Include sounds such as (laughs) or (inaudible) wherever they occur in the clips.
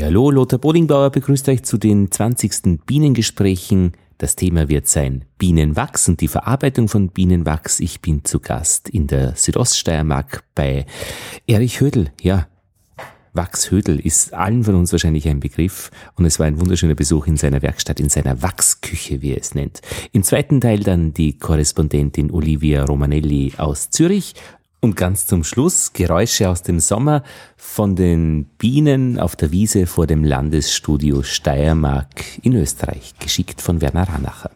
Hallo, Lothar Bodingbauer begrüßt euch zu den 20. Bienengesprächen. Das Thema wird sein Bienenwachs und die Verarbeitung von Bienenwachs. Ich bin zu Gast in der Südoststeiermark bei Erich Hödel. Ja, Wachshödel ist allen von uns wahrscheinlich ein Begriff und es war ein wunderschöner Besuch in seiner Werkstatt, in seiner Wachsküche, wie er es nennt. Im zweiten Teil dann die Korrespondentin Olivia Romanelli aus Zürich und ganz zum Schluss Geräusche aus dem Sommer von den Bienen auf der Wiese vor dem Landesstudio Steiermark in Österreich, geschickt von Werner Ranacher.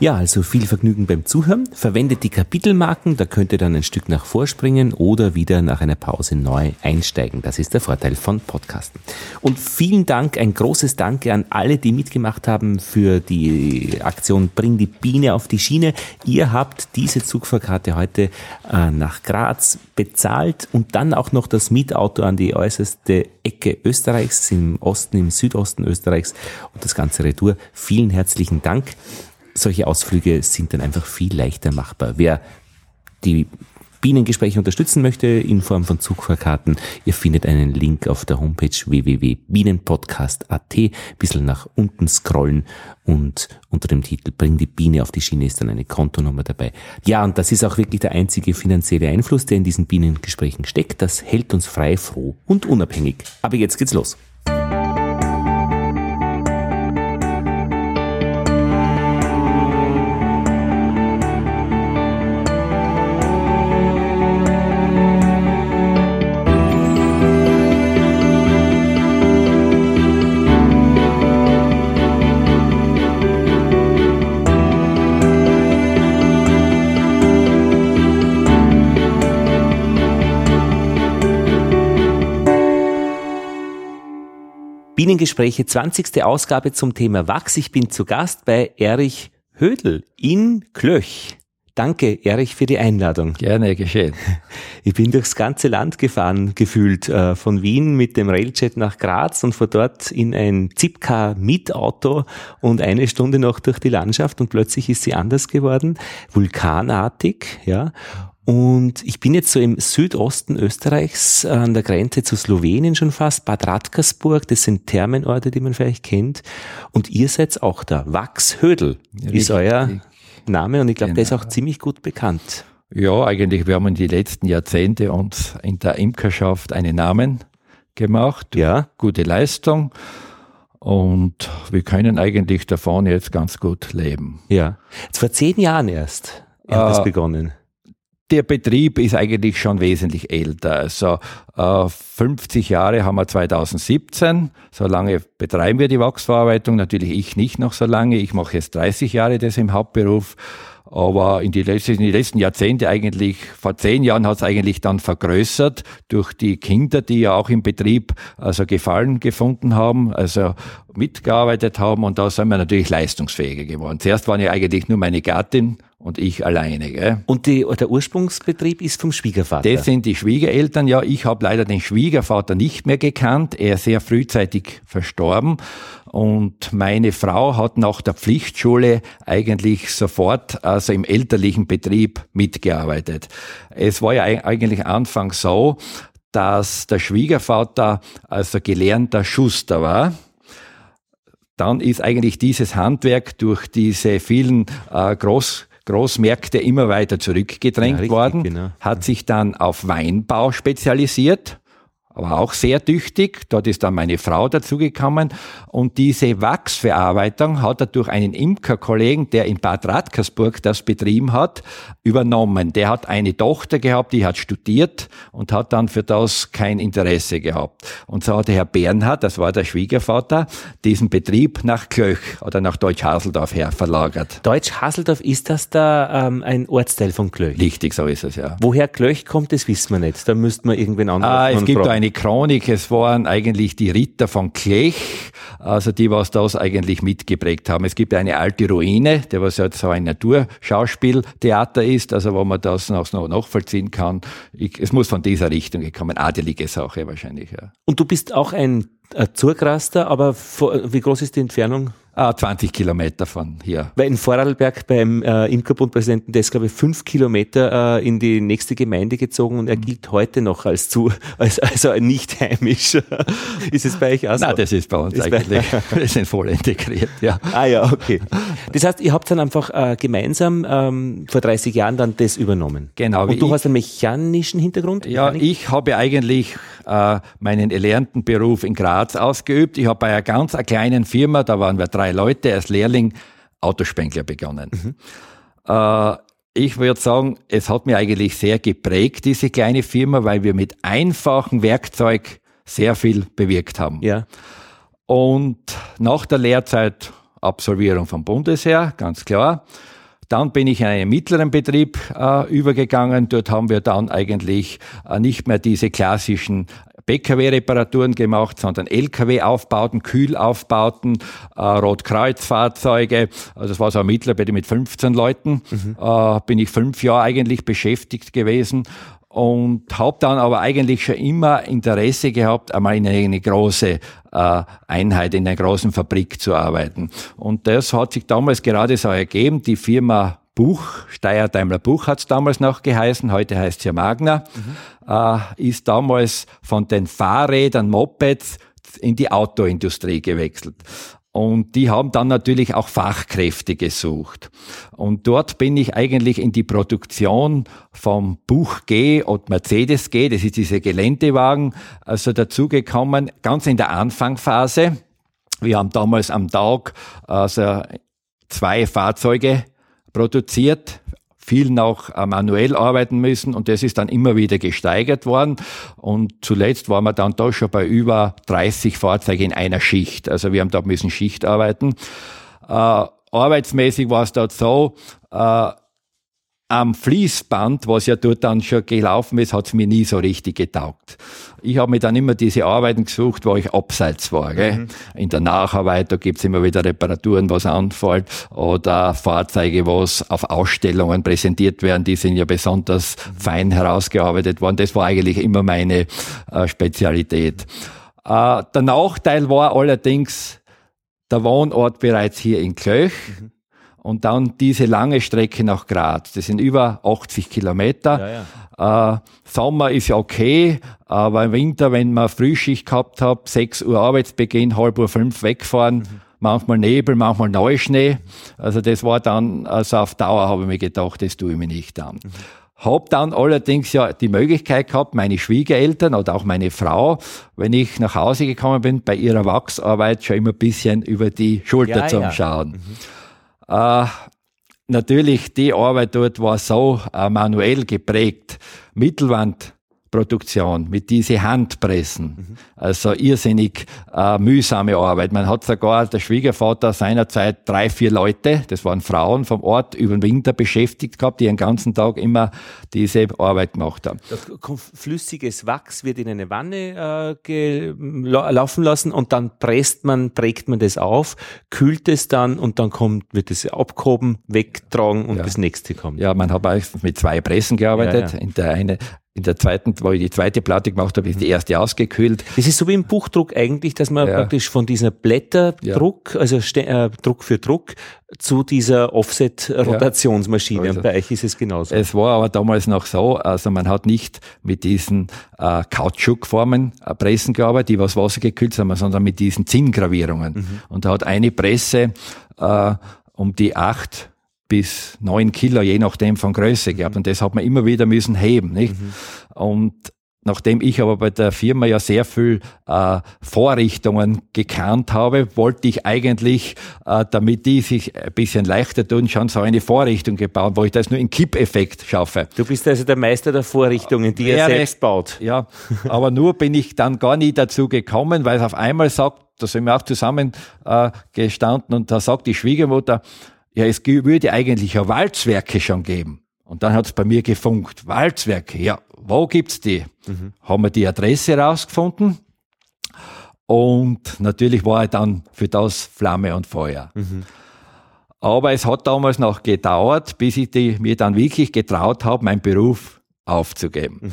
Ja, also viel Vergnügen beim Zuhören. Verwendet die Kapitelmarken, da könnt ihr dann ein Stück nach vorspringen oder wieder nach einer Pause neu einsteigen. Das ist der Vorteil von Podcasten. Und vielen Dank, ein großes Danke an alle, die mitgemacht haben für die Aktion Bring die Biene auf die Schiene. Ihr habt diese Zugfahrkarte heute äh, nach Graz bezahlt und dann auch noch das Mietauto an die äußerste Ecke Österreichs, im Osten, im Südosten Österreichs und das ganze Retour. Vielen herzlichen Dank solche Ausflüge sind dann einfach viel leichter machbar. Wer die Bienengespräche unterstützen möchte in Form von Zugfahrkarten, ihr findet einen Link auf der Homepage www.bienenpodcast.at. Bisschen nach unten scrollen und unter dem Titel Bring die Biene auf die Schiene ist dann eine Kontonummer dabei. Ja, und das ist auch wirklich der einzige finanzielle Einfluss, der in diesen Bienengesprächen steckt. Das hält uns frei, froh und unabhängig. Aber jetzt geht's los. Bienengespräche, 20. Ausgabe zum Thema Wachs. Ich bin zu Gast bei Erich Hödel in Klöch. Danke, Erich, für die Einladung. Gerne geschehen. (laughs) Ich bin durchs ganze Land gefahren, gefühlt, äh, von Wien mit dem Railjet nach Graz und von dort in ein Zipcar-Mietauto und eine Stunde noch durch die Landschaft und plötzlich ist sie anders geworden, vulkanartig, ja. Und ich bin jetzt so im Südosten Österreichs an der Grenze zu Slowenien schon fast, Bad Radkersburg, das sind Thermenorte, die man vielleicht kennt. Und ihr seid auch da. Wachshödel ja, ist euer Name und ich glaube, genau. der ist auch ziemlich gut bekannt. Ja, eigentlich, wir haben in die letzten Jahrzehnte uns in der Imkerschaft einen Namen gemacht. Ja. Gute Leistung. Und wir können eigentlich davon jetzt ganz gut leben. Ja. Jetzt vor zehn Jahren erst hat äh, das begonnen der Betrieb ist eigentlich schon wesentlich älter. Also äh, 50 Jahre haben wir 2017. So lange betreiben wir die Wachsverarbeitung. Natürlich ich nicht noch so lange. Ich mache jetzt 30 Jahre das im Hauptberuf. Aber in die, letzten, in die letzten Jahrzehnte eigentlich, vor zehn Jahren hat es eigentlich dann vergrößert durch die Kinder, die ja auch im Betrieb also Gefallen gefunden haben, also mitgearbeitet haben und da sind wir natürlich leistungsfähiger geworden. Zuerst waren ja eigentlich nur meine Gattin und ich alleine. Gell? Und die, der Ursprungsbetrieb ist vom Schwiegervater? Das sind die Schwiegereltern, ja. Ich habe leider den Schwiegervater nicht mehr gekannt. Er ist sehr frühzeitig verstorben. Und meine Frau hat nach der Pflichtschule eigentlich sofort also im elterlichen Betrieb mitgearbeitet. Es war ja eigentlich anfangs so, dass der Schwiegervater also gelernter Schuster war dann ist eigentlich dieses Handwerk durch diese vielen äh, Groß Großmärkte immer weiter zurückgedrängt ja, richtig, worden, genau. hat sich dann auf Weinbau spezialisiert aber auch sehr tüchtig. Dort ist dann meine Frau dazugekommen. Und diese Wachsverarbeitung hat er durch einen Imkerkollegen, der in Bad Radkersburg das betrieben hat, übernommen. Der hat eine Tochter gehabt, die hat studiert und hat dann für das kein Interesse gehabt. Und so hat der Herr Bernhard, das war der Schwiegervater, diesen Betrieb nach Klöch oder nach Deutsch-Haseldorf her verlagert. Deutsch-Haseldorf, ist das da ähm, ein Ortsteil von Klöch? Richtig, so ist es, ja. Woher Klöch kommt, das wissen wir nicht. Da müsste man irgendwen anderen ah, es gibt eine Chronik, es waren eigentlich die Ritter von Klech, also die, was das eigentlich mitgeprägt haben. Es gibt eine alte Ruine, der was ja so ein Naturschauspieltheater ist, also wo man das noch nachvollziehen kann. Ich, es muss von dieser Richtung gekommen, adelige Sache wahrscheinlich. Ja. Und du bist auch ein Zurgraster, aber wie groß ist die Entfernung Ah, 20 Kilometer von hier. Weil in Vorarlberg beim äh, Imkerbund-Präsidenten, der ist, glaube ich, fünf Kilometer äh, in die nächste Gemeinde gezogen und er mhm. gilt heute noch als zu, (laughs) als, also nicht heimisch. (laughs) ist es bei euch auch so? Nein, das ist bei uns ist eigentlich. (laughs) Wir sind voll integriert, ja. Ah ja, okay. Das heißt, ihr habt dann einfach äh, gemeinsam ähm, vor 30 Jahren dann das übernommen. Genau. Und du ich, hast einen mechanischen Hintergrund? Ja, Mechanik? ich habe eigentlich äh, meinen erlernten Beruf in Graz ausgeübt. Ich habe bei einer ganz kleinen Firma, da waren wir drei drei Leute als Lehrling Autospengler begonnen. Mhm. Äh, ich würde sagen, es hat mir eigentlich sehr geprägt, diese kleine Firma, weil wir mit einfachem Werkzeug sehr viel bewirkt haben. Ja. Und nach der Lehrzeit Absolvierung vom Bundesheer, ganz klar. Dann bin ich in einen mittleren Betrieb äh, übergegangen. Dort haben wir dann eigentlich äh, nicht mehr diese klassischen PKW-Reparaturen gemacht, sondern LKW-Aufbauten, Kühlaufbauten, äh, Rotkreuzfahrzeuge. Also das war so ein Mittlerweile mit 15 Leuten. Mhm. Äh, bin ich fünf Jahre eigentlich beschäftigt gewesen und habe dann aber eigentlich schon immer Interesse gehabt, einmal in eine große äh, Einheit, in einer großen Fabrik zu arbeiten. Und das hat sich damals gerade so ergeben. Die Firma Buch, Steyr Daimler Buch hat es damals noch geheißen, heute heißt es ja Magna, mhm. äh, ist damals von den Fahrrädern, Mopeds in die Autoindustrie gewechselt. Und die haben dann natürlich auch Fachkräfte gesucht. Und dort bin ich eigentlich in die Produktion vom Buch G und Mercedes G, das ist diese Geländewagen, also dazugekommen, ganz in der Anfangphase. Wir haben damals am Tag also zwei Fahrzeuge produziert, viel noch äh, manuell arbeiten müssen und das ist dann immer wieder gesteigert worden und zuletzt waren wir dann da schon bei über 30 Fahrzeugen in einer Schicht. Also wir haben da müssen Schicht arbeiten. Äh, arbeitsmäßig war es dort so, äh, am Fließband, was ja dort dann schon gelaufen ist, hat es mir nie so richtig getaugt. Ich habe mir dann immer diese Arbeiten gesucht, wo ich abseits war. Gell? Mhm. In der Nacharbeit, da gibt's immer wieder Reparaturen, was anfällt, oder Fahrzeuge, was auf Ausstellungen präsentiert werden, die sind ja besonders fein herausgearbeitet worden. Das war eigentlich immer meine äh, Spezialität. Äh, der Nachteil war allerdings der Wohnort bereits hier in Klöch. Mhm und dann diese lange Strecke nach Graz. Das sind über 80 Kilometer. Ja, ja. Äh, Sommer ist ja okay, aber im Winter, wenn man Frühschicht gehabt hat, 6 Uhr Arbeitsbeginn, halb Uhr fünf wegfahren, mhm. manchmal Nebel, manchmal Neuschnee. Also das war dann, also auf Dauer habe ich mir gedacht, das tue ich mir nicht an. Mhm. Hab dann allerdings ja die Möglichkeit gehabt, meine Schwiegereltern oder auch meine Frau, wenn ich nach Hause gekommen bin, bei ihrer Wachsarbeit schon immer ein bisschen über die Schulter ja, zu schauen. Mhm. Äh, natürlich, die Arbeit dort war so äh, manuell geprägt. Mittelwand Produktion, mit diese Handpressen. Mhm. Also irrsinnig äh, mühsame Arbeit. Man hat sogar der Schwiegervater seinerzeit drei, vier Leute, das waren Frauen vom Ort, über den Winter beschäftigt gehabt, die den ganzen Tag immer diese Arbeit gemacht haben. Flüssiges Wachs wird in eine Wanne äh, laufen lassen und dann presst man, trägt man das auf, kühlt es dann und dann kommt, wird es abgehoben, wegtragen und ja. das nächste kommt. Ja, man hat mit zwei Pressen gearbeitet. Ja, ja. In der eine in der zweiten, wo ich die zweite Platte gemacht habe, ist die erste ausgekühlt. Das ist so wie im Buchdruck eigentlich, dass man ja. praktisch von dieser Blätterdruck, ja. also äh, Druck für Druck, zu dieser Offset-Rotationsmaschine. Ja. Also, bei euch ist es genauso. Es war aber damals noch so, also man hat nicht mit diesen äh, Kautschukformen äh, Pressen gearbeitet, die was wassergekühlt sind, sondern mit diesen Zinngravierungen. Mhm. Und da hat eine Presse äh, um die acht bis neun Kilo, je nachdem von Größe gehabt. Und das hat man immer wieder müssen heben. Nicht? Mhm. Und Nachdem ich aber bei der Firma ja sehr viel äh, Vorrichtungen gekannt habe, wollte ich eigentlich, äh, damit die sich ein bisschen leichter tun, schon so eine Vorrichtung gebaut, wo ich das nur in Kippeffekt schaffe. Du bist also der Meister der Vorrichtungen, die er selbst baut. Ja, aber nur bin ich dann gar nie dazu gekommen, weil es auf einmal sagt, da sind wir auch zusammen äh, gestanden und da sagt die Schwiegermutter, ja, es würde eigentlich ja Walzwerke schon geben. Und dann hat es bei mir gefunkt. Walzwerke, ja, wo gibt's die? Mhm. Haben wir die Adresse rausgefunden. Und natürlich war ich dann für das Flamme und Feuer. Mhm. Aber es hat damals noch gedauert, bis ich die, mir dann wirklich getraut habe, meinen Beruf aufzugeben. Mhm.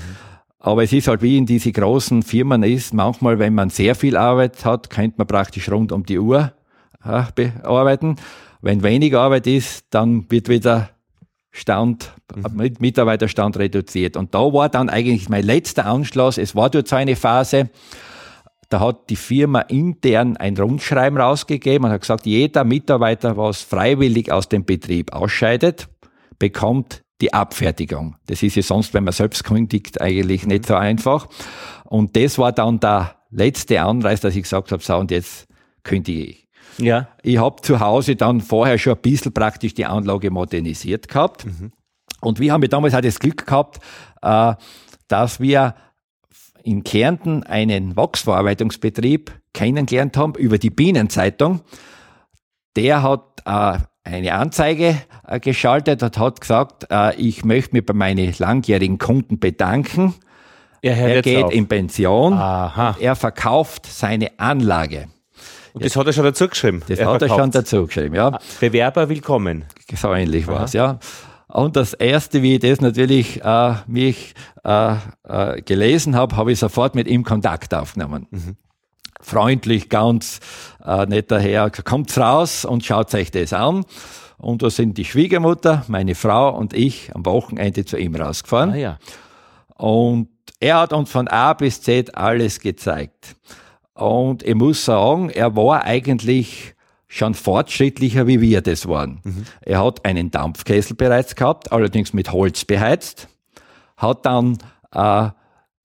Aber es ist halt wie in diese großen Firmen ist, manchmal, wenn man sehr viel Arbeit hat, könnte man praktisch rund um die Uhr äh, bearbeiten. Wenn wenig Arbeit ist, dann wird wieder Stand, mhm. Mitarbeiterstand reduziert. Und da war dann eigentlich mein letzter Anschluss. Es war dort so eine Phase, da hat die Firma intern ein Rundschreiben rausgegeben und hat gesagt, jeder Mitarbeiter, was freiwillig aus dem Betrieb ausscheidet, bekommt die Abfertigung. Das ist ja sonst, wenn man selbst kündigt, eigentlich nicht so einfach. Und das war dann der letzte Anreiz, dass ich gesagt habe, so und jetzt kündige ich. Ja. Ich habe zu Hause dann vorher schon ein bisschen praktisch die Anlage modernisiert gehabt. Mhm. Und wir haben ja damals auch das Glück gehabt, äh, dass wir in Kärnten einen Wachsverarbeitungsbetrieb kennengelernt haben über die Bienenzeitung. Der hat äh, eine Anzeige äh, geschaltet und hat gesagt, ich möchte mich bei meinen langjährigen Kunden bedanken. Er, er geht auf. in Pension. Aha. Er verkauft seine Anlage. Und das hat er schon dazu geschrieben. Das er hat verkauft. er schon dazu geschrieben, ja. Bewerber willkommen. So ähnlich war es, ja. Und das erste, wie ich das natürlich äh, mich äh, äh, gelesen habe, habe ich sofort mit ihm Kontakt aufgenommen. Mhm. Freundlich, ganz äh, netter Herr, kommt's raus und schaut euch das an. Und da sind die Schwiegermutter, meine Frau und ich am Wochenende zu ihm rausgefahren. Ah, ja. Und er hat uns von A bis Z alles gezeigt. Und ich muss sagen, er war eigentlich schon fortschrittlicher, wie wir das waren. Mhm. Er hat einen Dampfkessel bereits gehabt, allerdings mit Holz beheizt, hat dann äh,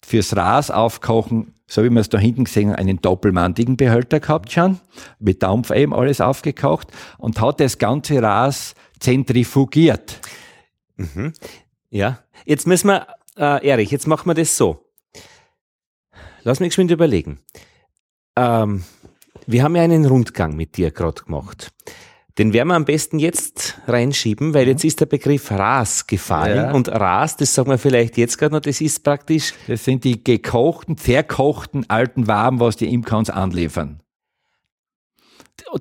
fürs Ras aufkochen, so wie wir es da hinten gesehen haben, einen doppelmandigen Behälter gehabt schon, mit Dampf eben alles aufgekocht und hat das ganze Ras zentrifugiert. Mhm. Ja, jetzt müssen wir, äh, Erich, jetzt machen wir das so. Lass mich geschwind überlegen. Ähm, wir haben ja einen Rundgang mit dir gerade gemacht. Den werden wir am besten jetzt reinschieben, weil jetzt ist der Begriff Ras gefallen. Ja. Und Ras, das sagen wir vielleicht jetzt gerade noch, das ist praktisch. Das sind die gekochten, verkochten alten Waren, was die Imkans anliefern.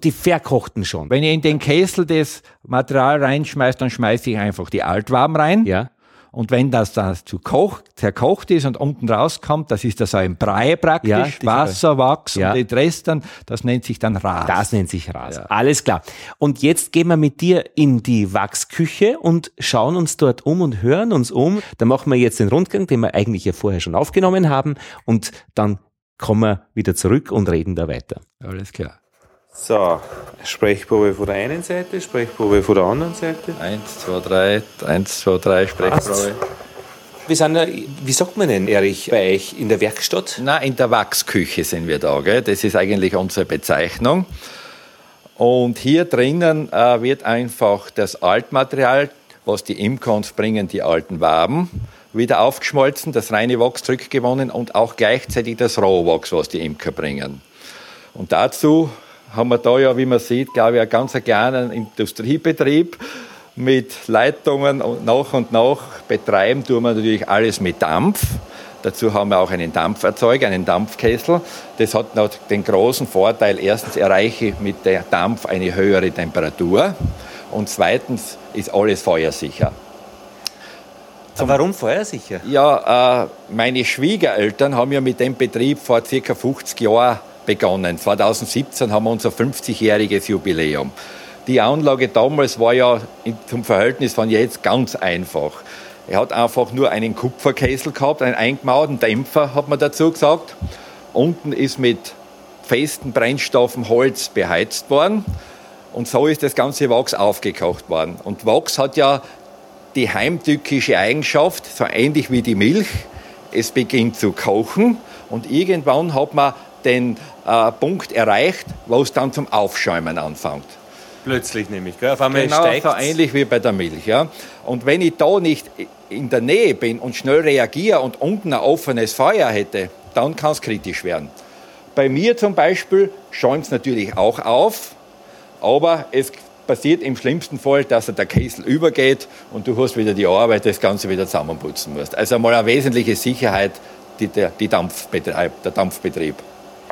Die verkochten schon. Wenn ihr in den Kessel das Material reinschmeißt, dann schmeiße ich einfach die Altwarm rein. Ja. Und wenn das dann zu kocht, zerkocht ist und unten rauskommt, das ist das ein Brei praktisch, ja, Wasserwachs ja. und den Rest dann, das nennt sich dann Ras. Das nennt sich Ras. Ja. Alles klar. Und jetzt gehen wir mit dir in die Wachsküche und schauen uns dort um und hören uns um. Da machen wir jetzt den Rundgang, den wir eigentlich ja vorher schon aufgenommen haben und dann kommen wir wieder zurück und reden da weiter. Alles klar. So, Sprechprobe von der einen Seite, Sprechprobe von der anderen Seite. Eins, zwei, drei, eins, zwei, drei, Sprechprobe. Wir sind, wie sagt man denn, Erich, bei euch in der Werkstatt? Na, in der Wachsküche sind wir da. Gell? Das ist eigentlich unsere Bezeichnung. Und hier drinnen äh, wird einfach das Altmaterial, was die Imkons bringen, die alten Waben, wieder aufgeschmolzen, das reine Wachs zurückgewonnen und auch gleichzeitig das Rohwachs, was die Imker bringen. Und dazu haben wir da ja, wie man sieht, glaube ich, einen ganz kleinen Industriebetrieb mit Leitungen und nach und nach betreiben tun wir natürlich alles mit Dampf. Dazu haben wir auch einen Dampferzeuger, einen Dampfkessel. Das hat noch den großen Vorteil, erstens erreiche ich mit der Dampf eine höhere Temperatur und zweitens ist alles feuersicher. Zum, warum feuersicher? Ja, äh, meine Schwiegereltern haben ja mit dem Betrieb vor ca. 50 Jahren begonnen. 2017 haben wir unser 50-jähriges Jubiläum. Die Anlage damals war ja zum Verhältnis von jetzt ganz einfach. Er hat einfach nur einen Kupferkessel gehabt, einen eingemauerten Dämpfer, hat man dazu gesagt. Unten ist mit festen Brennstoffen Holz beheizt worden. Und so ist das ganze Wachs aufgekocht worden. Und Wachs hat ja die heimtückische Eigenschaft, so ähnlich wie die Milch. Es beginnt zu kochen und irgendwann hat man den äh, Punkt erreicht, wo es dann zum Aufschäumen anfängt. Plötzlich nämlich, gell? Auf einmal genau, steigt. so ähnlich wie bei der Milch. Ja? Und wenn ich da nicht in der Nähe bin und schnell reagiere und unten ein offenes Feuer hätte, dann kann es kritisch werden. Bei mir zum Beispiel schäumt es natürlich auch auf, aber es passiert im schlimmsten Fall, dass der Kessel übergeht und du hast wieder die Arbeit, das Ganze wieder zusammenputzen musst. Also mal eine wesentliche Sicherheit, die der, die Dampfbetrieb, der Dampfbetrieb.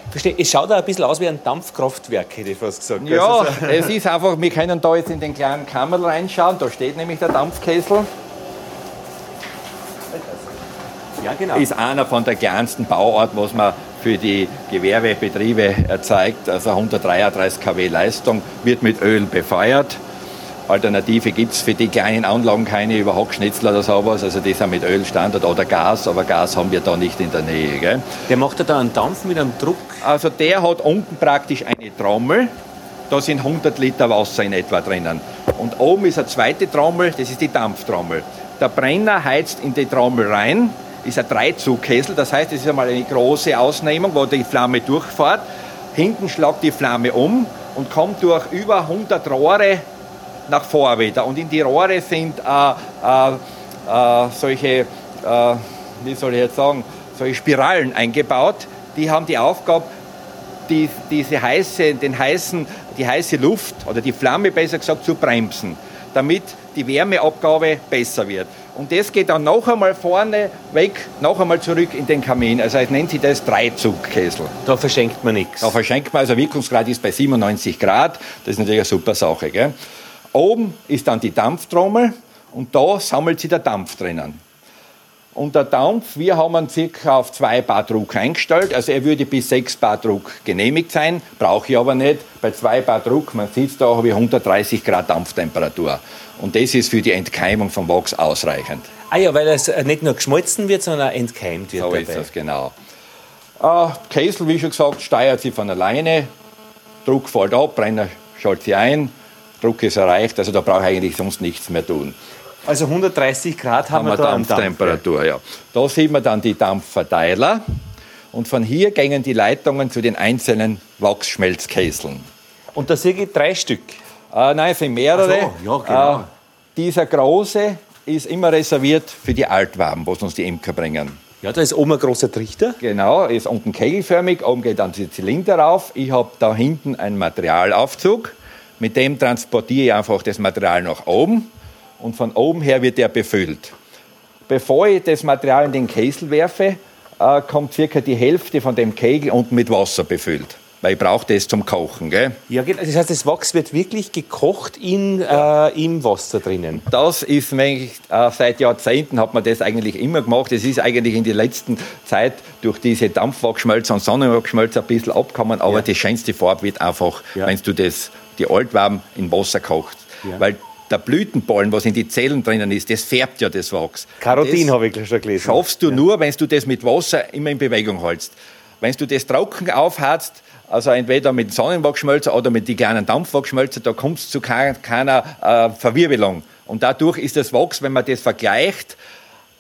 Verstehe. Es schaut auch ein bisschen aus wie ein Dampfkraftwerk, hätte ich fast gesagt. Ja, also es ist einfach, wir können da jetzt in den kleinen Kammer reinschauen, da steht nämlich der Dampfkessel. Ja, genau. Ist einer von der kleinsten Bauart, was wir für die Gewerbebetriebe erzeugt, also 133 kW Leistung, wird mit Öl befeuert. Alternative gibt es für die kleinen Anlagen keine über Hackschnitzel oder sowas. Also die sind mit Öl Standard oder Gas, aber Gas haben wir da nicht in der Nähe. Gell? Der macht ja da einen Dampf mit einem Druck? Also der hat unten praktisch eine Trommel. Da sind 100 Liter Wasser in etwa drinnen. Und oben ist eine zweite Trommel, das ist die Dampftrommel. Der Brenner heizt in die Trommel rein, ist ein Dreizugkessel, das heißt, es ist einmal eine große Ausnehmung, wo die Flamme durchfährt. Hinten schlagt die Flamme um und kommt durch über 100 Rohre nach vor wieder. Und in die Rohre sind äh, äh, äh, solche, äh, wie soll ich jetzt sagen, solche Spiralen eingebaut. Die haben die Aufgabe, die, diese heiße, den heißen, die heiße Luft oder die Flamme besser gesagt zu bremsen, damit die Wärmeabgabe besser wird. Und das geht dann noch einmal vorne weg, noch einmal zurück in den Kamin. Also es nennt sich das Dreizugkessel. Da verschenkt man nichts. Da verschenkt man, also Wirkungsgrad ist bei 97 Grad. Das ist natürlich eine super Sache. Gell? Oben ist dann die Dampftrommel und da sammelt sich der Dampf drinnen. Und der Dampf, wir haben ihn circa auf 2 Bar Druck eingestellt. Also er würde bis 6 Bar Druck genehmigt sein, brauche ich aber nicht. Bei 2 Bar Druck, man sieht da, habe ich 130 Grad Dampftemperatur. Und das ist für die Entkeimung vom Wachs ausreichend. Ah ja, weil es nicht nur geschmolzen wird, sondern auch entkeimt wird. So dabei. ist das, genau. Äh, Kessel, wie schon gesagt, steuert sich von alleine. Druck fällt ab, Brenner schaltet sie ein Druck ist erreicht, also da brauche ich eigentlich sonst nichts mehr tun. Also 130 Grad haben, haben wir da Dampftemperatur, Dampf, ja. Da sieht man dann die Dampfverteiler und von hier gingen die Leitungen zu den einzelnen Wachsschmelzkesseln. Und da sehe ich drei Stück? Äh, nein, es sind mehrere. So, ja, genau. Äh, dieser große ist immer reserviert für die Altwaben, was uns die Imker bringen. Ja, da ist oben ein großer Trichter. Genau, ist unten kegelförmig, oben geht dann der Zylinder rauf. Ich habe da hinten einen Materialaufzug. Mit dem transportiere ich einfach das Material nach oben und von oben her wird er befüllt. Bevor ich das Material in den Kessel werfe, äh, kommt circa die Hälfte von dem Kegel unten mit Wasser befüllt. Weil ich brauche das zum Kochen. Gell? Ja, das heißt, das Wachs wird wirklich gekocht in, äh, im Wasser drinnen. Das ist, äh, seit Jahrzehnten hat man das eigentlich immer gemacht. Es ist eigentlich in der letzten Zeit durch diese Dampfwachsschmelze und Sonnenwachsschmelze ein bisschen abgekommen, aber ja. die schönste Farbe wird einfach, ja. wenn du das die Altwaben in Wasser kocht. Ja. Weil der Blütenballen, was in die Zellen drinnen ist, das färbt ja das Wachs. Karotin habe ich schon gelesen. Schaffst du ja. nur, wenn du das mit Wasser immer in Bewegung hältst. Wenn du das trocken aufheizt, also entweder mit Sonnenwachsschmelzer oder mit den kleinen Dampfwachsschmelzer, da kommst du zu keiner, keiner äh, Verwirbelung. Und dadurch ist das Wachs, wenn man das vergleicht,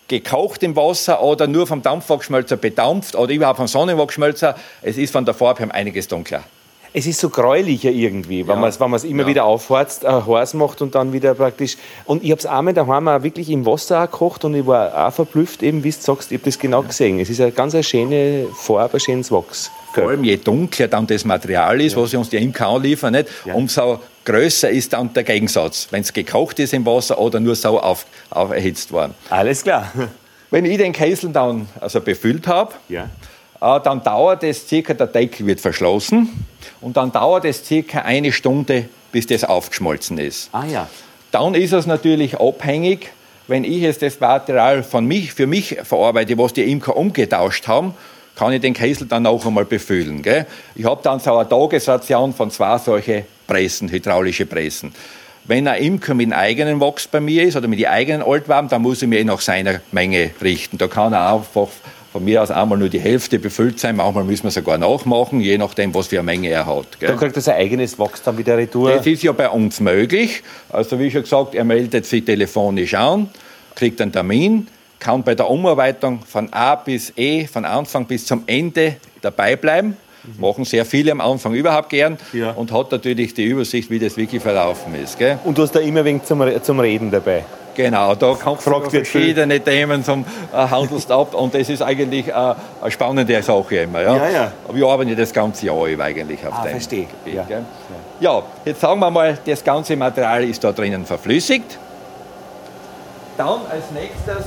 gekocht im Wasser oder nur vom Dampfwachsschmelzer bedampft oder überhaupt vom Sonnenwachsschmelzer, es ist von der Farbe her einiges dunkler es ist so gräulicher irgendwie, wenn ja. man es immer ja. wieder aufheizt, äh, heiß macht und dann wieder praktisch. Und ich habe es einmal daheim auch wirklich im Wasser auch gekocht und ich war auch verblüfft, eben wie du sagst, ich habe das genau gesehen. Es ist eine ganz eine schöne Farbe, ein schönes Wachs. Vor allem je dunkler dann das Material ist, ja. was sie uns die Imker liefern, nicht? Ja. umso größer ist dann der Gegensatz, wenn es gekocht ist im Wasser oder nur so auf, auf erhitzt worden. Alles klar. Wenn ich den Kessel dann also befüllt habe, ja. Äh, dann dauert es circa, der Deckel wird verschlossen und dann dauert es circa eine Stunde, bis das aufgeschmolzen ist. Ah ja. Dann ist es natürlich abhängig, wenn ich jetzt das Material von mich, für mich verarbeite, was die Imker umgetauscht haben, kann ich den Kessel dann auch einmal befüllen. Gell? Ich habe dann so eine Tagesration von zwei solche Pressen, hydraulische Pressen. Wenn ein Imker mit einem eigenen Wachs bei mir ist oder mit den eigenen Altwaben, dann muss ich mich nach seiner Menge richten. Da kann er einfach von mir aus einmal nur die Hälfte befüllt sein. Manchmal müssen wir sogar nachmachen, je nachdem, was für eine Menge er hat. Gell? Da kriegt er sein eigenes Wachs dann wieder retour? Das ist ja bei uns möglich. Also wie schon gesagt, er meldet sich telefonisch an, kriegt einen Termin, kann bei der Umarbeitung von A bis E, von Anfang bis zum Ende dabei bleiben. Mhm. Machen sehr viele am Anfang überhaupt gern ja. und hat natürlich die Übersicht, wie das wirklich verlaufen ist. Gell? Und du hast da immer wegen zum, zum Reden dabei? Genau, da kommt verschiedene viel. Themen zum äh, handelst ab und das ist eigentlich äh, eine spannende Sache immer. Ja? Ja, ja. Wir arbeiten das ganze Jahr über eigentlich auf ah, dem verstehe. Gebiet. Ja. ja, jetzt sagen wir mal, das ganze Material ist da drinnen verflüssigt. Dann als nächstes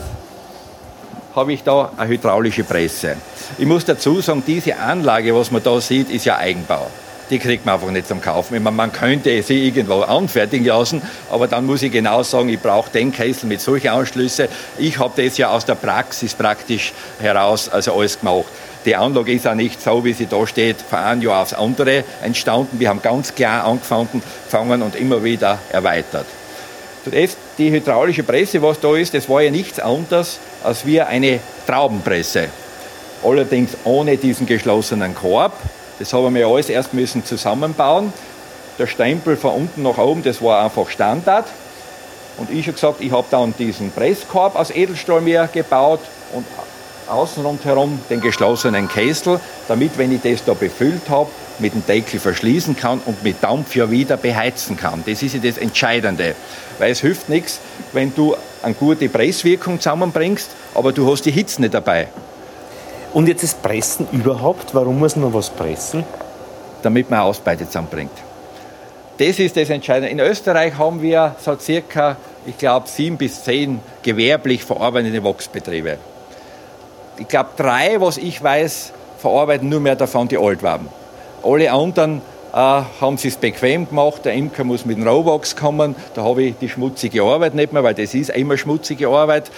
habe ich da eine hydraulische Presse. Ich muss dazu sagen, diese Anlage, was man da sieht, ist ja Eigenbau die kriegt man einfach nicht zum Kaufen. Meine, man könnte sie irgendwo anfertigen lassen, aber dann muss ich genau sagen, ich brauche den Kessel mit solchen Anschlüssen. Ich habe das ja aus der Praxis praktisch heraus also alles gemacht. Die Anlage ist auch nicht so, wie sie da steht, von einem Jahr aufs andere entstanden. Wir haben ganz klar angefangen und immer wieder erweitert. Zuerst die hydraulische Presse, was da ist, das war ja nichts anderes als wie eine Traubenpresse. Allerdings ohne diesen geschlossenen Korb. Das haben wir alles erst müssen zusammenbauen. Der Stempel von unten nach oben, das war einfach Standard. Und ich habe gesagt, ich habe dann diesen Presskorb aus Edelstahl mir gebaut und außen rundherum den geschlossenen Kessel, damit, wenn ich das da befüllt habe, mit dem Deckel verschließen kann und mit Dampf ja wieder beheizen kann. Das ist ja das Entscheidende. Weil es hilft nichts, wenn du eine gute Presswirkung zusammenbringst, aber du hast die Hitze nicht dabei. Und jetzt das Pressen überhaupt, warum muss man was pressen? Damit man Ausbeute zusammenbringt. Das ist das Entscheidende. In Österreich haben wir so circa, ich glaube, sieben bis zehn gewerblich verarbeitende Wachsbetriebe. Ich glaube, drei, was ich weiß, verarbeiten nur mehr davon die Altwaben. Alle anderen äh, haben sie es bequem gemacht. Der Imker muss mit dem Rohwachs kommen. Da habe ich die schmutzige Arbeit nicht mehr, weil das ist immer schmutzige Arbeit.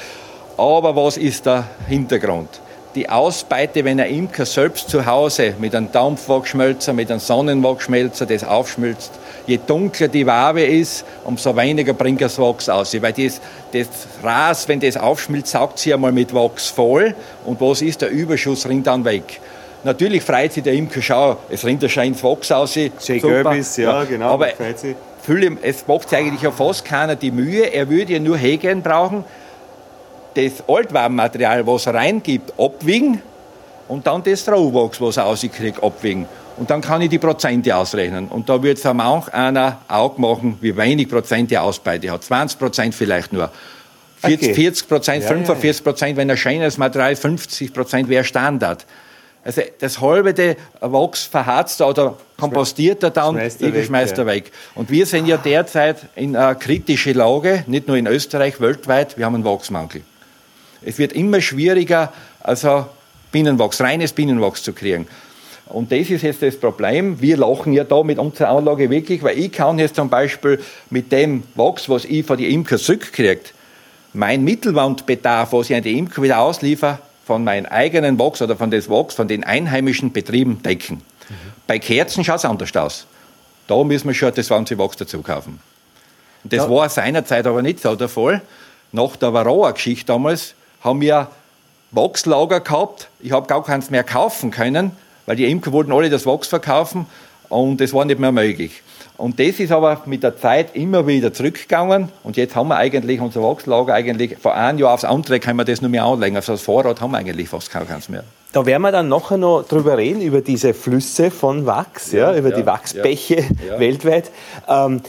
Aber was ist der Hintergrund? Die Ausbeute, wenn ein Imker selbst zu Hause mit einem Dampfwachschmelzer, mit einem Sonnenwachschmelzer das aufschmilzt, je dunkler die Wabe ist, umso weniger bringt das Wachs aus. Weil das, das Ras, wenn das aufschmilzt, saugt sie einmal mit Wachs voll und was ist, der Überschuss rinnt dann weg. Natürlich freut sich der Imker, schau, es rinnt ein scheines Wachs aus. Schön gelb ist, ja, genau. Aber viele, es macht sich eigentlich ja fast keiner die Mühe, er würde ja nur Hägen brauchen, das Altwarenmaterial, was er reingibt, abwiegen und dann das Rohwachs, was er rauskriegt, abwiegen. Und dann kann ich die Prozente ausrechnen. Und da wird es auch einer Auge machen, wie wenig Prozent die Ausbeute hat. 20 Prozent vielleicht nur. 40, okay. 40 Prozent, ja, 45 Prozent, ja. wenn er schönes Material, 50 Prozent wäre Standard. Also das halbe Wachs verharzt oder kompostiert er dann, schmeißt er, weg, schmeißt er weg. Und wir sind ja derzeit in einer kritischen Lage, nicht nur in Österreich, weltweit, wir haben einen Wachsmangel. Es wird immer schwieriger, also Bienenwachs, reines Bienenwachs zu kriegen. Und das ist jetzt das Problem. Wir lachen ja da mit unserer Anlage wirklich, weil ich kann jetzt zum Beispiel mit dem Wachs, was ich von den Imker zurückkriege, mein Mittelwandbedarf, was ich an die Imker wieder ausliefer, von meinem eigenen Wachs oder von des Wachs von den einheimischen Betrieben decken. Mhm. Bei Kerzen schaut es anders aus. Da müssen wir schon das ganze Wachs dazu kaufen. das ja. war seinerzeit aber nicht so der Fall. Nach der Varroa-Geschichte damals haben wir Wachslager gehabt. Ich habe gar keins mehr kaufen können, weil die Imker wollten alle das Wachs verkaufen und das war nicht mehr möglich. Und das ist aber mit der Zeit immer wieder zurückgegangen und jetzt haben wir eigentlich unser Wachslager eigentlich von einem Jahr aufs andere können wir das nur mehr anlegen. Also das Vorrat haben wir eigentlich fast keins mehr. Da werden wir dann nachher noch drüber reden, über diese Flüsse von Wachs, ja, ja über ja, die Wachsbäche ja, (laughs) weltweit. Ähm,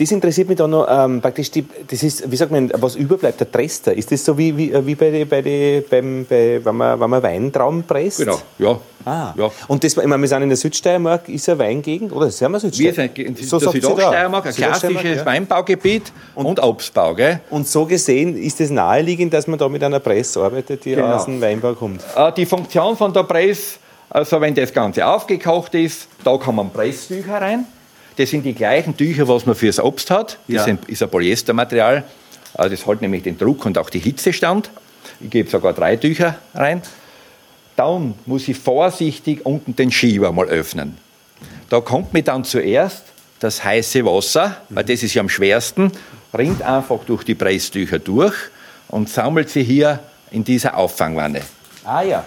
das interessiert mich da noch ähm, praktisch, die, das ist, wie sagt man, was überbleibt, der Trester. Ist das so wie, wie, wie bei, die, bei, die, beim, bei wenn, man, wenn man Weintrauben presst? Genau, ja. Ah. ja. Und das, ich meine, wir sind in der Südsteiermark, ist eine Weingegend, oder sind wir Südsteiermark? Wir sind in so der Südoststeiermark, ein klassisches ja. Weinbaugebiet und, und Obstbau. Gell? Und so gesehen ist es naheliegend, dass man da mit einer Presse arbeitet, die genau. aus dem Weinbau kommt. Äh, die Funktion von der Presse, also wenn das Ganze aufgekocht ist, da kann man Presstücher rein das sind die gleichen Tücher, was man fürs Obst hat. Das ja. ist ein Polyestermaterial. Also das hält nämlich den Druck und auch die Hitze stand. Ich gebe sogar drei Tücher rein. Dann muss ich vorsichtig unten den Schieber mal öffnen. Da kommt mir dann zuerst das heiße Wasser, weil das ist ja am schwersten, rinnt einfach durch die Presstücher durch und sammelt sie hier in dieser Auffangwanne. Ah ja.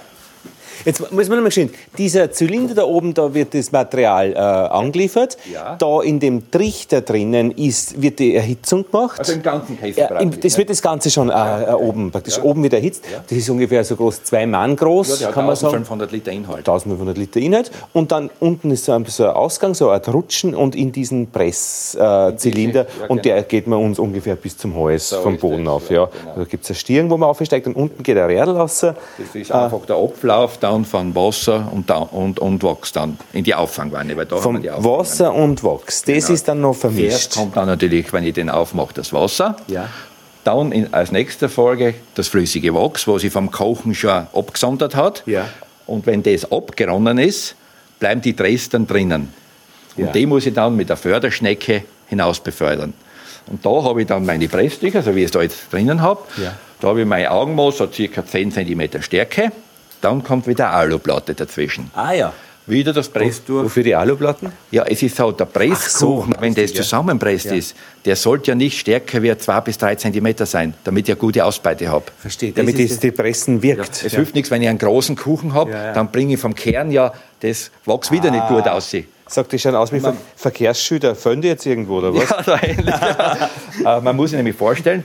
Jetzt muss man mal schauen, dieser Zylinder da oben, da wird das Material äh, angeliefert. Ja. Da in dem Trichter drinnen ist, wird die Erhitzung gemacht. Also im ganzen Käse. Ja, im, das wird das Ganze schon äh, äh, oben, praktisch ja. oben wieder erhitzt. Das ist ungefähr so groß, zwei Mann groß, ja, kann man sagen. 1500 Liter Inhalt. 1500 Liter Inhalt. Und dann unten ist so ein, so ein Ausgang, so ein Rutschen und in diesen Presszylinder. Äh, und der geht man uns ungefähr bis zum Hals so vom Boden auf. Ja. Genau. Da gibt es eine Stirn, wo man aufsteigt und unten geht ein Rädel raus. Das ist einfach der Ablauf dann von Wasser und, und, und Wachs dann in die Auffangwanne. Weil da Vom die Wasser und Wachs, das genau. ist dann noch vermischt. Erst kommt dann natürlich, wenn ich den aufmache, das Wasser. Ja. Dann in, als nächste Folge das flüssige Wachs, was sich vom Kochen schon abgesondert hat. Ja. Und wenn das abgeronnen ist, bleiben die Dresden drinnen. Und ja. die muss ich dann mit der Förderschnecke hinaus befördern. Und da habe ich dann meine Presstücher, so wie ich es da jetzt drinnen habe. Ja. Da habe ich mein Augenmaß, so circa 10 cm Stärke. Dann kommt wieder Aluplatte dazwischen. Ah ja. Wieder das Pressdurch. Wofür die Aluplatten? Ja, es ist so, der Presskuchen, so, wenn das ja. zusammenpresst Ja. ist, der sollte ja nicht stärker wie zwei bis drei Zentimeter sein, damit ich eine gute Ausbeute habe. Verstehe. Damit das es die Pressen wirkt. Es hilft nichts, wenn ich einen großen Kuchen habe, Ja, ja. dann bringe ich vom Kern ja, das wächst wieder nicht gut aussehen. Sagt, die schauen aus wie Ver Verkehrsschilder. Fallen die jetzt irgendwo, oder was? Ja, so ähnlich. (laughs) Äh, man muss sich nämlich vorstellen,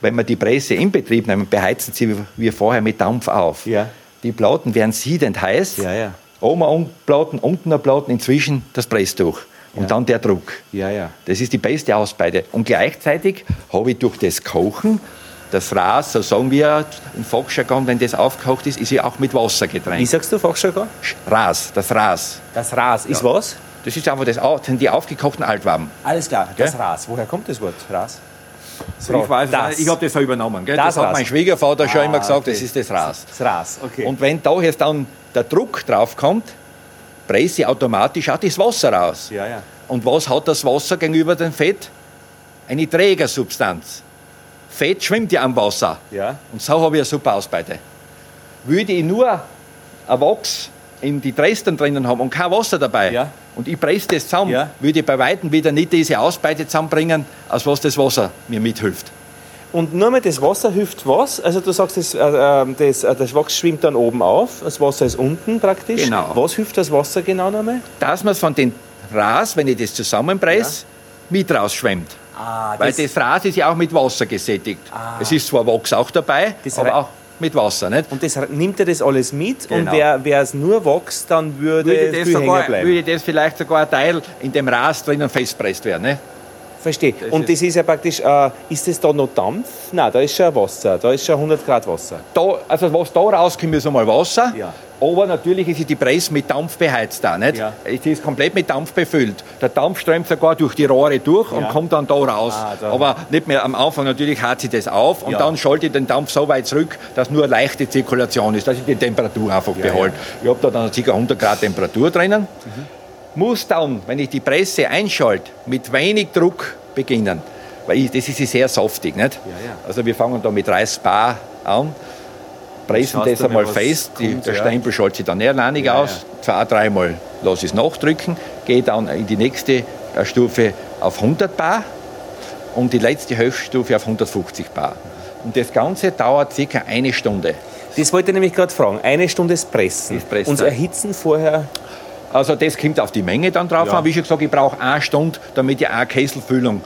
wenn wir die Presse in Betrieb nehmen, beheizen sie wie vorher mit Dampf auf. Ja. Die Platten werden siedend heiß. Ja, ja. Oben ein Platten, unten ein Platten, inzwischen das Presstuch. Und dann der Druck. Ja, ja. Das ist die beste Ausbeute. Und gleichzeitig habe ich durch das Kochen, das Ras, so sagen wir im Volksjargon, wenn das aufgekocht ist, ist ja auch mit Wasser Wie getränkt. sagst du, Fachjargon? Ras, das Ras. Das Ras. Ist was? Das ist einfach das, die aufgekochten Altwaben. Alles klar, das Gell? Ras. Woher kommt das Wort, Ras? Ich weiß, das. ich habe das so übernommen. Gell? Das Das, hat Ras. mein Schwiegervater schon Ah, immer gesagt, okay. das ist das Ras. Das Ras, okay. Und wenn da jetzt dann der Druck drauf kommt, presse ich automatisch auch das Wasser raus. ja, ja. Und was hat das Wasser gegenüber dem Fett? Eine Trägersubstanz. Fett schwimmt ja am Wasser. Ja. Und so habe ich eine super Ausbeute. Würde ich nur ein Wachs in die Dresden drinnen haben und kein Wasser dabei Ja. Und ich presse das zusammen, Ja. würde ich bei Weitem wieder nicht diese Ausbeute zusammenbringen, als was das Wasser mir mithilft. Und nur mal das Wasser hilft was? Also du sagst, das, äh, äh, das, äh, das Wachs schwimmt dann oben auf, das Wasser ist unten praktisch. Genau. Was hilft das Wasser genau nochmal? Dass man es von den Ras, wenn ich das zusammenpresse, mit rausschwemmt. Ah, Weil das Ras ist ja auch mit Wasser gesättigt. Es ist zwar Wachs auch dabei, Das aber auch mit Wasser. Nicht? und das nimmt er das alles mit und Genau. wer, wer es nur wächst, dann würde, Würde das, sogar, würde das vielleicht sogar ein Teil in dem Ras drinnen festpresst werden. Ne? Verstehe. Das Und ist- das ist ja praktisch, äh, ist das da noch Dampf? Nein, da ist schon Wasser, da ist schon 100 Grad Wasser. Da, also was da rauskommt, ist einmal Wasser. Ja. Aber natürlich ist die Presse mit Dampf beheizt da, nicht? Ja. Es ist komplett mit Dampf befüllt. Der Dampf strömt sogar durch die Rohre durch und Ja. kommt dann da raus. Ah, da- Aber nicht mehr am Anfang, natürlich hat sie das auf und Ja. dann schalte ich den Dampf so weit zurück, dass nur leichte Zirkulation ist, dass ich die Temperatur einfach behalte. Ich habe da dann ca. 100 Grad Temperatur drinnen. Muss dann, wenn ich die Presse einschalte, mit wenig Druck beginnen. Weil ich, das ist sehr saftig, nicht? Ja, ja. Also wir fangen da mit 30 Bar an, pressen das einmal fest, kommt, der ja. Stempel schaltet sich dann alleinig Ja, aus, zwei, dreimal lasse ich es nachdrücken, gehe dann in die nächste äh, Stufe auf 100 Bar und die letzte Höchststufe auf 150 Bar. Und das Ganze dauert circa eine Stunde. Das wollte ich nämlich gerade fragen. Eine Stunde das Pressen. Und Erhitzen vorher. Also das kommt auf die Menge dann drauf Ja. an. Wie schon gesagt, ich brauche eine Stunde, damit ich eine Kesselfüllung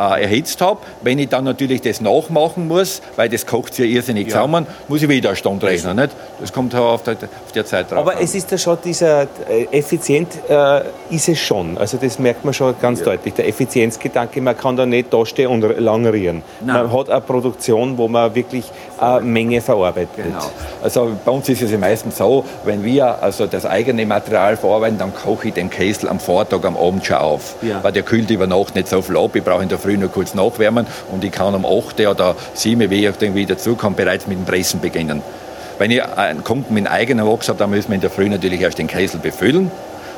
äh, erhitzt habe. Wenn ich dann natürlich das nachmachen muss, weil das kocht sich ja irrsinnig Ja. zusammen, muss ich wieder eine Stunde rechnen. Nicht? Das kommt auch auf der, auf der Zeit drauf Aber an. es ist ja schon dieser, äh, effizient äh, ist es schon. Also das merkt man schon ganz deutlich. Der Effizienzgedanke, man kann da nicht dastehen und langerieren. Nein. Man hat eine Produktion, wo man wirklich eine Menge verarbeitet. Genau. Also bei uns ist es ja meistens so, wenn wir also das eigene Material verarbeiten, dann koche ich den Käsel am Vortag, am Abend schon auf. Ja. Weil der kühlt über Nacht nicht so viel ab. Ich brauche in der Früh nur kurz nachwärmen und ich kann um 8 oder 7 wie ich irgendwie dazukomme, bereits mit dem Pressen beginnen. Wenn ich einen Kunden mit eigenem Wachs habe, dann müssen wir in der Früh natürlich erst den Käsel befüllen.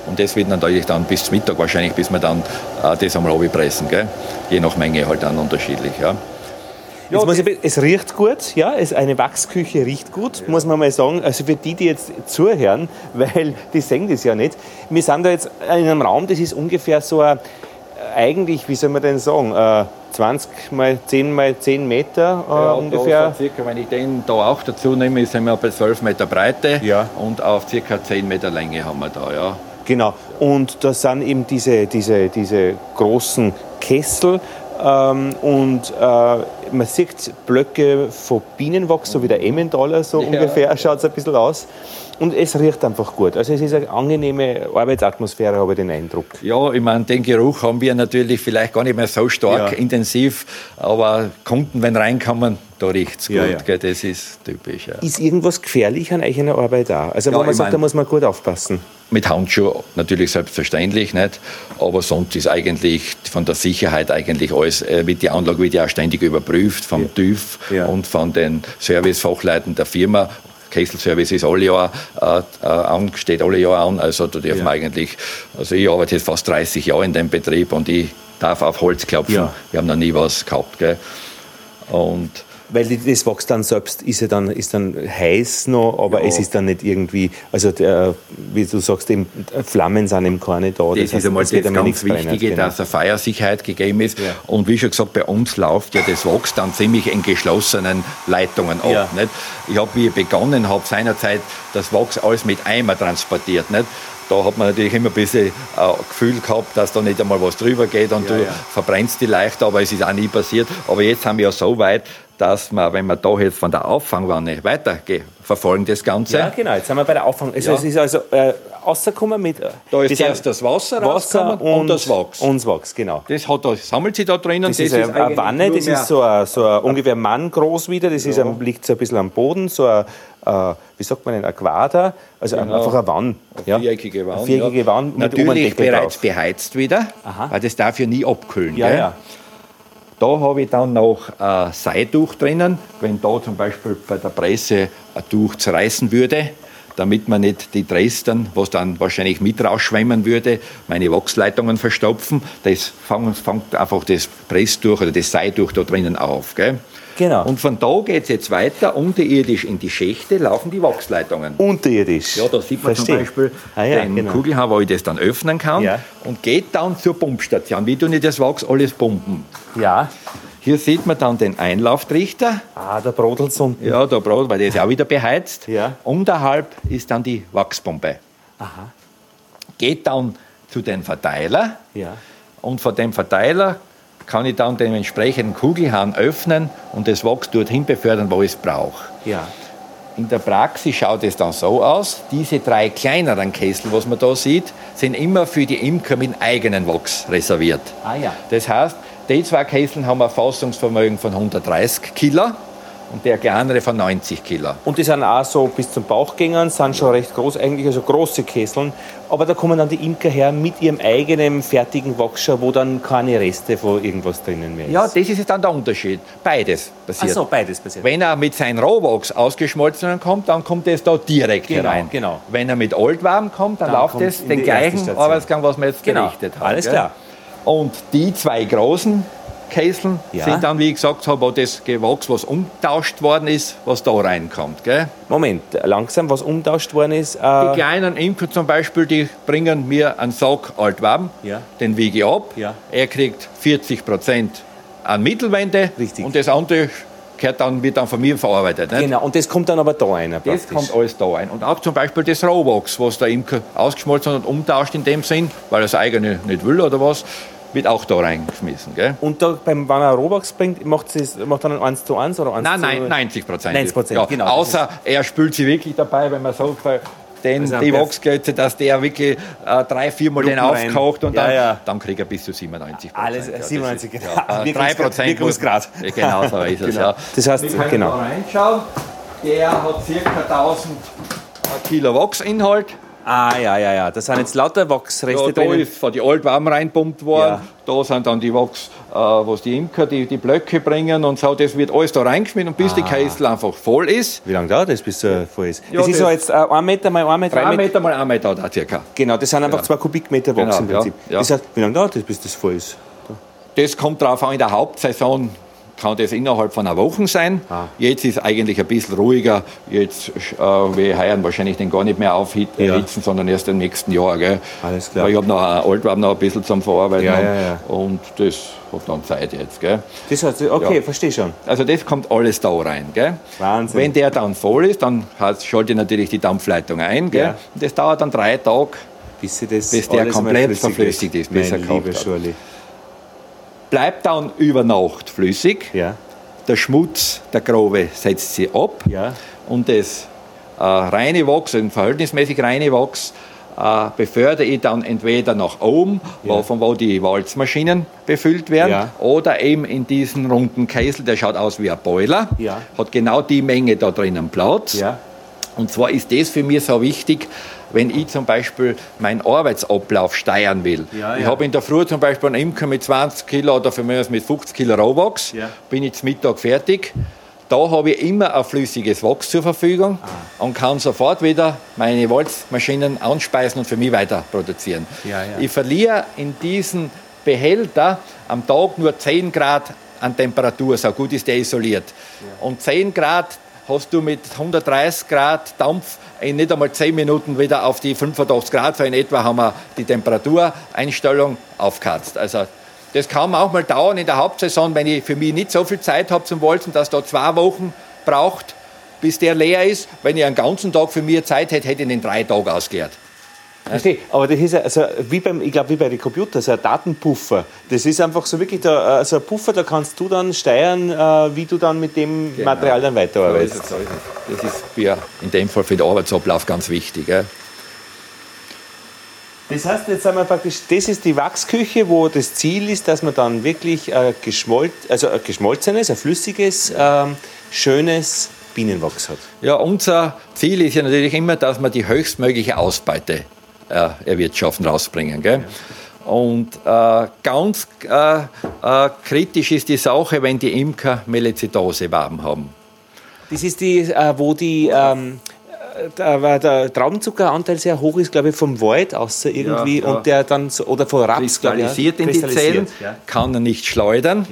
Und das wird natürlich dann bis zum Mittag wahrscheinlich, bis wir dann äh, das einmal abpressen. Gell? Je nach Menge halt dann unterschiedlich. Ja. Jetzt muss ich, es riecht gut, ja, es, eine Wachsküche riecht gut, muss man mal sagen. Also für die, die jetzt zuhören, (laughs) weil die sehen das ja nicht. Wir sind da jetzt in einem Raum, das ist ungefähr so ein, eigentlich, wie soll man denn sagen, äh, 20 mal 10 mal 10 Meter äh, Ja, ungefähr. Circa, wenn ich den da auch dazu nehme, sind wir bei 12 Meter Breite Ja. und auf circa 10 Meter Länge haben wir da. Ja. Genau. Und da sind eben diese, diese, diese großen Kessel. Ähm, und äh, man sieht Blöcke von Bienenwachs, so wie der Emmentaler, so Ja. ungefähr schaut es ein bisschen aus. Und es riecht einfach gut. Also es ist eine angenehme Arbeitsatmosphäre, habe ich den Eindruck. ja, ich meine, den Geruch haben wir natürlich vielleicht gar nicht mehr so stark Ja. intensiv, aber Kunden, wenn reinkommen, da riecht es gut. Ja, ja. Gell? Das ist typisch. Ist irgendwas gefährlich an der Arbeit auch? Also wo Ja, man sagt, mein- da muss man gut aufpassen. Mit Handschuhen natürlich selbstverständlich nicht, aber sonst ist eigentlich von der Sicherheit eigentlich alles, äh, wird die Anlage wird ja auch ständig überprüft vom TÜV und von den Servicefachleuten der Firma. Kesselservice ist alle Jahr äh, äh, an, steht alle Jahr an, also da dürfen Ja. wir eigentlich, also ich arbeite jetzt fast 30 Jahre in dem Betrieb und ich darf auf Holz klopfen. Ja. Wir haben noch nie was gehabt. Gell? Und Weil das Wachs dann selbst ist ja dann, ist dann heiß noch, aber ja. es ist dann nicht irgendwie, also der, wie du sagst, eben, Flammen sind eben keine da. Das, das heißt, ist einmal das, das ganz Wichtige, genau. dass eine Feiersicherheit gegeben ist. Ja. Und wie schon gesagt, bei uns läuft ja das Wachs dann ziemlich in geschlossenen Leitungen ab. Ja. Nicht? Ich habe, wie ich begonnen habe, seinerzeit das Wachs alles mit Eimer transportiert. Nicht? da hat man natürlich immer ein bisschen äh, Gefühl gehabt, dass da nicht einmal was drüber geht und ja, du ja. verbrennst die leicht, aber es ist auch nie passiert. Aber jetzt haben wir ja so weit, dass man, wenn wir da jetzt von der Auffangwanne weiter verfolgen, das Ganze. Ja, genau, jetzt sind wir bei der Auffang. Also, ja. Es ist also äh, rausgekommen mit. Äh, da ist erst das Wasser, Wasser und, und, das Wachs. Und das Wachs, genau. Das, hat, das sammelt sich da drinnen. Das, das ist, eine, eine Wanne, das ist so, ein, so ein ungefähr Mann groß wieder. Das ist, liegt so ein bisschen am Boden, so ein, äh, wie sagt man denn, ein Quader, also genau. einfach eine Wand. Ja. Viereckige Wand. Eine viereckige ja. Wand mit Natürlich bereits drauf. beheizt wieder, Aha. weil das darf ja nie abkühlen. Ja, ja. Da habe ich dann noch ein Seituch drinnen, wenn da zum Beispiel bei der Presse ein Tuch zerreißen würde, damit man nicht die Dresden, was dann wahrscheinlich mit rausschwemmen würde, meine Wachsleitungen verstopfen. Das fängt einfach das Presstuch oder das Seituch da drinnen auf. Gell? Genau. Und von da geht es jetzt weiter, unterirdisch in die Schächte laufen die Wachsleitungen. Unterirdisch? Ja, da sieht man Versteh. zum Beispiel ah, ja, den genau. Kugelhahn, wo ich das dann öffnen kann ja. und geht dann zur Pumpstation. Wie tun ich das Wachs alles pumpen? Ja. Hier sieht man dann den Einlauftrichter. Ah, da brodelt es unten. Ja, da brodelt, weil der ist ja auch wieder beheizt. Ja. Unterhalb ist dann die Wachspumpe. Aha. Geht dann zu den Verteiler. Ja. Und von dem Verteiler kann ich dann den entsprechenden Kugelhahn öffnen und das Wachs dorthin befördern, wo ich es brauche. Ja. In der Praxis schaut es dann so aus, diese drei kleineren Kessel, was man da sieht, sind immer für die Imker mit eigenen Wachs reserviert. Ah, ja. Das heißt, die zwei Kessel haben ein Fassungsvermögen von 130 Kilo und der kleinere von 90 Kilo. Und die sind auch so bis zum Bauchgängern, sind schon recht groß, eigentlich also große Kesseln. Aber da kommen dann die Imker her mit ihrem eigenen fertigen Wachscher, wo dann keine Reste von irgendwas drinnen mehr ist. Ja, das ist dann der Unterschied. Beides passiert. Ach so, beides passiert. Wenn er mit seinem Rohwachs ausgeschmolzen kommt, dann kommt es da direkt genau, herein. Genau. Wenn er mit Oldwarm kommt, dann, dann läuft es den gleichen Arbeitsgang, was wir jetzt genau. gerichtet haben. Alles klar. Und die zwei großen Kesseln ja. sind dann, wie ich gesagt habe, das Gewachs, was umtauscht worden ist, was da reinkommt. Gell? Moment, langsam, was umtauscht worden ist? Äh die kleinen Imker zum Beispiel, die bringen mir einen Sack Altwaben, ja. den wiege ich ab. Ja. Er kriegt 40 Prozent an Mittelwände Richtig. und das andere dann, wird dann von mir verarbeitet. Nicht? Genau, und das kommt dann aber da ein. Das kommt alles da ein. Und auch zum Beispiel das Rohwachs, was der Imker ausgeschmolzen und umtauscht in dem Sinn, weil er das eigene nicht will oder was, wird auch da reingeschmissen. Gell? Und da beim, wenn er Rohwachs bringt, macht, es, macht er dann 1 zu 1 oder 1 nein, zu Nein, 90 Prozent. 90 Prozent, ja, genau. Außer er spült sie wirklich dabei, wenn man so den, die Wachsgötze, dass der wirklich äh, drei, viermal den aufkocht und dann, ja, ja. dann kriegt er bis zu 97 Alles, ja, 97, genau. Ja, äh, 3 Prozent. Grad. Genau so ist es, genau. ja. Das heißt, Wir genau. Da reinschauen. Der hat ca. 1000 Kilo Wachsinhalt. Ah, ja, ja, ja. Das sind jetzt lauter Wachsreste ja, da drin. ist von die Altwarm reinpumpt worden. Ja. Da sind dann die Wachs, äh, was die Imker, die, die Blöcke bringen und so. Das wird alles da reingeschmissen und bis ah. die Kessel einfach voll ist. Wie lange dauert das, bis er voll ist? Ja, das, ist so jetzt äh, ein Meter mal ein Meter. Drei Meter mal ein Meter da circa. Genau, das sind einfach ja. zwei Kubikmeter Wachs genau, im Prinzip. Ja, Das heißt, wie lange dauert das, bis das voll ist? Das kommt darauf an, in der Hauptsaison kann das innerhalb von einer Woche sein. Ah. Jetzt ist eigentlich ein bisschen ruhiger. Jetzt äh, wir heuern wahrscheinlich den gar nicht mehr aufhitzen, ja. sondern erst im nächsten Jahr. Gell? Alles klar. Weil ich habe noch ein Altwab noch ein bisschen zum Verarbeiten ja, ja, ja. und das hat dann Zeit jetzt. Gell? Das heißt, okay, ja. verstehe schon. Also das kommt alles da rein. Gell? Wahnsinn. Wenn der dann voll ist, dann schalte ich natürlich die Dampfleitung ein. Gell? Ja. Und das dauert dann drei Tage, bis, bis der komplett verflüssigt ist. Bis er liebe bleibt dann über Nacht flüssig. Ja. Der Schmutz, der Grobe, setzt sie ab. Ja. Und das äh, reine Wachs, ein verhältnismäßig reine Wachs, äh, befördere ich dann entweder nach oben, ja. wo, von wo die Walzmaschinen befüllt werden, ja. oder eben in diesen runden Kessel, der schaut aus wie ein Boiler, ja. hat genau die Menge da drinnen Platz. Und zwar ist das für mich so wichtig, wenn ich zum Beispiel meinen Arbeitsablauf steuern will. Ja, ich habe in der Früh zum Beispiel einen Imker mit 20 Kilo oder für mich mit 50 Kilo Rohwachs, ja. bin ich zum Mittag fertig. Da habe ich immer ein flüssiges Wachs zur Verfügung ah. und kann sofort wieder meine Walzmaschinen anspeisen und für mich weiter produzieren. Ja, ich verliere in diesen Behälter am Tag nur 10 Grad an Temperatur, so gut ist der isoliert. Und 10 Grad hast du mit 130 Grad Dampf in nicht einmal 10 Minuten wieder auf die 85 Grad, so in etwa haben wir die Temperatureinstellung aufgeheizt. Also das kann auch mal dauern in der Hauptsaison, wenn ich für mich nicht so viel Zeit habe zum Walzen, dass da zwei Wochen braucht, bis der leer ist. Wenn ich einen ganzen Tag für mich Zeit hätte, hätte ich in drei Tagen ausgeleert. Verstehe. Aber das ist also wie beim, ich glaube, wie bei den Computern, so ein Datenpuffer. Das ist einfach so wirklich da, also ein Puffer, da kannst du dann steuern, äh, wie du dann mit dem genau. Material dann weiterarbeitest. So ist das ist für, in dem Fall für den Arbeitsablauf ganz wichtig. Gell? Das heißt, jetzt haben wir praktisch, das ist die Wachsküche, wo das Ziel ist, dass man dann wirklich ein, geschmolt, also ein geschmolzenes, ein flüssiges, ähm, schönes Bienenwachs hat. Ja, unser Ziel ist ja natürlich immer, dass wir die höchstmögliche Ausbeute äh, erwirtschaften, rausbringen. Gell? Und äh, ganz äh, äh, kritisch ist die Sache, wenn die Imker Melizidose-Waben haben. Das ist die, äh, wo die, ähm, der, der Traubenzuckeranteil sehr hoch ist, glaube ich, vom Wald aus irgendwie ja, ja. und der dann so, oder von Raps kristallisiert in die Zellen, ja. kann er nicht schleudern.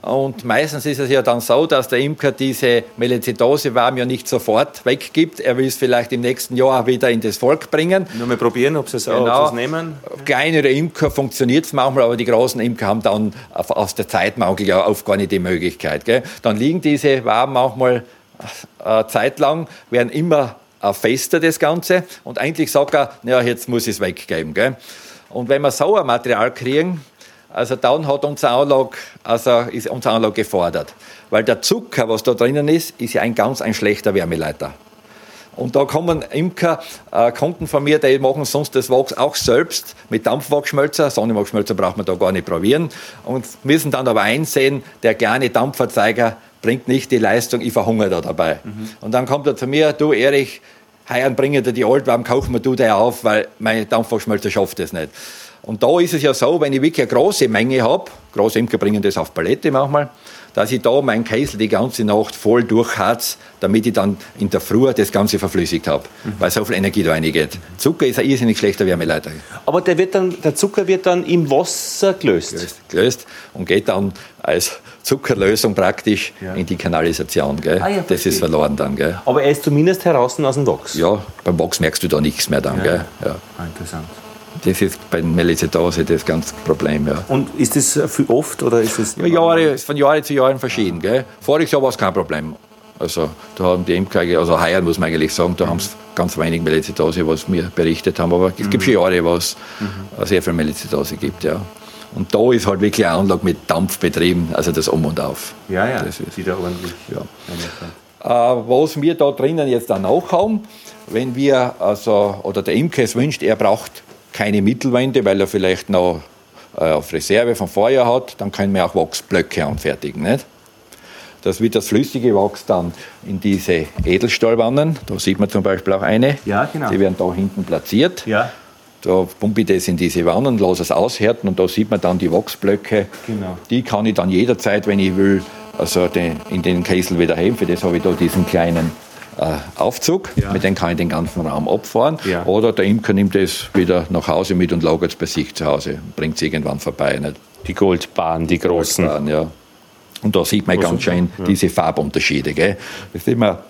Und meistens ist es ja dann so, dass der Imker diese Melizidose-Warm ja nicht sofort weggibt. Er will es vielleicht im nächsten Jahr wieder in das Volk bringen. Nur mal probieren, ob sie es genau. nehmen. Kleinere Imker funktioniert es manchmal, aber die großen Imker haben dann aus der Zeitmangel ja oft gar nicht die Möglichkeit. Gell? Dann liegen diese Waben manchmal äh, zeitlang, werden immer äh, fester das Ganze und eigentlich sagt er, ja, jetzt muss ich es weggeben. Gell? Und wenn wir so ein Material kriegen, also dann hat unsere Anlage, also ist unsere Anlage gefordert. Weil der Zucker, was da drinnen ist, ist ja ein ganz ein schlechter Wärmeleiter. Und da kommen Imker, äh, Kunden von mir, die machen sonst das Wachs auch selbst mit Dampfwachsschmelzer. Sonnenwachsschmelzer braucht man da gar nicht probieren. Und müssen dann aber einsehen, der kleine Dampferzeiger bringt nicht die Leistung, ich verhungere da dabei. Mhm. Und dann kommt er zu mir, du Erich, heuer bringen dir die Altwarm, kaufen wir du dir auf, weil mein Dampfwachsschmelzer schafft das nicht. Und da ist es ja so, wenn ich wirklich eine große Menge habe, große Imker bringen das auf Palette manchmal, dass ich da meinen Kessel die ganze Nacht voll durchharz, damit ich dann in der Früh das Ganze verflüssigt habe, mhm. weil so viel Energie da reingeht. Zucker ist ein irrsinnig schlechter Wärmeleiter. Aber der, wird dann, der Zucker wird dann im Wasser gelöst? Gelöst, gelöst und geht dann als Zuckerlösung praktisch ja. in die Kanalisation. Gell? Ah, ja, das ist verloren dann. Gell? Aber er ist zumindest heraus aus dem Wachs? Ja, beim Wachs merkst du da nichts mehr dann. Ja. Gell? Ja. Ah, interessant. Das ist bei Melizidose das ganze Problem. Ja. Und ist das für oft oder ist das? Ja, Jahre, von Jahr zu Jahr verschieden. Gell? Voriges Jahr war es kein Problem. Also da haben die Imker, also heuer muss man eigentlich sagen, da mhm. haben es ganz wenig Melizidose, was wir berichtet haben. Aber es mhm. gibt schon Jahre, wo es mhm. sehr viel Melizidose gibt. Ja. Und da ist halt wirklich eine Anlage mit Dampf betrieben, also das Um und Auf. Ja, ja, das ist wieder ordentlich. Ja. Äh, was wir da drinnen jetzt dann auch haben, wenn wir, also, oder der Imker es wünscht, er braucht keine Mittelwände, weil er vielleicht noch äh, auf Reserve vom Vorjahr hat, dann können wir auch Wachsblöcke anfertigen. Nicht? Das wird das flüssige Wachs dann in diese Edelstahlwannen, da sieht man zum Beispiel auch eine, ja, genau. die werden da hinten platziert. Ja. Da pumpe ich das in diese Wannen, lasse es aushärten und da sieht man dann die Wachsblöcke. Genau. Die kann ich dann jederzeit, wenn ich will, also den, in den Kessel wieder heben. Für das habe ich da diesen kleinen Aufzug, ja. mit dem kann ich den ganzen Raum abfahren. Ja. Oder der Imker nimmt es wieder nach Hause mit und lagert es bei sich zu Hause und bringt es irgendwann vorbei. Nicht? Die Goldbahn, die großen. Goldbahn, ja. Und da sieht man ganz schön ja. diese Farbunterschiede. Gell? Das ist immer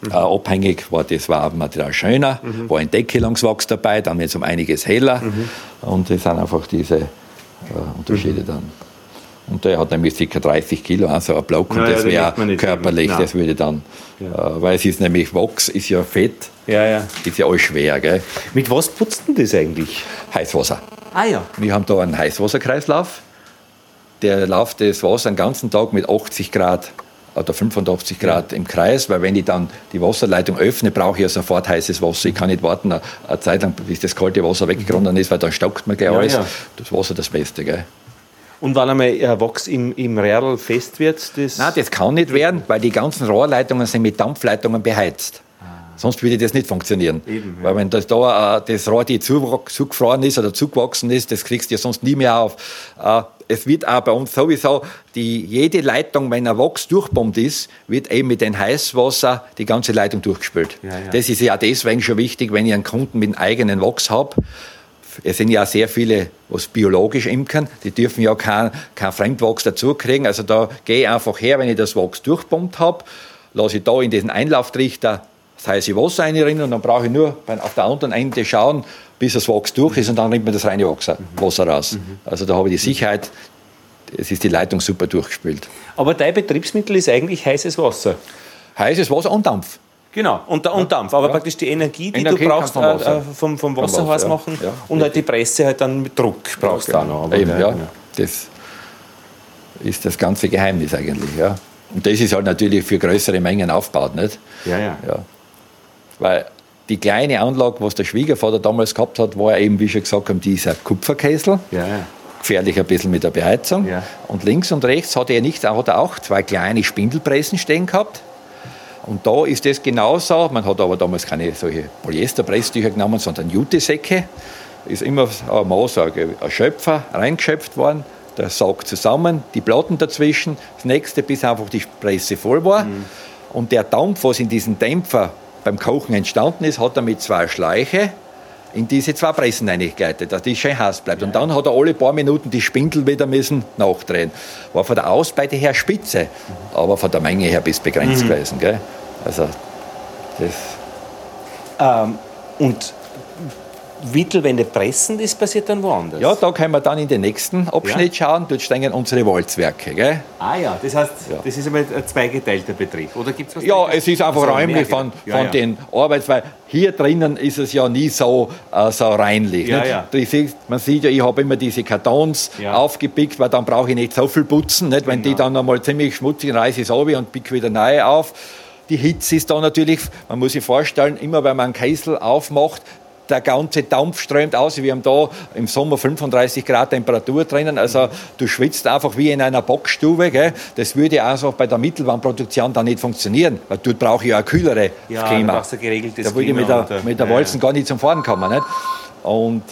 mhm. äh, abhängig, war das Wabenmaterial schöner, mhm. war ein Deckelungswachs dabei, dann wird es um einiges heller. Mhm. Und das sind einfach diese äh, Unterschiede mhm. dann. Und der hat nämlich ca. 30 Kilo, also ein Block, und ja, das wäre körperlich, das würde dann, ja. äh, weil es ist nämlich Wachs, ist ja Fett, ist ja alles schwer. Gell? Mit was putzt denn das eigentlich? Heißwasser. Ah ja. Wir haben da einen Heißwasserkreislauf, der läuft das Wasser den ganzen Tag mit 80 Grad oder 85 Grad im Kreis, weil wenn ich dann die Wasserleitung öffne, brauche ich ja sofort heißes Wasser. Ich kann nicht warten eine Zeit lang, bis das kalte Wasser weggeronnen ist, weil dann stockt mir gleich alles. Das Wasser das Beste. Gell? Und wenn einmal ein Wachs im, im Rädel fest wird? Das Nein, das kann nicht werden, weil die ganzen Rohrleitungen sind mit Dampfleitungen beheizt. Ah. Sonst würde das nicht funktionieren. Eben, ja. Weil wenn das, da, äh, das Rohr die zugefroren ist oder zugewachsen ist, das kriegst du ja sonst nie mehr auf. Äh, es wird auch bei uns sowieso, die, jede Leitung, wenn ein Wachs durchbombt ist, wird eben mit dem Heißwasser die ganze Leitung durchgespült. Ja, ja. Das ist ja deswegen schon wichtig, wenn ich einen Kunden mit einem eigenen Wachs habe, es sind ja sehr viele, was biologisch imkern, die dürfen ja kein, kein Fremdwachs dazukriegen. Also da gehe ich einfach her, wenn ich das Wachs durchpumpt habe, lasse ich da in diesen Einlauftrichter das heiße Wasser reinrinnen und dann brauche ich nur auf der anderen Ende schauen, bis das Wachs durch ist und dann nimmt man das reine Wasser, Wasser raus. Mhm. Also da habe ich die Sicherheit, es ist die Leitung super durchgespült. Aber dein Betriebsmittel ist eigentlich heißes Wasser. Heißes Wasser und Dampf. Genau, und, und Dampf. Aber ja. praktisch die Energie, die Energie du brauchst, vom, Wasser. Äh, vom, vom Wasserhaus ja. machen ja. und halt die Presse halt dann mit Druck brauchst du auch noch. Eben, ja. Das ist das ganze Geheimnis eigentlich. Ja. Und das ist halt natürlich für größere Mengen aufgebaut, nicht? Ja, ja. ja. Weil die kleine Anlage, was der Schwiegervater damals gehabt hat, war eben, wie schon gesagt haben, dieser Kupferkessel. Ja, ja gefährlich ein bisschen mit der Beheizung. Ja. Und links und rechts hat er, nicht, hat er auch zwei kleine Spindelpressen stehen gehabt. Und da ist das genauso. Man hat aber damals keine solche Polyesterpresstücher genommen, sondern Jutesäcke. Ist immer ein Maß, ein Schöpfer reingeschöpft worden. Der saugt zusammen, die Platten dazwischen. Das nächste, bis einfach die Presse voll war. Mhm. Und der Dampf, was in diesen Dämpfer beim Kochen entstanden ist, hat er mit zwei Schläuche in diese zwei Pressen reingegleitet, dass die schön heiß bleibt. Und dann hat er alle paar Minuten die Spindel wieder müssen nachdrehen. War von der Ausbeute her spitze, aber von der Menge her bis begrenzt mhm. gewesen. Gell? Also das. Ähm, und Mittelwände pressen, das passiert dann woanders? Ja, da können wir dann in den nächsten Abschnitt ja. schauen. Dort stehen unsere Walzwerke. Gell? Ah ja, das heißt, ja. das ist ein zweigeteilter Betrieb. Oder gibt's was ja, es ist einfach also räumlich von, von ja, den Arbeits... Weil hier drinnen ist es ja nie so, äh, so reinlich. Ja. Man sieht ja, ich habe immer diese Kartons aufgepickt, weil dann brauche ich nicht so viel putzen. Nicht? Wenn genau. die dann einmal ziemlich schmutzig sind, reiße ich es und pick wieder neu auf. Die Hitze ist da natürlich, man muss sich vorstellen, immer wenn man einen Kessel aufmacht, der ganze Dampf strömt aus. Wir haben da im Sommer 35 Grad Temperatur drinnen. Also du schwitzt einfach wie in einer Boxstube. Gell? Das würde also bei der Mittelwarmproduktion dann nicht funktionieren, weil dort brauche ich ja ein kühlere ja, Klima. Da, da würde ich mit der, mit der Walzen ja. gar nicht zum Fahren kommen. Nicht? Und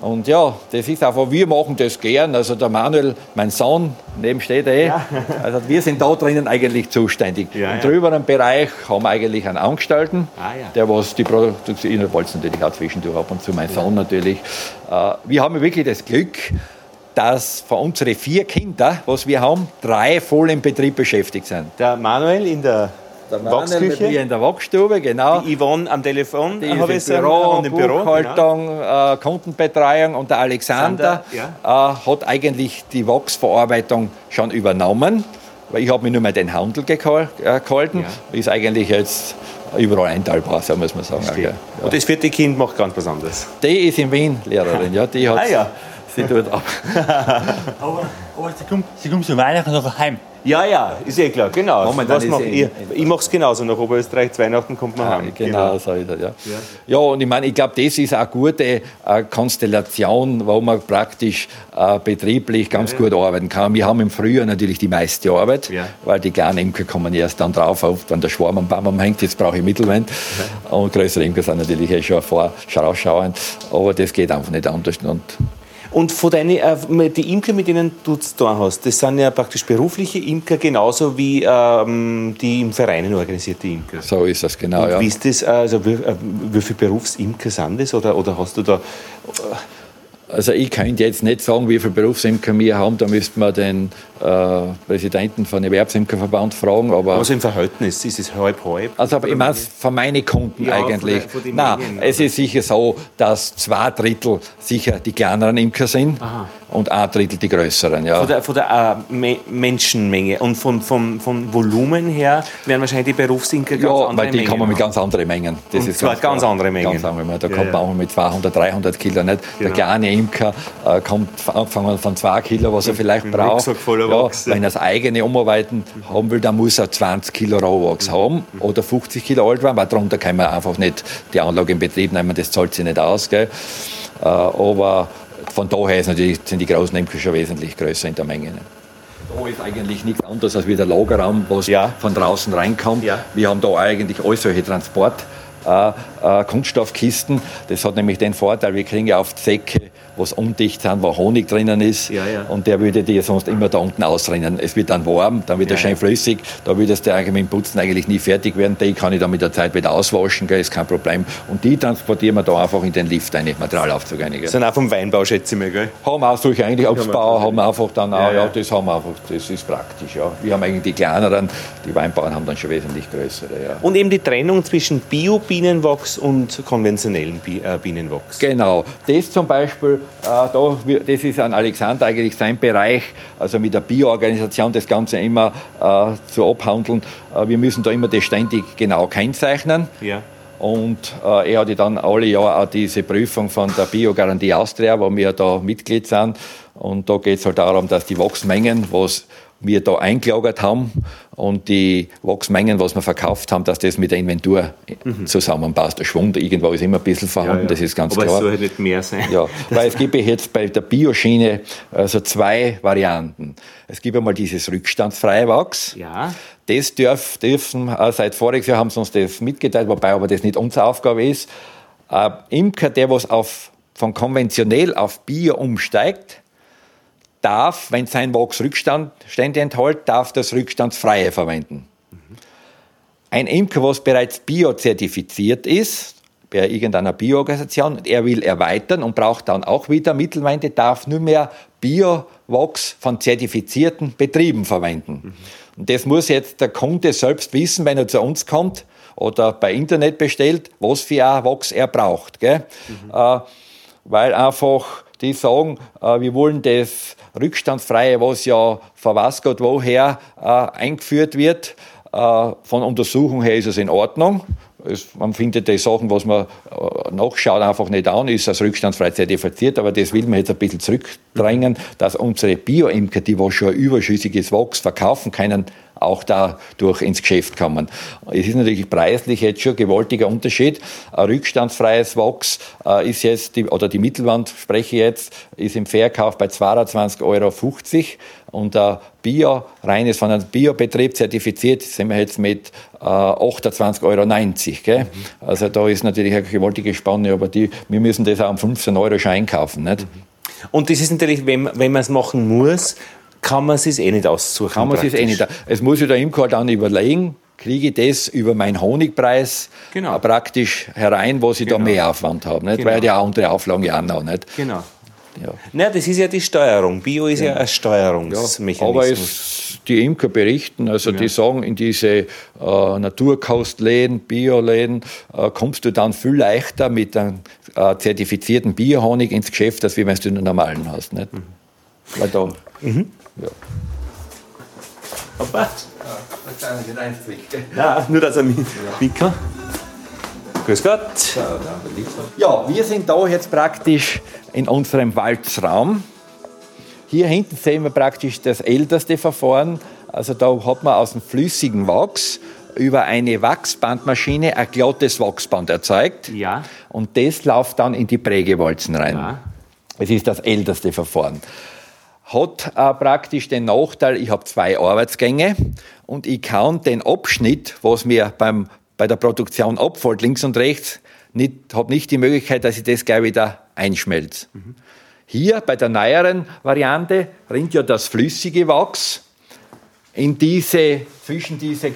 und ja, das ist einfach, wir machen das gern. Also der Manuel, mein Sohn, neben steht er eh. Ja. Also wir sind da drinnen eigentlich zuständig. Ja, Im drüberen Bereich haben wir eigentlich einen Angestellten, ah, ja. der was die Produktion, in der Walz natürlich auch zwischendurch ab und zu, mein Sohn natürlich. Äh, wir haben wirklich das Glück, dass von unseren vier Kindern, was wir haben, drei voll im Betrieb beschäftigt sind. Der Manuel in der der Wachsküche. in der Wachstube, genau. Die Yvonne am Telefon, die habe ich Büro, und im Büro. Buchhaltung, genau. äh, Kundenbetreuung und der Alexander Sander, ja. äh, hat eigentlich die Wachsverarbeitung schon übernommen, weil ich habe mich nur mal den Handel äh, gehalten. Ja. Ist eigentlich jetzt überall einteilbar, so muss man sagen. Ja. Und das vierte Kind macht ganz was anderes. Die ist in Wien Lehrerin, ja. Die hat ah, ja. Sie tut ab. (laughs) aber, aber sie kommt, sie kommt zu Weihnachten noch heim. Ja, ja, ist eh klar, genau. Momentan Was macht ihr? Ich mache es genauso. Nach Oberösterreich, zu Weihnachten kommt man ah, heim. Genau, genau. so ist es, ja. ja. Ja, und ich meine, ich glaube, das ist eine gute äh, Konstellation, wo man praktisch äh, betrieblich ganz ja, gut arbeiten kann. Wir haben im Frühjahr natürlich die meiste Arbeit, weil die kleinen Imker kommen erst dann drauf, auf, wenn der Schwarm am Baum hängt, jetzt brauche ich Mittelwand. Und größere Imker sind natürlich eh schon vorausschauend, aber das geht einfach nicht anders. Und und von deinen, äh, die Imker, mit denen du zu tun hast, das sind ja praktisch berufliche Imker, genauso wie ähm, die im Vereinen organisierte Imker. So ist das, genau. Und ja. Wie ist das, also wie, äh, wie viele Berufsimker sind das? Oder, oder hast du da. Äh, also ich könnte jetzt nicht sagen, wie viele Berufsimker wir haben, da müsste man den äh, Präsidenten von Erwerbsimkerverband fragen. Aber also im Verhältnis, ist es halb halb? Also aber ich meine von meinen Kunden ja, eigentlich. Von, von Nein, Mengen, es ist sicher so, dass zwei Drittel sicher die kleineren Imker sind. Aha und ein Drittel die größeren. Ja. Von der, von der äh, Me Menschenmenge und von, von, von Volumen her werden wahrscheinlich die Berufsimker ganz ja, andere weil die Mengen kommen mit ganz anderen Mengen. Das und ist zwar ganz, ganz andere Mengen. Ganz andere Da ja, kommt man auch mit 200, 300 Kilo. Nicht? Genau. Der kleine Imker äh, kommt angefangen von 2 Kilo, was er vielleicht Ein Ja, wenn er das eigene umarbeiten haben will, dann muss er 20 Kilo Rohwachs mhm. haben oder 50 Kilo alt werden, weil darunter kann man einfach nicht die Anlage in Betrieb nehmen, das zahlt sich nicht aus. Gell? Äh, aber von daher sind die großen Imker schon wesentlich größer in der Menge. Ne? Da ist eigentlich nichts anderes als wie der Lagerraum, was ja. von draußen reinkommt. Ja. Wir haben da eigentlich all solche Transport. Äh, äh, Kunststoffkisten. Das hat nämlich den Vorteil, wir kriegen ja auf die Säcke was undicht sind, wo Honig drinnen ist. Ja, ja. Und der würde dir sonst immer da unten ausrennen. Es wird dann warm, dann wird er Ja, schön ja. flüssig. Da würdest du eigentlich mit dem Putzen eigentlich nie fertig werden. Die kann ich dann mit der Zeit wieder auswaschen, gell, ist kein Problem. Und die transportieren wir da einfach in den Lift rein, Materialaufzug rein. Gell. Sind auch vom Weinbau, schätze ich mal, gell? Haben wir auch solche eigentlich Obstbauer, haben wir einfach dann auch, Ja, das haben wir einfach, das ist praktisch, ja. Wir haben eigentlich die kleineren, die Weinbauern haben dann schon wesentlich größere. Und eben die Trennung zwischen Bio-Bienenwachs und konventionellen äh, Bienenwachs. Genau, das zum Beispiel, da, wir- das ist an Alexander eigentlich sein Bereich, also mit der Bio-Organisation das Ganze immer äh, zu abhandeln. Äh, wir müssen da immer das ständig genau kennzeichnen. Ja. Und äh, er hatte dann alle Jahre auch diese Prüfung von der Biogarantie Austria, wo wir da Mitglied sind. Und da geht es halt darum, dass die Wachsmengen, was wir da eingelagert haben und die Wachsmengen, was wir verkauft haben, dass das mit der Inventur zusammenpasst. Der Schwund irgendwo ist immer ein bisschen vorhanden, das ist ganz Aber klar. es soll halt nicht mehr sein. Ja, (laughs) weil es gibt ja jetzt bei der Bioschiene also zwei Varianten. Es gibt einmal dieses rückstandsfreie Wachs. Ja. Das dürf, dürfen, äh, seit voriges Jahr haben sie uns das mitgeteilt, wobei aber das nicht unsere Aufgabe ist. Äh, Imker, der was auf, von konventionell auf Bio umsteigt, darf, wenn sein Wachs Rückstände enthält, darf das Rückstandsfreie verwenden. Ein Imker, was bereits biozertifiziert ist, bei irgendeiner Bioorganisation, er will erweitern und braucht dann auch wieder Mittelweine, darf nur mehr Bio-Wachs von zertifizierten Betrieben verwenden. Und das muss jetzt der Kunde selbst wissen, wenn er zu uns kommt oder bei Internet bestellt, was für ein Wachs er braucht. Gell? Äh, weil einfach die sagen, äh, wir wollen das Rückstandsfreie, was ja von was Gott woher äh, eingeführt wird, äh, von Untersuchung her ist es in Ordnung. Es, man findet die Sachen, was man äh, nachschaut, einfach nicht an, ist als rückstandsfrei zertifiziert, aber das will man jetzt ein bisschen zurückdrängen, dass unsere Bio-Imker, die was schon überschüssiges Wachs verkaufen können, auch dadurch ins Geschäft kommen. Es ist natürlich preislich jetzt schon ein gewaltiger Unterschied. Ein rückstandsfreies Wachs äh, ist jetzt, die, oder die Mittelwand spreche ich jetzt, ist im Verkauf bei 22,50 Euro und ein Bio, reines von einem Biobetrieb zertifiziert, sind wir jetzt mit äh, 28,90 Euro. Gell? Also da ist natürlich eine gewaltige Spanne, aber die, wir müssen das auch um 15 Euro schon einkaufen. Nicht? Und das ist natürlich, wenn, wenn man es machen muss, kann man es sich eh nicht aussuchen. Kann man sich eh nicht. Es muss ja der Imker dann überlegen, kriege ich das über meinen Honigpreis Genau. äh, praktisch herein, wo ich da mehr Aufwand habe. Nicht? Genau. Weil die auch andere Auflagen ja auch noch nicht. Genau. Ja. Na, das ist ja die Steuerung. Bio ist ja, ein aber Steuerungsmechanismus. es, die Imker berichten, also die sagen, in diese äh, Naturkostläden, Bioläden, äh, kommst du dann viel leichter mit einem äh, zertifizierten Biohonig ins Geschäft, als wie wenn du den normalen hast. Nicht? Mhm. Weil da, ja. Papa? Ja, nur dass er mich Mika. Grüß Gott. Ja, wir sind da jetzt praktisch in unserem Walzraum. Hier hinten sehen wir praktisch das älteste Verfahren. Also da hat man aus dem flüssigen Wachs über eine Wachsbandmaschine ein glattes Wachsband erzeugt. Ja. Und das läuft dann in die Prägewalzen rein. Ja. Es ist das älteste Verfahren. Hat äh, praktisch den Nachteil, ich habe zwei Arbeitsgänge und ich kann den Abschnitt, was mir beim, bei der Produktion abfällt, links und rechts, nicht, habe nicht die Möglichkeit, dass ich das gleich wieder einschmelze. Hier bei der neueren Variante rinnt ja das flüssige Wachs in diese, zwischen diese,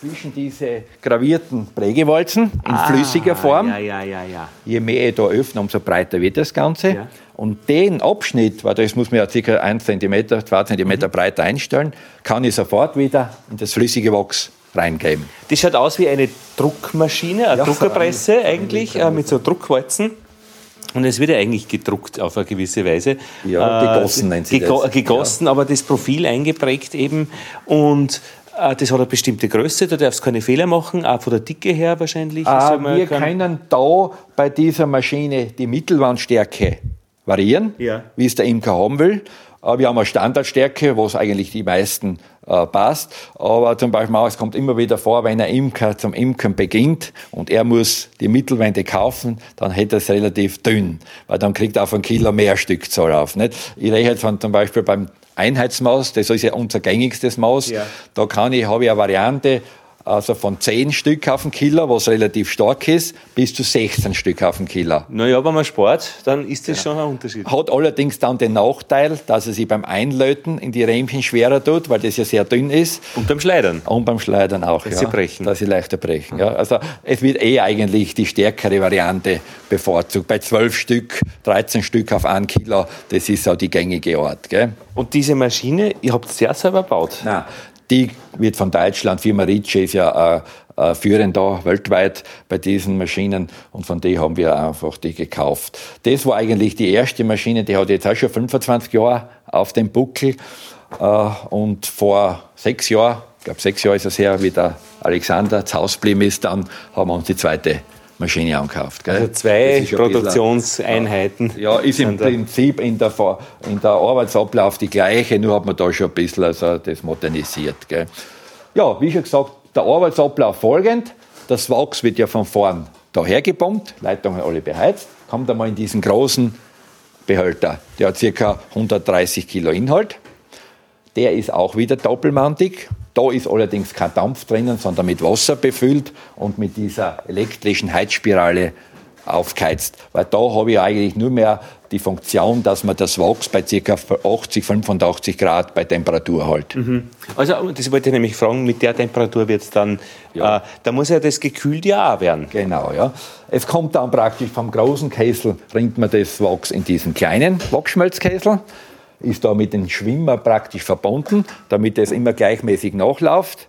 zwischen diese gravierten Prägewalzen in flüssiger Form. Ah, ja, ja, ja. Je mehr ich da öffne, umso breiter wird das Ganze. Ja. Und den Abschnitt, weil das muss man ja ca. 1 cm, 2 cm breiter einstellen, kann ich sofort wieder in das flüssige Wachs reingeben. Das schaut aus wie eine Druckmaschine, eine Ja, Druckerpresse eigentlich, äh, mit so Druckwalzen. Und es wird ja eigentlich gedruckt auf eine gewisse Weise. Ja, gegossen nennt sich gego das. Gegossen, aber das Profil eingeprägt eben. Und äh, das hat eine bestimmte Größe, da darfst du keine Fehler machen, auch von der Dicke her wahrscheinlich. Äh, man wir können- können da bei dieser Maschine die Mittelwandstärke variieren, Ja. wie es der Imker haben will. Äh, Wir haben eine Standardstärke, was eigentlich die meisten äh, passt. Aber zum Beispiel auch, es kommt immer wieder vor, wenn ein Imker zum Imkern beginnt und er muss die Mittelwände kaufen, dann hätte er es relativ dünn, weil dann kriegt er auf ein Kilo mehr Stückzahl auf. Nicht? Ich rede jetzt von zum Beispiel beim Einheitsmaus, das ist ja unser gängigstes Maus. Ja. Da kann ich, habe ich eine Variante, also von 10 Stück auf den Kilo, was relativ stark ist, bis zu 16 Stück auf den Kilo. Naja, wenn man spart, dann ist das ja. schon ein Unterschied. Hat allerdings dann den Nachteil, dass er sich beim Einlöten in die Rähmchen schwerer tut, weil das ja sehr dünn ist. Und beim Schleudern. Und beim Schleudern auch, dass ja. sie brechen. Dass sie leichter brechen, ja. Also es wird eh eigentlich die stärkere Variante bevorzugt. Bei 12 Stück, 13 Stück auf 1 Kilo, das ist auch die gängige Art. Gell? Und diese Maschine, ihr habt sie ja selber gebaut? Nein, die wird von Deutschland, Firma Ritchie ist ja äh, äh, führend da weltweit bei diesen Maschinen und von denen haben wir einfach die gekauft. Das war eigentlich die erste Maschine, die hat jetzt auch schon 25 Jahre auf dem Buckel äh, und vor sechs Jahren, ich glaube sechs Jahre ist es her, wie der Alexander zu Hause geblieben ist, dann haben wir uns die zweite Maschine angekauft. Gell? Also zwei Produktionseinheiten. Bisschen, ja, ist im Prinzip in der, in der Arbeitsablauf die gleiche, nur hat man da schon ein bisschen also das modernisiert. Gell? Ja, wie schon gesagt, der Arbeitsablauf folgend. Das Wachs wird ja von vorn daher gepumpt, Leitungen alle beheizt, kommt einmal in diesen großen Behälter. Der hat ca. 130 Kilo Inhalt. Der ist auch wieder doppelmantig. Da ist allerdings kein Dampf drinnen, sondern mit Wasser befüllt und mit dieser elektrischen Heizspirale aufgeheizt. Weil da habe ich eigentlich nur mehr die Funktion, dass man das Wachs bei ca. 80, 85 Grad bei Temperatur hält. Mhm. Also, das wollte ich nämlich fragen, mit der Temperatur wird es dann, ja. äh, da muss ja das gekühlt ja auch werden. Genau, ja. Es kommt dann praktisch vom großen Kessel, ringt man das Wachs in diesen kleinen Wachsschmelzkessel ist da mit dem Schwimmer praktisch verbunden, damit es immer gleichmäßig nachläuft.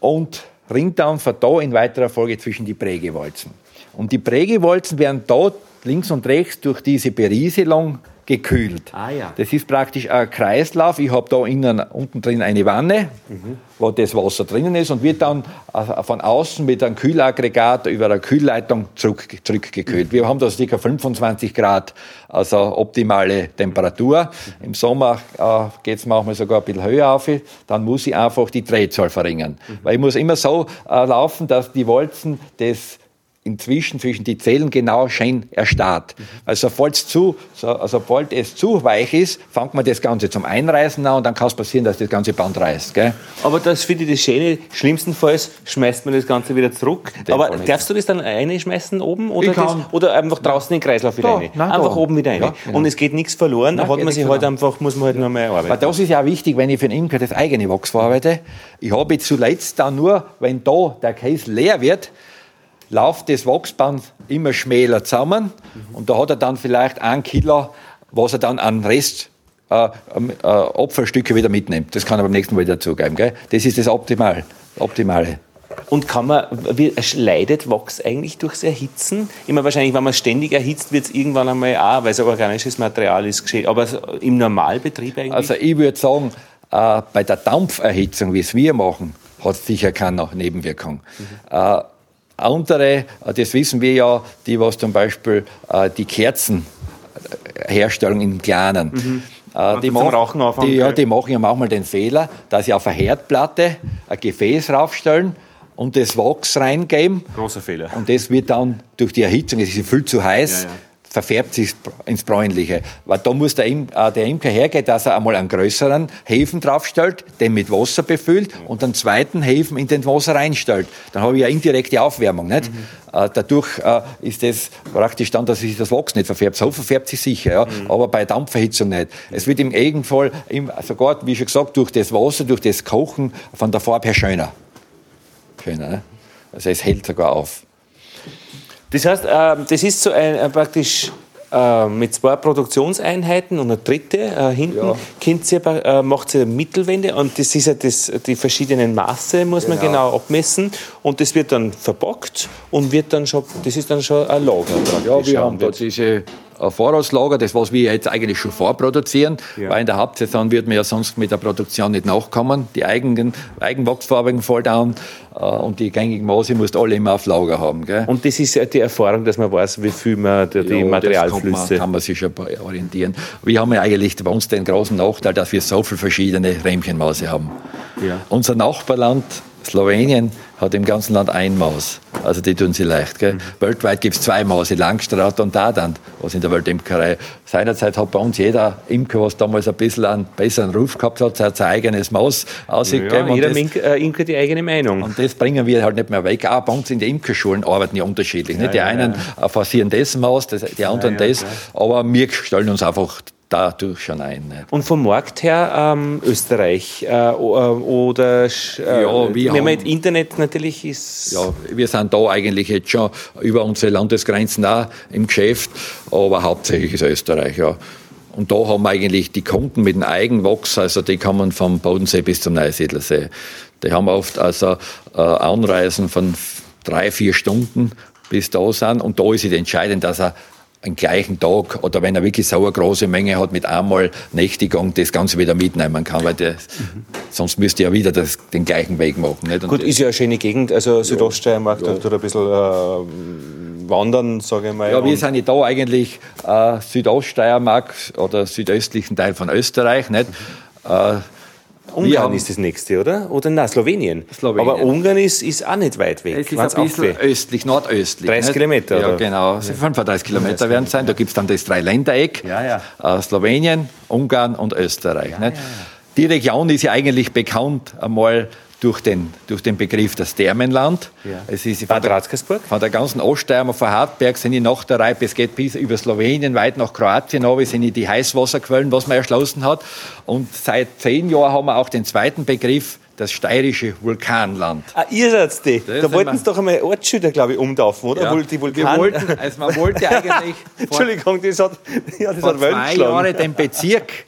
Und ringt dann von da in weiterer Folge zwischen die Prägewalzen. Und die Prägewalzen werden dort links und rechts durch diese Berieselung gekühlt. Ah, ja. Das ist praktisch ein Kreislauf. Ich habe da innen, unten drin eine Wanne, mhm. wo das Wasser drinnen ist und wird dann äh, von außen mit einem Kühlaggregat über eine Kühlleitung zurück, zurückgekühlt. Mhm. Wir haben da ca. 25 Grad, also optimale Temperatur. Mhm. Im Sommer äh, geht es manchmal sogar ein bisschen höher auf. Dann muss ich einfach die Drehzahl verringern. Weil ich muss immer so äh, laufen, dass die Walzen das inzwischen zwischen die Zellen genau schön erstarrt. Also sobald es zu, so, sobald es zu weich ist, fängt man das Ganze zum Einreißen an und dann kann es passieren, dass das ganze Band reißt. Gell? Aber das finde ich das Schöne. Schlimmstenfalls schmeißt man das Ganze wieder zurück. Aber darfst du das dann einschmeißen oben oder, das, oder einfach draußen in den Kreislauf wieder rein? Einfach da. oben wieder rein. Ja, genau. Und es geht nichts verloren. Nein, da hat man sich halt einfach, muss man halt noch mehr arbeiten. Aber das ist ja auch wichtig, wenn ich für den Imker das eigene Wachs verarbeite. Ich habe zuletzt dann nur, wenn da der Käse leer wird, läuft das Wachsband immer schmäler zusammen mhm. und da hat er dann vielleicht ein Kilo, was er dann an Rest äh, äh, Opferstücke wieder mitnimmt. Das kann er beim nächsten Mal dazugeben. Gell? Das ist das Optimal, Optimale. Und kann man, wie, leidet Wachs eigentlich durchs Erhitzen? Immer wahrscheinlich, wenn man ständig erhitzt, wird es irgendwann einmal auch, weil es ein organisches Material ist, geschehen. Aber im Normalbetrieb eigentlich? Also ich würde sagen, äh, bei der Dampferhitzung, wie es wir machen, hat es sicher keine Nebenwirkung. Mhm. Äh, andere, äh, das wissen wir ja, die was zum Beispiel äh, die Kerzenherstellung in Kleinen. Mhm. Äh, die, machen, die, ja, die machen ja manchmal den Fehler, dass sie auf eine Herdplatte ein Gefäß raufstellen und das Wachs reingeben. Großer Fehler. Und das wird dann durch die Erhitzung, es ist viel zu heiß, ja, ja verfärbt sich ins Bräunliche. Weil da muss der, äh, der Imker hergehen, dass er einmal einen größeren Hefen draufstellt, den mit Wasser befüllt und einen zweiten Hefen in den Wasser reinstellt. Dann habe ich eine indirekte Aufwärmung. Nicht? Mhm. Äh, dadurch äh, ist das praktisch dann, dass sich das Wachs nicht verfärbt. So verfärbt sich sicher, ja? Mhm. aber bei Dampfverhitzung nicht. Es wird im Gegenfall sogar, wie schon gesagt, durch das Wasser, durch das Kochen von der Farbe her schöner. Schöner. Ne? Also es hält sogar auf. Das heißt, äh, das ist so ein, äh, praktisch äh, mit zwei Produktionseinheiten und eine dritte äh, hinten ja. äh, macht sie Mittelwände und das ist ja das, die verschiedenen Maße muss genau. man genau abmessen und das wird dann verpackt und wird dann schon, das ist dann schon ein Lager. Ja, wir haben da diese Vorratslager, das was wir jetzt eigentlich schon vorproduzieren, ja. weil in der Hauptsaison wird man ja sonst mit der Produktion nicht nachkommen. Die eigenen Eigenwachsfarben fallen down äh, und die gängigen Maße musst alle immer auf Lager haben. Gell? Und das ist ja die Erfahrung, dass man weiß, wie viel man die ja, Materialflüsse... Man, kann man sich schon orientieren. Wir haben ja eigentlich bei uns den großen Nachteil, dass wir so viele verschiedene Rähmchenmaße haben. Ja. Unser Nachbarland Slowenien hat im ganzen Land ein Maus. Also die tun sie leicht. Gell? Mhm. Weltweit gibt es zwei Mäuse, Langstraat und Dadant, was in der Weltimkerei. Seinerzeit hat bei uns jeder Imker, was damals ein bisschen einen besseren Ruf gehabt hat, sein eigenes Maus ausgegeben. Ja, jeder das, Imker, äh, Imker die eigene Meinung. Und das bringen wir halt nicht mehr weg. Auch bei uns in den Imkerschulen arbeiten ja unterschiedlich. Ja, nicht? Die ja, einen ja. forcieren das Maus, die anderen das. Aber wir stellen uns einfach dadurch schon ein. Nicht? Und vom Markt her ähm, Österreich äh, äh oder äh, ja, wir wenn man Internet natürlich ist. Ja, wir sind da eigentlich jetzt schon über unsere Landesgrenzen auch im Geschäft, aber hauptsächlich ist Österreich, ja. Und da haben wir eigentlich die Kunden mit dem Eigenwachs, also die kommen vom Bodensee bis zum Neusiedlersee. Die haben oft also äh, Anreisen von drei, vier Stunden bis da sind. Und da ist es entscheidend, dass er einen gleichen Tag oder wenn er wirklich so eine große Menge hat mit einmal Nächtigung, das Ganze wieder mitnehmen kann, weil das, mhm. sonst müsste er wieder das, den gleichen Weg machen. Nicht? Gut, ist ja eine schöne Gegend, also Südoststeiermark, ja. tut ein bisschen äh, wandern, sage ich mal. Ja, wir sind ja da eigentlich äh, Südoststeiermark oder südöstlichen Teil von Österreich. Nicht? Mhm. Äh, Ungarn ist das nächste, oder? Oder nein, Slowenien. Slowenien. Aber Ungarn ist, ist auch nicht weit weg. Es ist ein bisschen östlich, nordöstlich. 30 nicht? Kilometer, Ja, oder? genau. Also 35 Kilometer werden es sein. Da gibt es dann das Dreiländereck. Ja, ja. Äh, Slowenien, Ungarn und Österreich. Ja, ja, Die Region ist ja eigentlich bekannt einmal durch den, durch den Begriff das Thermenland. Ja. Es ist von der, von der ganzen Oststeiermark, von Hartberg sind die nach der es geht bis über Slowenien, weit nach Kroatien, aber sind die Heißwasserquellen, was man erschlossen hat. Und seit zehn Jahren haben wir auch den zweiten Begriff, das steirische Vulkanland. Ah, ihr seid die. Das da wollten sie doch einmal Ortsschilder, glaube ich, umtaufen, oder? Ja, die Vulkan wir wollten, also man wollte (laughs) eigentlich Entschuldigung, das hat, ja, das vor hat zwei Jahren den Bezirk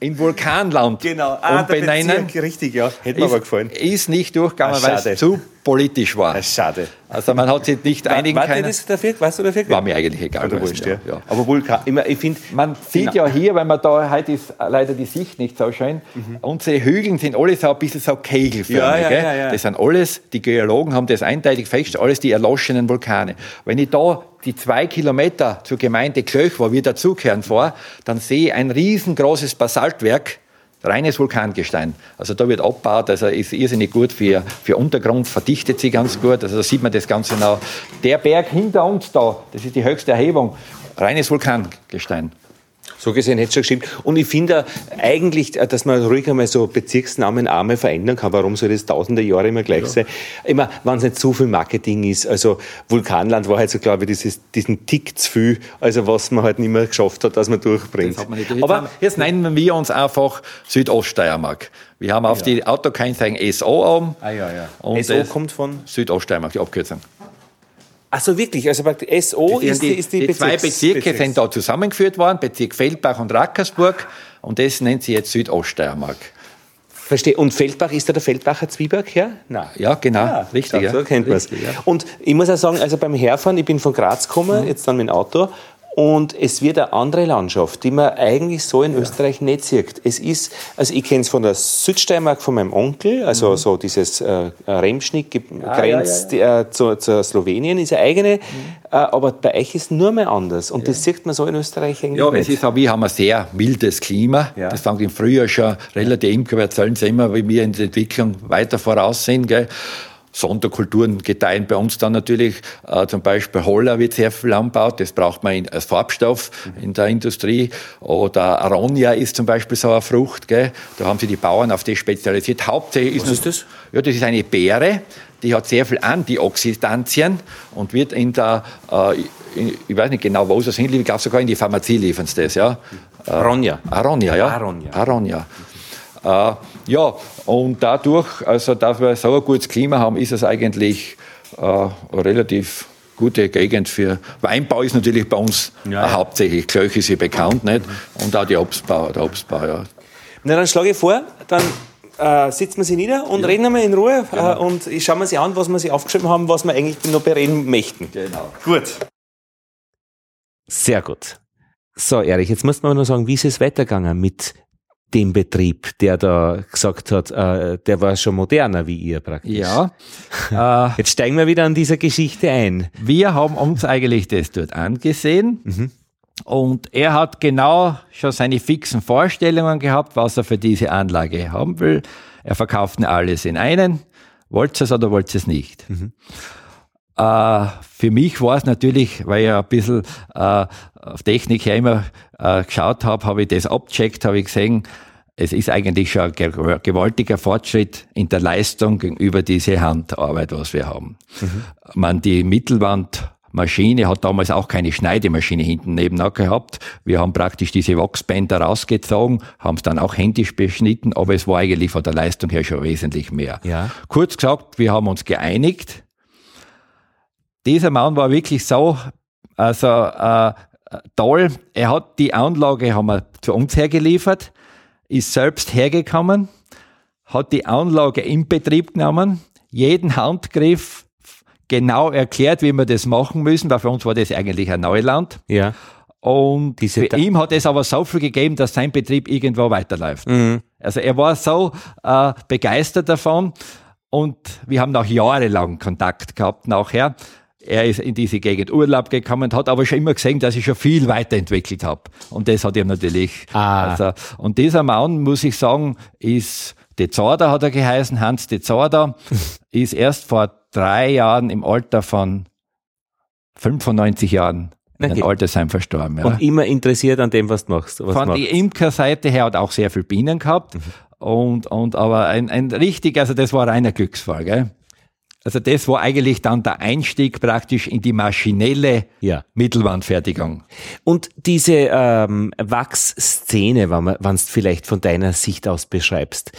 in Vulkanland genau. ah, umbenennen. Richtig, ja. Hätte mir aber gefallen. Ist nicht durchgegangen, weil es zu politisch war. schade. Also man hat sich nicht einigen können. Das dafür, weißt du dafür? War mir eigentlich egal. Oder wurscht, ja. ja. Aber Vulkan, immer, ich finde... Man sieht ja hier, weil man da, heute ist leider die Sicht nicht so schön, mhm. unsere Hügel sind alle so ein bisschen so kegelförmig. Ja, ja, ja, ja, Das sind alles, die Geologen haben das eindeutig festgestellt, alles die erloschenen Vulkane. Wenn ich da die zwei Kilometer zur Gemeinde Klöch, wo wir dazugehören, vor, dann sehe ich ein riesengroßes Basaltwerk, reines Vulkangestein. Also da wird abgebaut, also ist irrsinnig gut für, für Untergrund, verdichtet sich ganz gut, also da sieht man das Ganze noch. Der Berg hinter uns da, das ist die höchste Erhebung, reines Vulkangestein. So gesehen hätte es schon gestimmt. Und ich finde eigentlich, dass man ruhig einmal so Bezirksnamen einmal verändern kann. Warum soll das tausende Jahre immer gleich ja. sein? Immer, wenn es nicht zu viel Marketing ist. Also Vulkanland war halt so, glaube ich, dieses, diesen Tick zu viel, also was man halt nicht mehr geschafft hat, dass man durchbringt. Man Aber jetzt nennen wir uns einfach Südoststeiermark. Wir haben auf ja. die Autokennzeichen SO oben. Ah, ja, ja. Und SO kommt von? Südoststeiermark, die Abkürzung. Also wirklich, also SO ist die, ist die, die zwei Bezirke Bezirks. sind da zusammengeführt worden, Bezirk Feldbach und Rackersburg, und das nennt sie jetzt Südoststeiermark. Verstehe. Und Feldbach, ist da der Feldbacher Zwieback her? Nein. Ja, genau. Ja, richtig. Ja. So kennt man es. Ja. Und ich muss auch sagen, also beim Herfahren, ich bin von Graz gekommen, mhm. jetzt dann mit dem Auto, und es wird eine andere Landschaft, die man eigentlich so in Österreich nicht sieht. Es ist, also ich kenne es von der Südsteiermark von meinem Onkel, also mhm. so dieses äh, Remschnick ah, grenzt ja, ja, ja. Äh, zu, zu, Slowenien, ist eine eigene, mhm. äh, aber bei euch ist es nur mehr anders. Und das sieht man so in Österreich eigentlich Ja, nicht. es ist auch, wir haben ein sehr mildes Klima. Das fängt im Frühjahr schon relativ, Imker erzählen sie immer, wie wir in der Entwicklung weiter voraus sind. Gell? Sonderkulturen gedeihen bei uns dann natürlich. Äh, zum Beispiel Holler wird sehr viel angebaut, das braucht man in, als Farbstoff in der Industrie. Oder Aronia ist zum Beispiel so eine Frucht, gell? da haben sich die Bauern auf das spezialisiert. Hauptsächlich Was ist das? Ja, das ist eine Beere, die hat sehr viel Antioxidantien und wird in der, äh, in, ich weiß nicht genau, wo es das hinliefert, ich glaube sogar in die Pharmazie liefern sie das. Ja? Aronia. Aronia, ja. Aronia. Aronia. Äh, ja, und dadurch, also dass wir so ein gutes Klima haben, ist es eigentlich äh, eine relativ gute Gegend für Weinbau ist natürlich bei uns ja, ja. hauptsächlich. Klöch ist hier bekannt, nicht? Und auch die Obstbau, der Obstbau, ja. Na, dann schlage ich vor, dann äh, sitzen wir sie nieder und ja. reden wir in Ruhe genau. äh, und schauen wir sie an, was wir sie aufgeschrieben haben, was wir eigentlich noch bereden möchten. Genau. Gut. Sehr gut. So, Erich, jetzt muss man nur sagen, wie ist es weitergegangen mit dem Betrieb, der da gesagt hat, äh, der war schon moderner wie ihr praktisch. Ja. (laughs) Äh, Jetzt steigen wir wieder an dieser Geschichte ein. Wir haben uns eigentlich das dort angesehen. Mhm. Und er hat genau schon seine fixen Vorstellungen gehabt, was er für diese Anlage haben will. Er verkauft alles in einen. wollt ihr es oder wollt ihr es nicht? Mhm. Äh, für mich war es natürlich, weil ich ein bisschen äh, auf Technik her immer äh, geschaut habe, habe ich das abcheckt, habe ich gesehen, es ist eigentlich schon ein gewaltiger Fortschritt in der Leistung gegenüber diese Handarbeit, was wir haben. Mhm. Man, die Mittelwandmaschine hat damals auch keine Schneidemaschine hinten nebenan gehabt. Wir haben praktisch diese Wachsbänder rausgezogen, haben es dann auch händisch beschnitten, aber es war eigentlich von der Leistung her schon wesentlich mehr. Ja. Kurz gesagt, wir haben uns geeinigt. Dieser Mann war wirklich so, also äh, toll. Er hat die Anlage, haben wir zu uns hergeliefert ist selbst hergekommen, hat die Anlage in Betrieb genommen, jeden Handgriff genau erklärt, wie wir das machen müssen, weil für uns war das eigentlich ein Neuland. Ja. Und Diese für ihn hat es aber so viel gegeben, dass sein Betrieb irgendwo weiterläuft. Mhm. Also er war so äh, begeistert davon und wir haben noch jahrelang Kontakt gehabt nachher er ist in diese Gegend Urlaub gekommen, hat aber schon immer gesehen, dass ich schon viel weiterentwickelt habe. Und das hat ihm natürlich. Ah. Also, und dieser Mann, muss ich sagen, ist De Zorda hat er geheißen, Hans De Zorda, (laughs) ist erst vor drei Jahren im Alter von 95 Jahren in okay. Altersheim verstorben. Ja. Und immer interessiert an dem, was du machst. Was Von der Imkerseite her hat auch sehr viel Bienen gehabt. Mhm. Und, und aber ein, ein richtig, also das war ein reiner Glücksfall, gell? Also das war eigentlich dann der Einstieg praktisch in die maschinelle ja. Mittelwandfertigung. Und diese ähm, Wachsszene, wenn du es vielleicht von deiner Sicht aus beschreibst,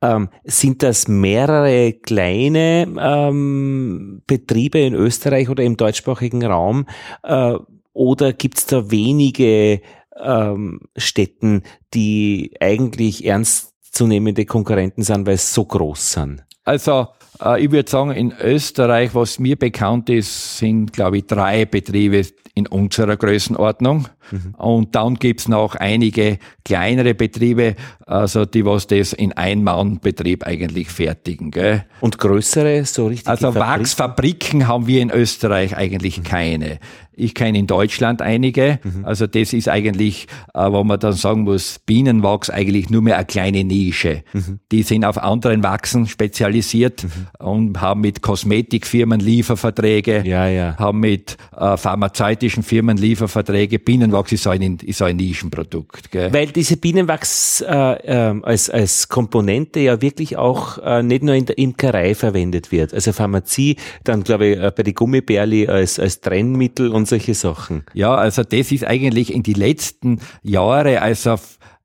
ähm, sind das mehrere kleine ähm, Betriebe in Österreich oder im deutschsprachigen Raum? Äh, oder gibt es da wenige ähm, Städten, die eigentlich ernstzunehmende Konkurrenten sind, weil es so groß sind? Also äh, ich würde sagen, in Österreich, was mir bekannt ist, sind, glaube ich, drei Betriebe in unserer Größenordnung. Mhm. Und dann gibt's noch einige kleinere Betriebe, also die was das in Einmannbetrieb eigentlich fertigen. Gell? Und größere, so richtig? Also Wachsfabriken haben wir in Österreich eigentlich mhm. keine. Ich kenne in Deutschland einige. Mhm. Also das ist eigentlich, äh, wo man dann sagen muss, Bienenwachs eigentlich nur mehr eine kleine Nische. Mhm. Die sind auf anderen Wachsen spezialisiert mhm. und haben mit Kosmetikfirmen Lieferverträge, ja, ja. haben mit äh, pharmazeutischen Firmen Lieferverträge. Bienenwachs ist so ein, ist so ein Nischenprodukt. Gell? Weil diese Bienenwachs äh, äh, als, als Komponente ja wirklich auch äh, nicht nur in der Imkerei verwendet wird. Also Pharmazie, dann glaube ich äh, bei den Gummibärli als, als Trennmittel und solche Sachen. Ja, also das ist eigentlich in die letzten Jahre, also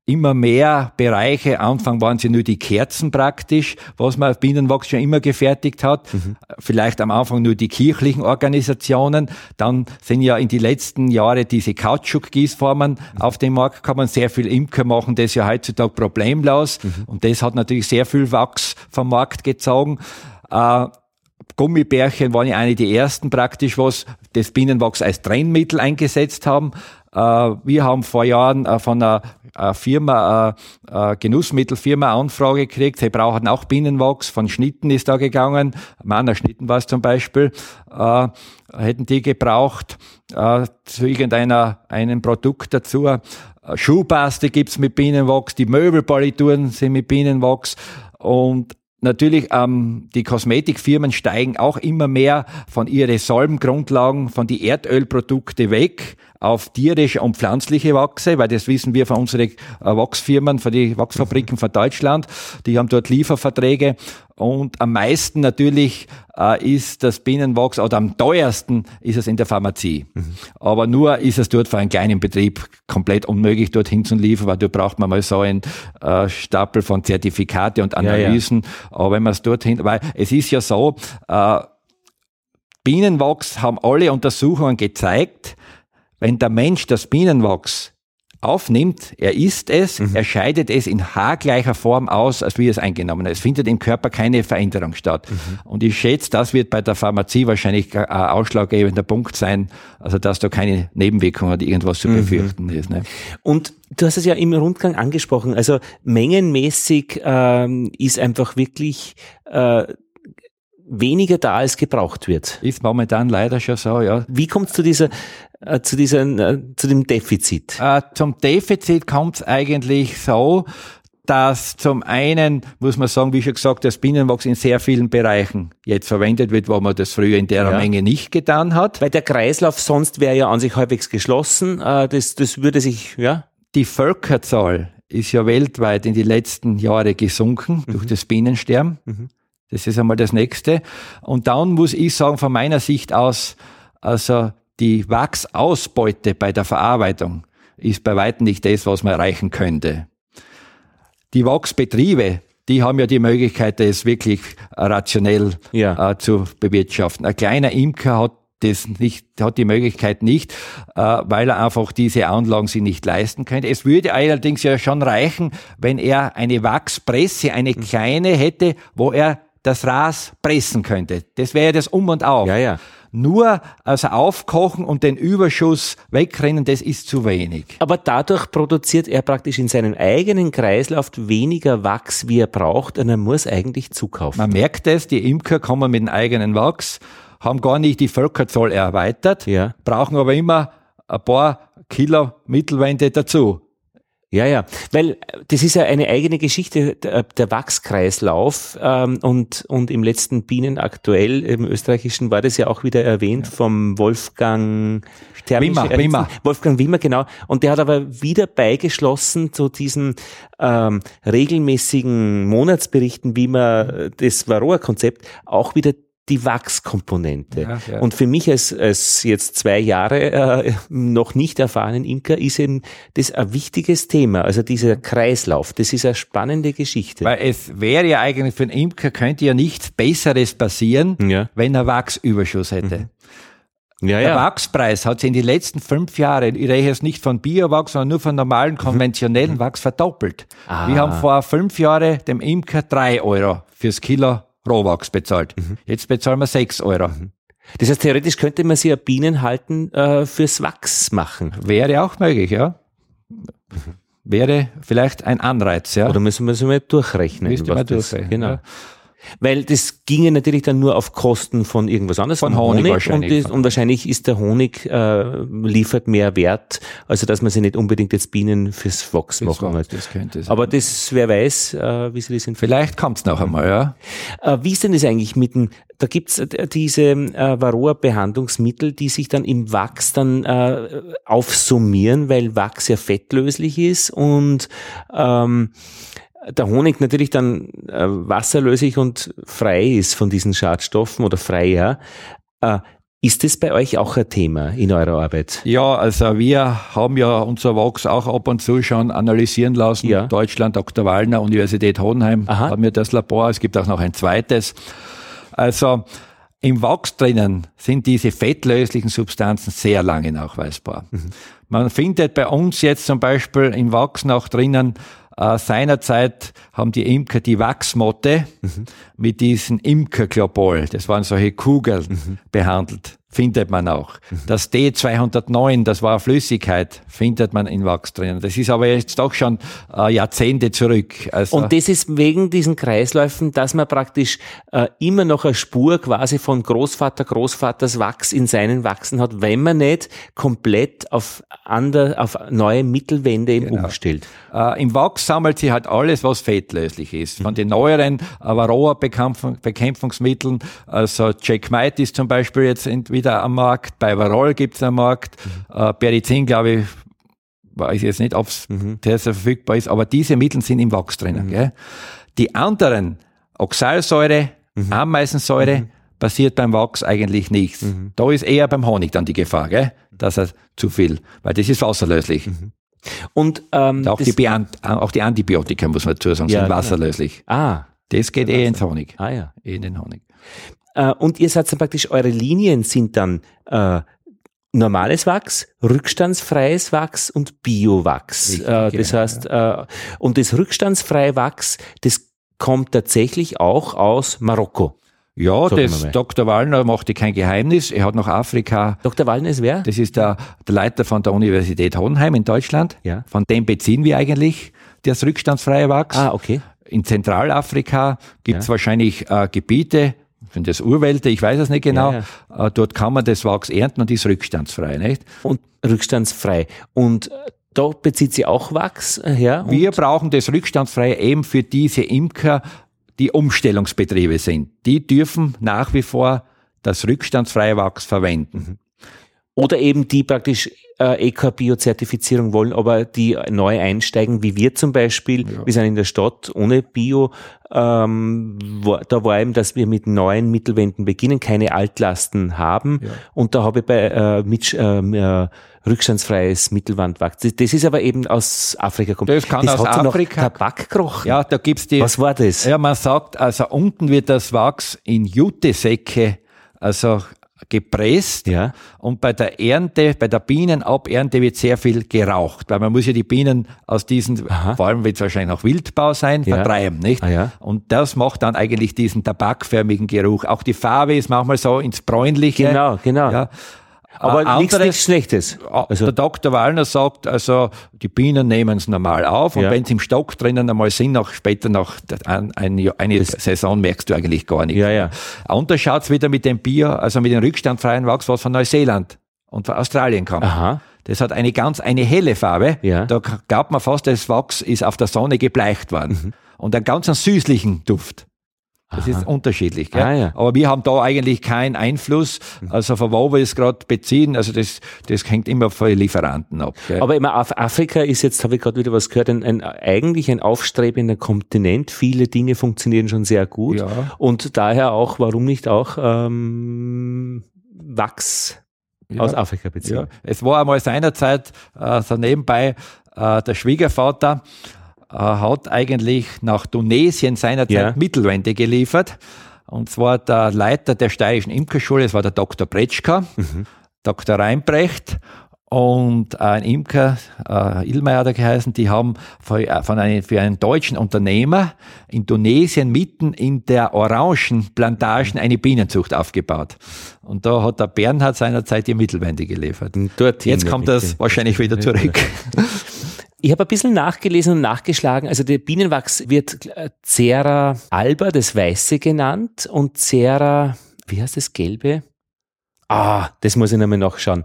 immer mehr Bereiche. Anfang waren sie nur die Kerzen praktisch, was man auf Bienenwachs schon immer gefertigt hat. Mhm. Vielleicht am Anfang nur die kirchlichen Organisationen. Dann sind ja in die letzten Jahre diese Kautschuk-Gießformen mhm. auf den Markt gekommen. Sehr viel Imker machen das ja heutzutage problemlos. Mhm. Und das hat natürlich sehr viel Wachs vom Markt gezogen. Äh, Gummibärchen waren ja eine der ersten praktisch, was das Bienenwachs als Trennmittel eingesetzt haben. Äh, wir haben vor Jahren äh, von einer Firma, Genussmittelfirma Anfrage gekriegt. Sie brauchen auch Bienenwachs. Von Schnitten ist da gegangen. Manner Schnitten war es zum Beispiel. Äh, hätten die gebraucht zu irgendeiner einem Produkt dazu. Schuhpaste gibt's mit Bienenwachs. Die Möbelpolituren sind mit Bienenwachs. Und Natürlich, ähm, die Kosmetikfirmen steigen auch immer mehr von ihren Salbengrundlagen, von die Erdölprodukte weg auf tierische und pflanzliche Wachse, weil das wissen wir von unseren äh, Wachsfirmen, von den Wachsfabriken von Deutschland. Die haben dort Lieferverträge und am meisten natürlich äh, ist das Bienenwachs oder am teuersten ist es in der Pharmazie. Mhm. Aber nur ist es dort für einen kleinen Betrieb komplett unmöglich, dorthin zu liefern, weil dort braucht man mal so einen äh, Stapel von Zertifikate und Analysen. Ja, ja. Aber wenn man es dorthin, weil es ist ja so, äh, Bienenwachs haben alle Untersuchungen gezeigt, wenn der Mensch das Bienenwachs aufnimmt, er isst es, mhm. er scheidet es in haargleicher Form aus, als wie es eingenommen ist. Es findet im Körper keine Veränderung statt. Mhm. Und ich schätze, das wird bei der Pharmazie wahrscheinlich ein ausschlaggebender Punkt sein, also dass da keine Nebenwirkungen oder irgendwas zu mhm. befürchten mhm. ist. Ne? Und du hast es ja im Rundgang angesprochen, also mengenmäßig ähm, ist einfach wirklich äh, weniger da, als gebraucht wird. Ist momentan leider schon so, ja. Wie kommt es zu dieser äh, zu, dieser, äh, zu dem Defizit? Äh, zum Defizit kommt es eigentlich so, dass zum einen, muss man sagen, wie schon gesagt, das Bienenwachs in sehr vielen Bereichen jetzt verwendet wird, wo man das früher in der ja. Menge nicht getan hat. Weil der Kreislauf sonst wäre ja an sich halbwegs geschlossen. Das, das würde sich, ja. Die Völkerzahl ist ja weltweit in die letzten Jahre gesunken mhm. durch das Bienensterben. Mhm. Das ist einmal das Nächste. Und dann muss ich sagen, von meiner Sicht aus, also die Wachsausbeute bei der Verarbeitung ist bei weitem nicht das, was man erreichen könnte. Die Wachsbetriebe, die haben ja die Möglichkeit, das wirklich rationell ja. äh, zu bewirtschaften. Ein kleiner Imker hat das nicht, hat die Möglichkeit nicht, äh, weil er einfach diese Anlagen sich nicht leisten könnte. Es würde allerdings ja schon reichen, wenn er eine Wachspresse, eine kleine hätte, wo er das Ras pressen könnte. Das wäre das Um und Auf. Ja, ja. Nur also aufkochen und den Überschuss wegrennen, das ist zu wenig. Aber dadurch produziert er praktisch in seinem eigenen Kreislauf weniger Wachs, wie er braucht, und er muss eigentlich zukaufen. Man merkt es, die Imker kommen mit dem eigenen Wachs, haben gar nicht die Völkerzahl erweitert, ja. brauchen aber immer ein paar Kilo Mittelwände dazu. Ja, ja, weil äh, das ist ja eine eigene Geschichte, der, der Wachskreislauf ähm, und, und im letzten Bienen aktuell im österreichischen war das ja auch wieder erwähnt ja. vom Wolfgang Wimmer, Wimmer. Wolfgang Wimmer, genau. Und der hat aber wieder beigeschlossen zu diesen ähm, regelmäßigen Monatsberichten, wie man das Varroa-Konzept auch wieder die Wachskomponente. Ja, ja. Und für mich als, als jetzt zwei Jahre äh, noch nicht erfahrenen Imker ist eben das ein wichtiges Thema. Also dieser Kreislauf, das ist eine spannende Geschichte. Weil es wäre ja eigentlich für einen Imker könnte ja nichts Besseres passieren, ja. wenn er Wachsüberschuss hätte. Mhm. Ja, der ja. Wachspreis hat sich in den letzten fünf Jahren, ich rede jetzt nicht von Biowachs, sondern nur von normalen, konventionellen mhm. Wachs verdoppelt. Ah. Wir haben vor fünf Jahren dem Imker drei Euro fürs Kilo Rohwachs bezahlt. Mhm. Jetzt bezahlen wir 6 Euro. Mhm. Das heißt, theoretisch könnte man sich ja Bienen halten äh, fürs Wachs machen. Wäre auch möglich, ja. Wäre vielleicht ein Anreiz, ja. Oder müssen wir es mal durchrechnen? Müsste man durchrechnen. Genau. Ja. Weil das ginge natürlich dann nur auf Kosten von irgendwas anderes, von, von Honig, Honig wahrscheinlich. Und, und, wahrscheinlich ist der Honig äh, liefert mehr Wert, also dass man sich nicht unbedingt jetzt Bienen fürs Wachs das machen muss. Das könnte sein. Aber das, wer weiß, äh, wie sie das entwickeln. Vielleicht kommt's noch einmal, ja. Äh, wie ist denn das eigentlich mit dem, da gibt's äh, diese äh, Varroa-Behandlungsmittel, die sich dann im Wachs dann äh, aufsummieren, weil Wachs ja fettlöslich ist und ähm, der Honig natürlich dann äh, wasserlöslich und frei ist von diesen Schadstoffen oder freier. Äh, ist das bei euch auch ein Thema in eurer Arbeit? Ja, also wir haben ja unser Wachs auch ab und zu schon analysieren lassen. Ja. Deutschland, Dr. Wallner, Universität Hohenheim Aha. haben wir das Labor. Es gibt auch noch ein zweites. Also im Wachs drinnen sind diese fettlöslichen Substanzen sehr lange nachweisbar. Mhm. Man findet bei uns jetzt zum Beispiel im Wachs noch drinnen äh, seinerzeit haben die Imker die Wachsmotte mhm. mit diesen Imkerglobol, das waren solche Kugeln, mhm. behandelt findet man auch. Das D209, das war Flüssigkeit, findet man in Wachs drinnen. Das ist aber jetzt doch schon äh, Jahrzehnte zurück. Also und das ist wegen diesen Kreisläufen, dass man praktisch äh, immer noch eine Spur quasi von Großvater, Großvaters Wachs in seinen Wachsen hat, wenn man nicht komplett auf, ander, auf neue Mittelwände eben genau. umstellt. Äh, Im Wachs sammelt sich halt alles, was fettlöslich ist. Von den neueren Varroa-Bekämpfungsmitteln, also Jack Might ist zum Beispiel jetzt wieder wieder am Markt, bei Varol gibt es am Markt, mhm. äh, Perizin, glaube ich, weiß ich jetzt nicht, ob mhm. der so verfügbar ist, aber diese Mittel sind im Wachs drinnen. Mhm. Gell? Die anderen, Oxalsäure, mhm. Ameisensäure, mhm. passiert beim Wachs eigentlich nichts. Mhm. Da ist eher beim Honig dann die Gefahr, gell? dass er zu viel, weil das ist wasserlöslich. Mhm. Und ähm, auch, die auch die Antibiotika, muss man dazu sagen, ja, sind genau. wasserlöslich. Ah. Das geht eh ins Honig. Ah ja. Eh in den Honig. Äh, und ihr seid dann praktisch, eure Linien sind dann äh, normales Wachs, rückstandsfreies Wachs und Biowachs. Äh, das genau, heißt, ja. äh, und das rückstandsfreie Wachs, das kommt tatsächlich auch aus Marokko. Ja, das Dr. Wallner machte kein Geheimnis. Er hat nach Afrika. Dr. Wallner ist wer? Das ist der, der Leiter von der Universität Hohenheim in Deutschland. Ja. Von dem beziehen wir eigentlich das rückstandsfreie Wachs. Ah, okay. In Zentralafrika gibt es ja. wahrscheinlich äh, Gebiete, sind das Urwälder, ich weiß es nicht genau. Ja, ja. Äh, dort kann man das Wachs ernten und ist rückstandsfrei, nicht? Und rückstandsfrei. Und da bezieht sie auch Wachs her. Wir brauchen das rückstandsfreie eben für diese Imker, die Umstellungsbetriebe sind. Die dürfen nach wie vor das rückstandsfreie Wachs verwenden. Oder eben die praktisch äh, EK-Bio-Zertifizierung wollen, aber die neu einsteigen, wie wir zum Beispiel. Ja. Wir sind in der Stadt ohne Bio. Ähm, wo, da war eben, dass wir mit neuen Mittelwänden beginnen, keine Altlasten haben. Ja. Und da habe ich bei äh, mit, ähm, äh, rückstandsfreies Mittelwandwachs. Das, das ist aber eben aus Afrika kommt. Das kann das aus Afrika. Tabak gerochen. Ja, da gibt's die. Was war das? Ja, man sagt, also unten wird das Wachs in Jutesäcke also gepresst ja. und bei der Ernte, bei der Bienenabernte wird sehr viel geraucht, weil man muss ja die Bienen aus diesen, Aha. vor allem wird es wahrscheinlich auch Wildbau sein, ja. vertreiben, nicht? Ah, ja. Und das macht dann eigentlich diesen tabakförmigen Geruch. Auch die Farbe ist manchmal so ins Bräunliche. Genau, genau. Ja. Aber äh, nichts, nichts Schlechtes. Also der Dr. Wallner sagt, also die Bienen nehmen es normal auf und ja. wenn sie im Stock drinnen einmal sind, nach, später nach ein, eine, eine Saison merkst du eigentlich gar nicht. Ja, ja. Und da schaut's wieder mit dem Bier, also mit dem rückstandfreien Wachs, was von Neuseeland und von Australien kommt. Aha. Das hat eine ganz, eine helle Farbe. Ja. Da glaubt man fast, das Wachs ist auf der Sonne gebleicht worden. Mhm. Und einen ganz süßlichen Duft. Das Aha. ist unterschiedlich. Gell? Ah, ja. Aber wir haben da eigentlich keinen Einfluss, also von wo wir es gerade beziehen. Also das, das hängt immer von den Lieferanten ab. Gell? Aber immer Afrika ist jetzt, habe ich gerade wieder was gehört, ein, ein, eigentlich ein aufstrebender Kontinent. Viele Dinge funktionieren schon sehr gut. Ja. Und daher auch, warum nicht auch ähm, Wachs ja. aus Afrika beziehen? Ja. Es war einmal seinerzeit äh, so nebenbei äh, der Schwiegervater, hat eigentlich nach Tunesien seinerzeit ja. Mittelwände geliefert. Und zwar der Leiter der steirischen Imkerschule, das war der Dr. Bretschka, mhm. Dr. Reinbrecht und ein Imker, äh, Ilmeier hat er geheißen, die haben für, äh, von einem, für einen deutschen Unternehmer in Tunesien mitten in der Orangenplantagen eine Bienenzucht aufgebaut. Und da hat der Bernhard seinerzeit die Mittelwände geliefert. Jetzt kommt das wahrscheinlich wieder zurück. (laughs) Ich habe ein bisschen nachgelesen und nachgeschlagen. Also der Bienenwachs wird Cera alba, das Weiße genannt, und Cera, wie heißt das Gelbe? Ah, das muss ich nochmal nachschauen.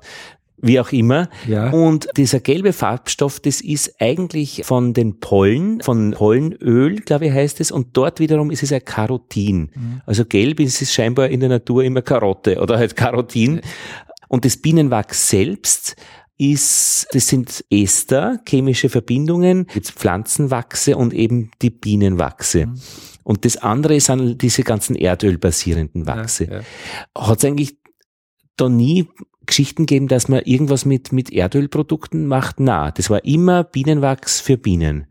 Wie auch immer. Ja. Und dieser gelbe Farbstoff, das ist eigentlich von den Pollen, von Pollenöl, glaube ich, heißt es. Und dort wiederum ist es ein Carotin. Mhm. Also gelb ist es scheinbar in der Natur immer Karotte oder halt Carotin. Und das Bienenwachs selbst ist, das sind Ester, chemische Verbindungen, jetzt Pflanzenwachse und eben die Bienenwachse. Mhm. Und das andere sind diese ganzen erdölbasierenden Wachse. Ja, ja. Hat es eigentlich da nie Geschichten gegeben, dass man irgendwas mit, mit Erdölprodukten macht? Na, das war immer Bienenwachs für Bienen.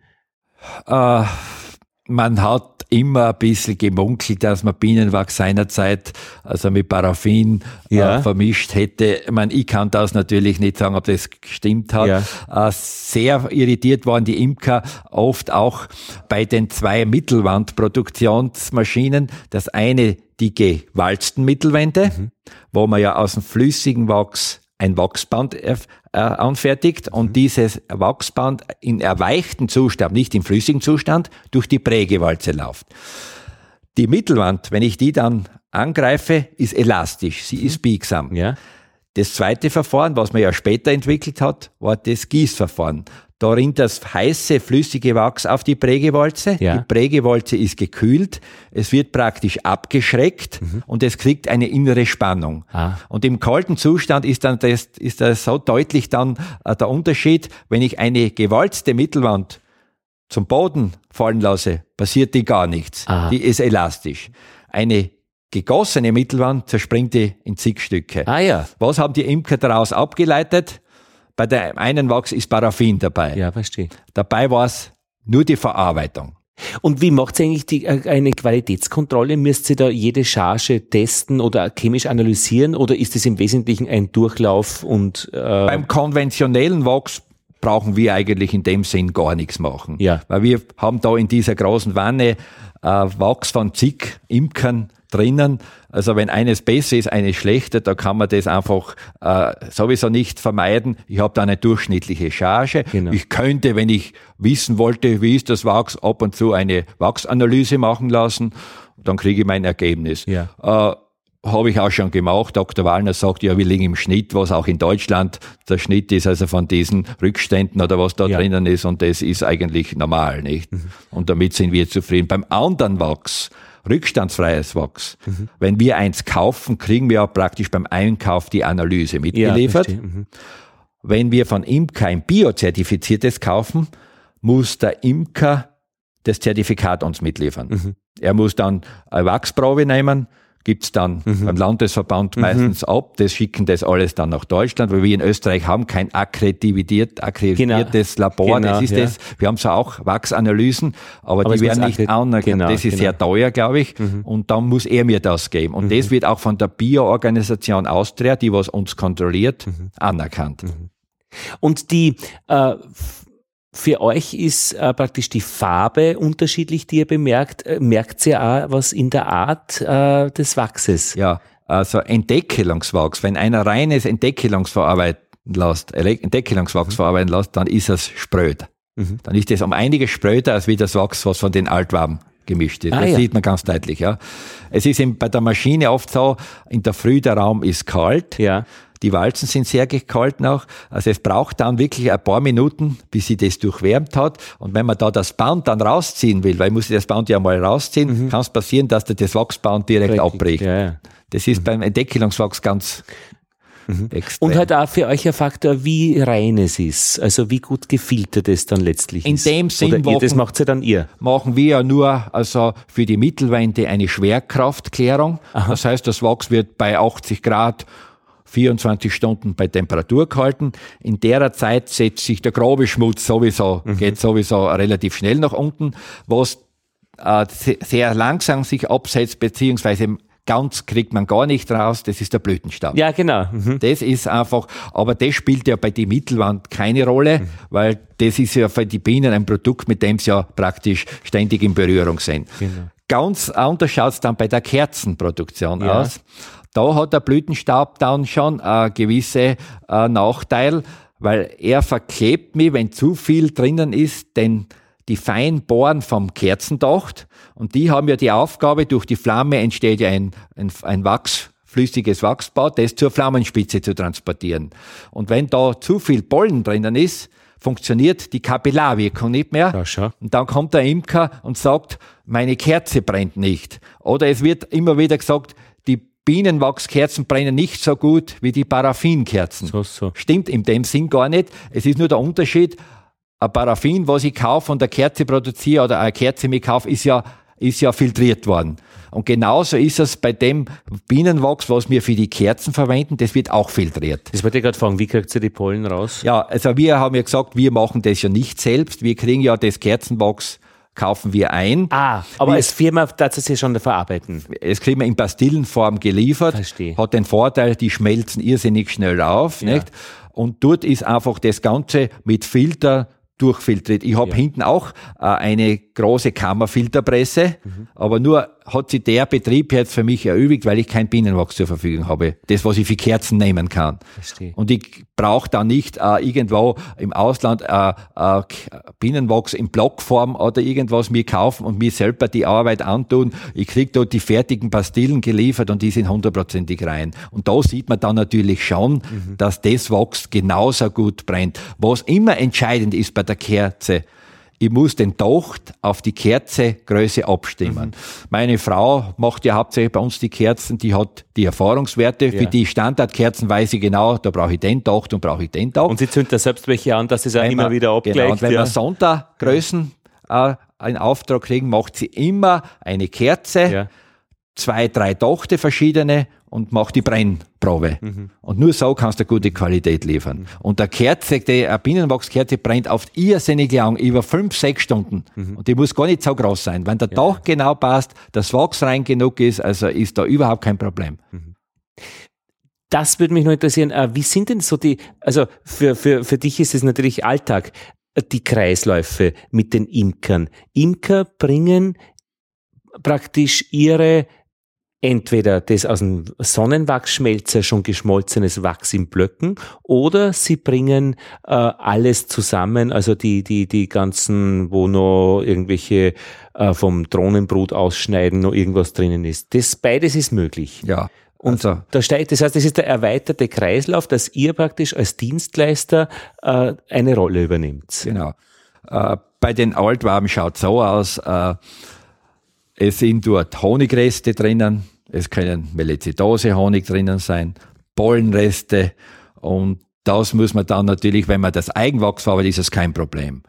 Äh, man hat immer ein bisschen gemunkelt, dass man Bienenwachs seinerzeit also mit Paraffin äh, ja. äh, vermischt hätte. Ich, meine, ich kann das natürlich nicht sagen, ob das gestimmt hat. Ja. Äh, sehr irritiert waren die Imker oft auch bei den zwei Mittelwandproduktionsmaschinen. Das eine die gewalzten Mittelwände, mhm. wo man ja aus dem flüssigen Wachs ein Wachsband äh, anfertigt und mhm. dieses Wachsband in erweichten Zustand, nicht im flüssigen Zustand, durch die Prägewalze läuft. Die Mittelwand, wenn ich die dann angreife, ist elastisch, sie ist mhm. biegsam. Ja. Das zweite Verfahren, was man ja später entwickelt hat, war das Gießverfahren. Darin das heiße, flüssige Wachs auf die Prägewalze. Ja. Die Prägewalze ist gekühlt. Es wird praktisch abgeschreckt mhm. und es kriegt eine innere Spannung. Ah. Und im kalten Zustand ist dann das, ist das so deutlich dann äh, der Unterschied, wenn ich eine gewalzte Mittelwand zum Boden fallen lasse, passiert die gar nichts. Aha. Die ist elastisch. Eine gegossene Mittelwand zerspringt die in zig Stücke. Ah ja. Was haben die Imker daraus abgeleitet? Bei der einen Wachs ist Paraffin dabei. Ja, verstehe. Dabei war es nur die Verarbeitung. Und wie macht ihr eigentlich die, äh, eine Qualitätskontrolle? Müsst ihr da jede Charge testen oder chemisch analysieren oder ist es im Wesentlichen ein Durchlauf und äh beim konventionellen Wachs brauchen wir eigentlich in dem Sinn gar nichts machen. Ja. Weil wir haben da in dieser großen Wanne äh, Wachs von zig Imkern drinnen. Also wenn eines besser ist, eines schlechter, da kann man das einfach äh, sowieso nicht vermeiden. Ich habe da eine durchschnittliche Charge. Genau. Ich könnte, wenn ich wissen wollte, wie ist das Wachs, ab und zu eine Wachsanalyse machen lassen. Dann kriege ich mein Ergebnis. Ja. Äh, habe ich auch schon gemacht. Dr. Wallner sagt, ja, wir liegen im Schnitt, was auch in Deutschland der Schnitt ist, also von diesen Rückständen oder was da ja. drinnen ist. Und das ist eigentlich normal, nicht? Mhm. Und damit sind wir zufrieden. Beim anderen Wachs, rückstandsfreies Wachs, mhm. wenn wir eins kaufen, kriegen wir auch praktisch beim Einkauf die Analyse mitgeliefert. Ja, mhm. Wenn wir von Imker ein biozertifiziertes kaufen, muss der Imker das Zertifikat uns mitliefern. Mhm. Er muss dann eine Wachsprobe nehmen, gibt's dann mhm. beim Landesverband mhm. meistens mhm. ab. Das schicken das alles dann nach Deutschland, weil wir in Österreich haben kein akkreditiert, akkreditiertes genau. Labor. Genau, das ist ja. das. Wir haben zwar auch Wachsanalysen, aber, aber die werden nicht anerkannt. Genau, das ist genau. sehr teuer, glaube ich. Mhm. Und dann muss er mir das geben. Und das mhm. wird auch von der Bio-Organisation Austria, die was uns kontrolliert, mhm. anerkannt. Und die äh, für euch ist äh, praktisch die Farbe unterschiedlich, die ihr bemerkt. Äh, merkt ihr auch was in der Art äh, des Wachses? Ja, also Entdeckelungswachs. Wenn einer reines Entdeckelungsverarbeiten lässt, Entdeckelungswachs mhm. verarbeiten lässt, dann ist es spröd. Mhm. Dann ist es um einiges spröder als wie das Wachs, was von den Altwaben gemischt ist. Ah, das ja. sieht man ganz deutlich. Ja. Es ist eben bei der Maschine oft so, in der Früh der Raum ist kalt. Ja. Die Walzen sind sehr gekalt noch. Also es braucht dann wirklich ein paar Minuten, bis sie das durchwärmt hat. Und wenn man da das Band dann rausziehen will, weil ich muss das Band ja mal rausziehen, mhm. kann es passieren, dass der das Wachsband direkt Richtig, abbricht. Ja, ja. Das ist mhm. beim Entdeckelungswachs ganz mhm. Und halt auch für euch ein Faktor, wie rein es ist. Also wie gut gefiltert es dann letztlich In ist. In dem Sinn, machen, das macht ja dann ihr. Machen wir ja nur also für die Mittelwände eine Schwerkraftklärung. Aha. Das heißt, das Wachs wird bei 80 Grad 24 Stunden bei Temperatur gehalten. In der Zeit setzt sich der grobe Schmutz sowieso, mhm. geht sowieso relativ schnell nach unten, was äh, sehr langsam sich absetzt, beziehungsweise ganz kriegt man gar nicht raus, das ist der Blütenstaub. Ja, genau. Mhm. Das ist einfach, aber das spielt ja bei die Mittelwand keine Rolle, mhm. weil das ist ja für die Bienen ein Produkt, mit dem sie ja praktisch ständig in Berührung sind. Genau. Ganz anders schaut es dann bei der Kerzenproduktion ja. aus. Da hat der Blütenstaub dann schon ein gewisse äh, Nachteil, weil er verklebt mich, wenn zu viel drinnen ist, denn die Feinbohren vom Kerzendocht und die haben ja die Aufgabe, durch die Flamme entsteht ja ein, ein, ein Wachs, flüssiges Wachsbau, das zur Flammenspitze zu transportieren. Und wenn da zu viel Pollen drinnen ist, funktioniert die Kapillarwirkung nicht mehr. Ja, und dann kommt der Imker und sagt, meine Kerze brennt nicht. Oder es wird immer wieder gesagt, Bienenwachskerzen brennen nicht so gut wie die Paraffinkerzen. So, so. Stimmt in dem Sinn gar nicht. Es ist nur der Unterschied, ein Paraffin, was ich kaufe und eine Kerze produziere oder eine Kerze mir kaufe, ist ja, ist ja filtriert worden. Und genauso ist es bei dem Bienenwachs, was wir für die Kerzen verwenden, das wird auch filtriert. Das wollte ich gerade fragen, wie kriegt ihr die Pollen raus? Ja, also wir haben ja gesagt, wir machen das ja nicht selbst. Wir kriegen ja das Kerzenwachs kaufen wir ein. Ah, aber wir, als Firma tatsächlich schon verarbeiten. Es kriegen wir in Pastillenform geliefert. Verstehe. Hat den Vorteil, die schmelzen irrsinnig schnell auf. Ja. Nicht? Und dort ist einfach das Ganze mit Filter durchfiltriert. Ich habe ja. hinten auch äh, eine große Kammerfilterpresse, mhm. aber nur hat sich der Betrieb jetzt für mich erübrigt, weil ich kein Bienenwachs zur Verfügung habe. Das, was ich für Kerzen nehmen kann. Verstehe. Und ich brauche da nicht äh, irgendwo im Ausland äh, äh, Bienenwachs in Blockform oder irgendwas mir kaufen und mir selber die Arbeit antun. Ich krieg dort die fertigen Pastillen geliefert und die sind hundertprozentig rein. Und da sieht man dann natürlich schon, mhm. dass das Wachs genauso gut brennt. Was immer entscheidend ist bei der Kerze, ich muss den Docht auf die Kerzegröße abstimmen. Mhm. Meine Frau macht ja hauptsächlich bei uns die Kerzen, die hat die Erfahrungswerte. Ja. Für die Standardkerzen weiß ich genau, da brauche ich den Docht und brauche ich den Docht. Und sie zündet da selbst welche an, dass es auch immer man, wieder abgleicht. Genau, und wenn ja. wir Sondergrößen äh, einen Auftrag kriegen, macht sie immer eine Kerze, ja. zwei, drei Dochte verschiedene und mach die Brennprobe. Mhm. Und nur so kannst du gute Qualität liefern. Mhm. Und der Kerze, die eine Bienenwachskerze brennt oft irrsinnig lang, über fünf, sechs Stunden. Mhm. Und die muss gar nicht so groß sein. Wenn der ja. Dach genau passt, das Wachs rein genug ist, also ist da überhaupt kein Problem. Das würde mich noch interessieren. Äh, wie sind denn so die, also für, für, für dich ist es natürlich Alltag, äh, die Kreisläufe mit den Imkern. Imker bringen praktisch ihre entweder das aus dem Sonnenwachsschmelzer schon geschmolzenes Wachs in Blöcken oder sie bringen äh, alles zusammen, also die, die, die ganzen, wo noch irgendwelche äh, vom Drohnenbrut ausschneiden, noch irgendwas drinnen ist. Das beides ist möglich. Ja. Und also. da steigt, das heißt, das ist der erweiterte Kreislauf, dass ihr praktisch als Dienstleister äh, eine Rolle übernimmt. Genau. Äh, bei den Altwaben schaut so aus, äh, es sind dort Honigreste drinnen, es können Melizidose-Honig drinnen sein, Pollenreste und das muss man dann natürlich, wenn man das Eigenwachs verarbeitet, ist es kein Problem.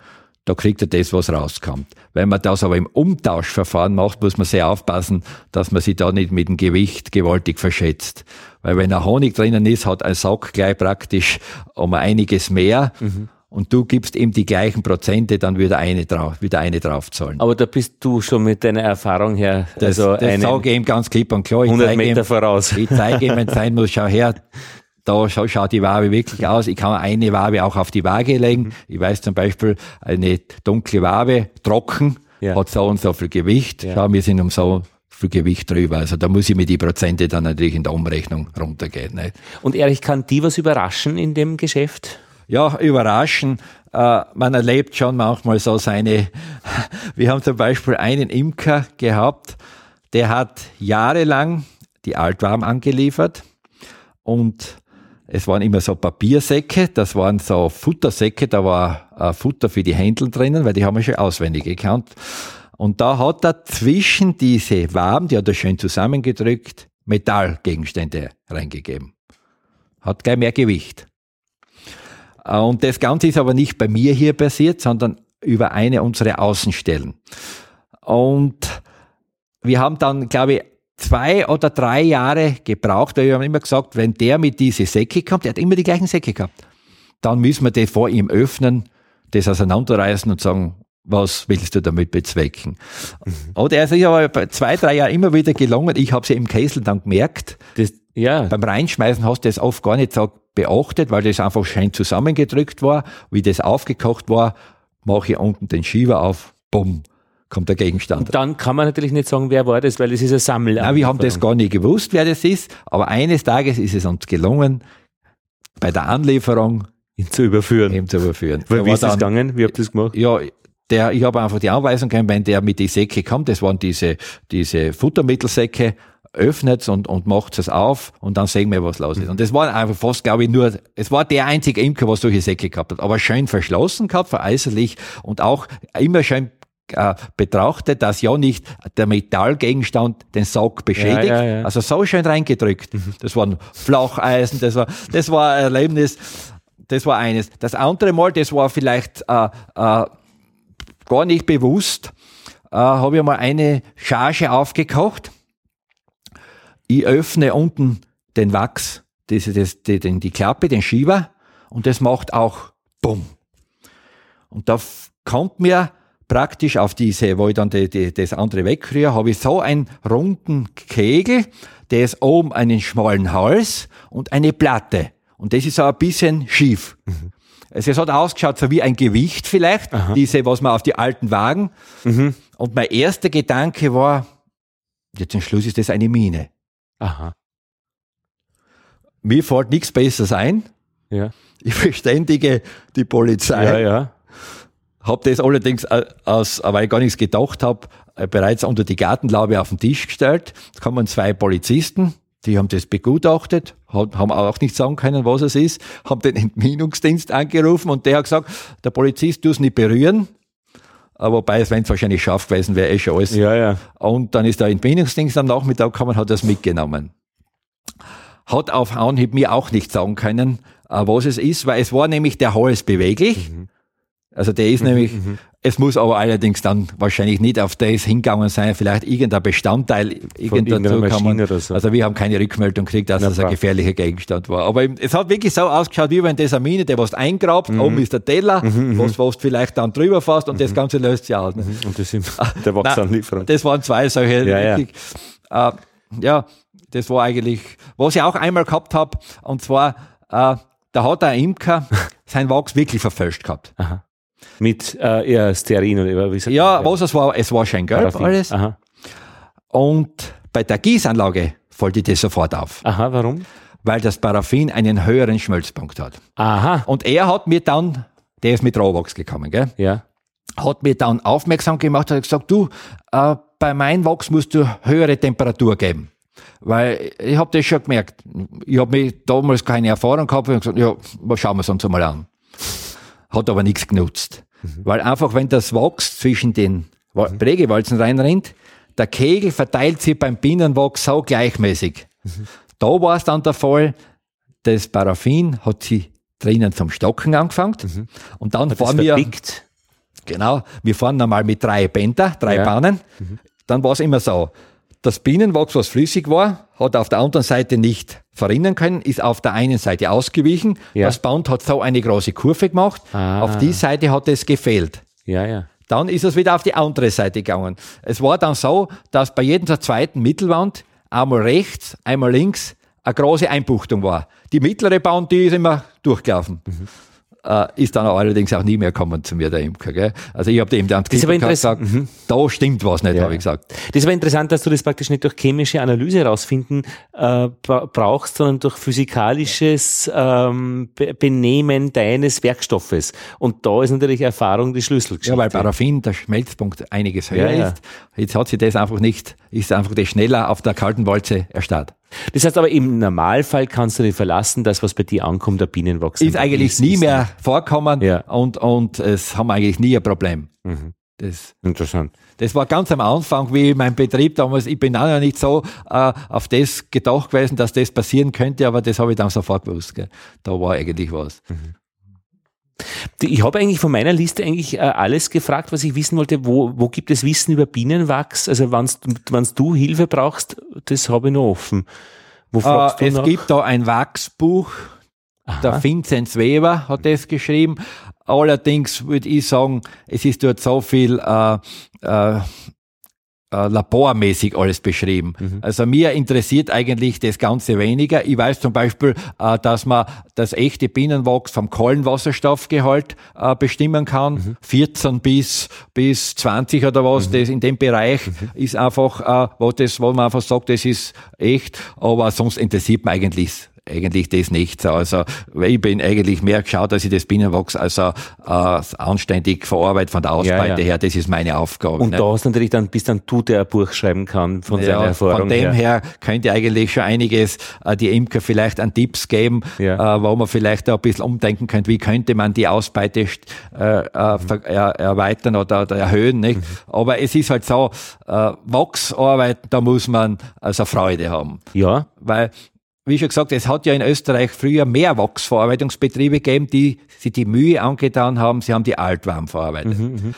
Da kriegt er das, was rauskommt. Wenn man das aber im Umtauschverfahren macht, muss man sehr aufpassen, dass man sich da nicht mit dem Gewicht gewaltig verschätzt. Weil wenn ein Honig drinnen ist, hat ein Sack gleich praktisch um einiges mehr. Mhm und du gibst ihm die gleichen Prozente, dann wieder eine drauf, wieder eine draufzahlen. Aber da bist du schon mit deiner Erfahrung her, das, also das sage ich ihm ganz klipp und klar. Ich 100 Meter ihm, voraus. Ich zeige ihm, wenn es sein muss, schau her, da schaut die Wabe wirklich aus. Ich kann eine Wabe auch auf die Waage legen. Mhm. Ich weiß zum Beispiel, eine dunkle Wabe, trocken, ja. hat so und so viel Gewicht. Ja. Schau, wir sind um so viel Gewicht drüber. Also da muss ich mir die Prozente dann natürlich in der Umrechnung runtergehen. Nicht? Und Erich, kann die was überraschen in dem Geschäft? Ja, überraschen. Äh, man erlebt schon manchmal so seine, (laughs) wir haben zum Beispiel einen Imker gehabt, der hat jahrelang die Altwarm angeliefert und es waren immer so Papiersäcke, das waren so Futtersäcke, da war äh, Futter für die Händel drinnen, weil die haben wir schon auswendig gekannt. Und da hat er zwischen diese Waben, die hat er schön zusammengedrückt, Metallgegenstände reingegeben. Hat gleich mehr Gewicht. Äh, und das Ganze ist aber nicht bei mir hier passiert, sondern über eine unserer Außenstellen. Und wir haben dann, glaube ich, zwei oder drei Jahre gebraucht, weil wir haben immer gesagt, wenn der mit diese Säcke kommt, der hat immer die gleichen Säcke gehabt, dann müssen wir das vor ihm öffnen, das auseinanderreißen und sagen, was willst du damit bezwecken? Mhm. Oder er ist aber zwei, drei Jahre immer wieder gelungen. Ich habe sie im Kessel dann gemerkt. Das, ja. Beim Reinschmeißen hast du das oft gar nicht so beachtet, weil das einfach schön zusammengedrückt war. Wie das aufgekocht war, mache ich unten den Schieber auf, bumm, kommt der Gegenstand. Und dann kann man natürlich nicht sagen, wer war das, weil es ist ein Sammel. Nein, wir haben das gar nicht gewusst, wer das ist, aber eines Tages ist es uns gelungen, bei der Anlieferung ihn zu überführen. Ihn zu überführen. Weil, wie ist das gegangen? Wie habt ihr das gemacht? Ja, der, ich habe einfach die Anweisung gegeben, wenn der mit die Säcke kommt, das waren diese, diese Futtermittelsäcke, öffnet und, und macht es auf und dann sehen wir, was los ist. Und das war einfach fast, glaube ich, nur, es war der einzige Imker, was solche Säcke gehabt hat, aber schön verschlossen gehabt, veräußerlich und auch immer schön äh, betrachtet, dass ja nicht der Metallgegenstand den Sack beschädigt. Ja, ja, ja. Also so schön reingedrückt. Mhm. Das waren Flacheisen, das war, das war ein Erlebnis. Das war eines. Das andere Mal, das war vielleicht äh, äh, gar nicht bewusst, äh, habe ich mal eine Charge aufgekocht ich öffne unten den Wachs, das, das, die, die Klappe, den Schieber, und das macht auch Bumm. Und da kommt mir praktisch auf diese, wo ich dann die, die, das andere wegrühre, habe ich so einen runden Kegel, der ist oben einen schmalen Hals und eine Platte. Und das ist so ein bisschen schief. Mhm. Also es hat ausgeschaut so wie ein Gewicht vielleicht, Aha. diese, was man auf die alten Wagen. Mhm. Und mein erster Gedanke war, jetzt zum Schluss ist das eine Mine. Aha. Mir fällt nichts Besseres ein. Ja. Ich verständige die Polizei. Ja, ja. Hab das allerdings, äh, aus, weil ich gar nichts gedacht habe, äh, bereits unter die Gartenlaube auf den Tisch gestellt. Es kommen zwei Polizisten, die haben das begutachtet, haben auch nicht sagen können, was es ist, haben den Entminungsdienst angerufen und der hat gesagt, der Polizist tu es nicht berühren, wobei es, wenn es wahrscheinlich scharf gewesen wäre, eh schon alles. Ja, ja. Und dann ist der Entbindungsdienst am Nachmittag gekommen, hat das mitgenommen. Hat auf Anhieb mir auch nicht sagen können, äh, was es ist, weil es war nämlich der Hals beweglich. Mhm. Also der ist mhm, nämlich, mhm. es muss aber allerdings dann wahrscheinlich nicht auf das hingegangen sein, vielleicht irgendein Bestandteil irgendein dazukommen. So. Also wir haben keine Rückmeldung gekriegt, dass Na, das ein gefährlicher Gegenstand war. Aber es hat wirklich so ausgeschaut, wie wenn das eine Mine, der was eingrabt, mhm. oben ist der Teller, mhm, mhm, was, was du vielleicht dann drüber fasst und das Ganze löst sich aus. Und das sind (laughs) der Wachsanlieferung. Das waren zwei solche ja, richtig, ja. Äh, ja, das war eigentlich, was ich auch einmal gehabt habe, und zwar, äh, da hat ein Imker (laughs) sein Wachs wirklich verfälscht gehabt. Aha. Mit äh, eher Stearin oder wie sagt Ja, was es war, es war schön gelb alles. Aha. Und Bei der Gießanlage fällt das sofort auf. Aha, warum? Weil das Paraffin einen höheren Schmelzpunkt hat. Aha. Und er hat mir dann, der ist mit Rohwachs gekommen, gell? Ja. Hat mir dann aufmerksam gemacht, hat gesagt, du, äh, bei meinem Wachs musst du höhere Temperatur geben. Weil ich habe das schon gemerkt. Ich habe mich damals keine Erfahrung gehabt und gesagt, ja, schauen wir es uns einmal an. Hat aber nichts genutzt. Mhm. Weil einfach, wenn das Wachs zwischen den mhm. Prägewalzen reinrennt, der Kegel verteilt sich beim Bienenwachs so gleichmäßig. Mhm. Da war es dann der Fall, das Paraffin hat sich drinnen zum Stocken angefangen mhm. und dann hat fahren wir, verbickt. genau, wir fahren normal mit drei Bänder, drei ja. Bahnen, mhm. dann war es immer so, das Bienenwachs, was flüssig war, hat auf der anderen Seite nicht verrinnen können, ist auf der einen Seite ausgewichen. Ja. Das Band hat so eine große Kurve gemacht. Ah. Auf die Seite hat es gefehlt. Ja, ja. Dann ist es wieder auf die andere Seite gegangen. Es war dann so, dass bei jeder zweiten Mittelwand einmal rechts, einmal links eine große Einbuchtung war. Die mittlere Band, die ist immer durchgelaufen. Mhm äh, ist dann allerdings auch nie mehr gekommen zu mir, der Imker. Gell? Also ich habe dem dann gesagt, mhm. da stimmt was nicht, ja. habe ich gesagt. Das war interessant, dass du das praktisch nicht durch chemische Analyse herausfinden äh, brauchst, sondern durch physikalisches ähm, Benehmen deines Werkstoffes. Und da ist natürlich Erfahrung die Schlüsselgeschichte. Ja, weil Paraffin, der Schmelzpunkt einiges höher ja, ist. Jetzt hat sich das einfach nicht, ist einfach das schneller auf der kalten Walze erstarrt. Das heißt aber im Normalfall kannst du dich verlassen, dass was bei dir ankommt, der Bienenwachs. Ist eigentlich ist, nie ist mehr vorkommen ja. und, und es haben eigentlich nie ein Problem. Mhm. Das, Interessant. Das war ganz am Anfang, wie mein Betrieb damals, ich bin auch noch nicht so äh, auf das gedacht gewesen, dass das passieren könnte, aber das habe ich dann sofort gewusst. Gell. Da war eigentlich was. Mhm. Ich habe eigentlich von meiner Liste eigentlich äh, alles gefragt, was ich wissen wollte. Wo, wo gibt es Wissen über Bienenwachs? Also wenn du Hilfe brauchst, das habe ich noch offen. Wo fragst äh, es nach? gibt da ein Wachsbuch. Aha. Der Vinzenz Weber hat das geschrieben. Allerdings würde ich sagen, es ist dort so viel äh, äh, äh, labormäßig alles beschrieben. Mhm. Also mir interessiert eigentlich das Ganze weniger. Ich weiß zum Beispiel, äh, dass man das echte Bienenwachs vom Kohlenwasserstoffgehalt äh, bestimmen kann. Mhm. 14 bis, bis 20 oder was, mhm. das in dem Bereich mhm. ist einfach, äh, wo, das, wo man einfach sagt, das ist echt. Aber sonst interessiert man eigentlich eigentlich das nicht. Also ich bin eigentlich mehr geschaut, dass ich das Binnenwachs also äh, anständig verarbeite von der Ausbeute ja, ja. her. Das ist meine Aufgabe. Und ne? da hast du natürlich dann, bis dann du, der ein Buch schreiben kann von ja, seiner Erfahrung Von dem her, her könnte eigentlich schon einiges äh, die Imker vielleicht an Tipps geben, ja. äh, wo man vielleicht auch ein bisschen umdenken könnte, wie könnte man die Ausbeute äh, äh, mhm. erweitern oder, oder erhöhen. Nicht? Mhm. Aber es ist halt so, äh, Wachsarbeit, da muss man also Freude haben. Ja. Weil wie schon gesagt, es hat ja in Österreich früher mehr Wachsverarbeitungsbetriebe gegeben, die sich die Mühe angetan haben, sie haben die Altwarm verarbeitet. Mhm, mhm.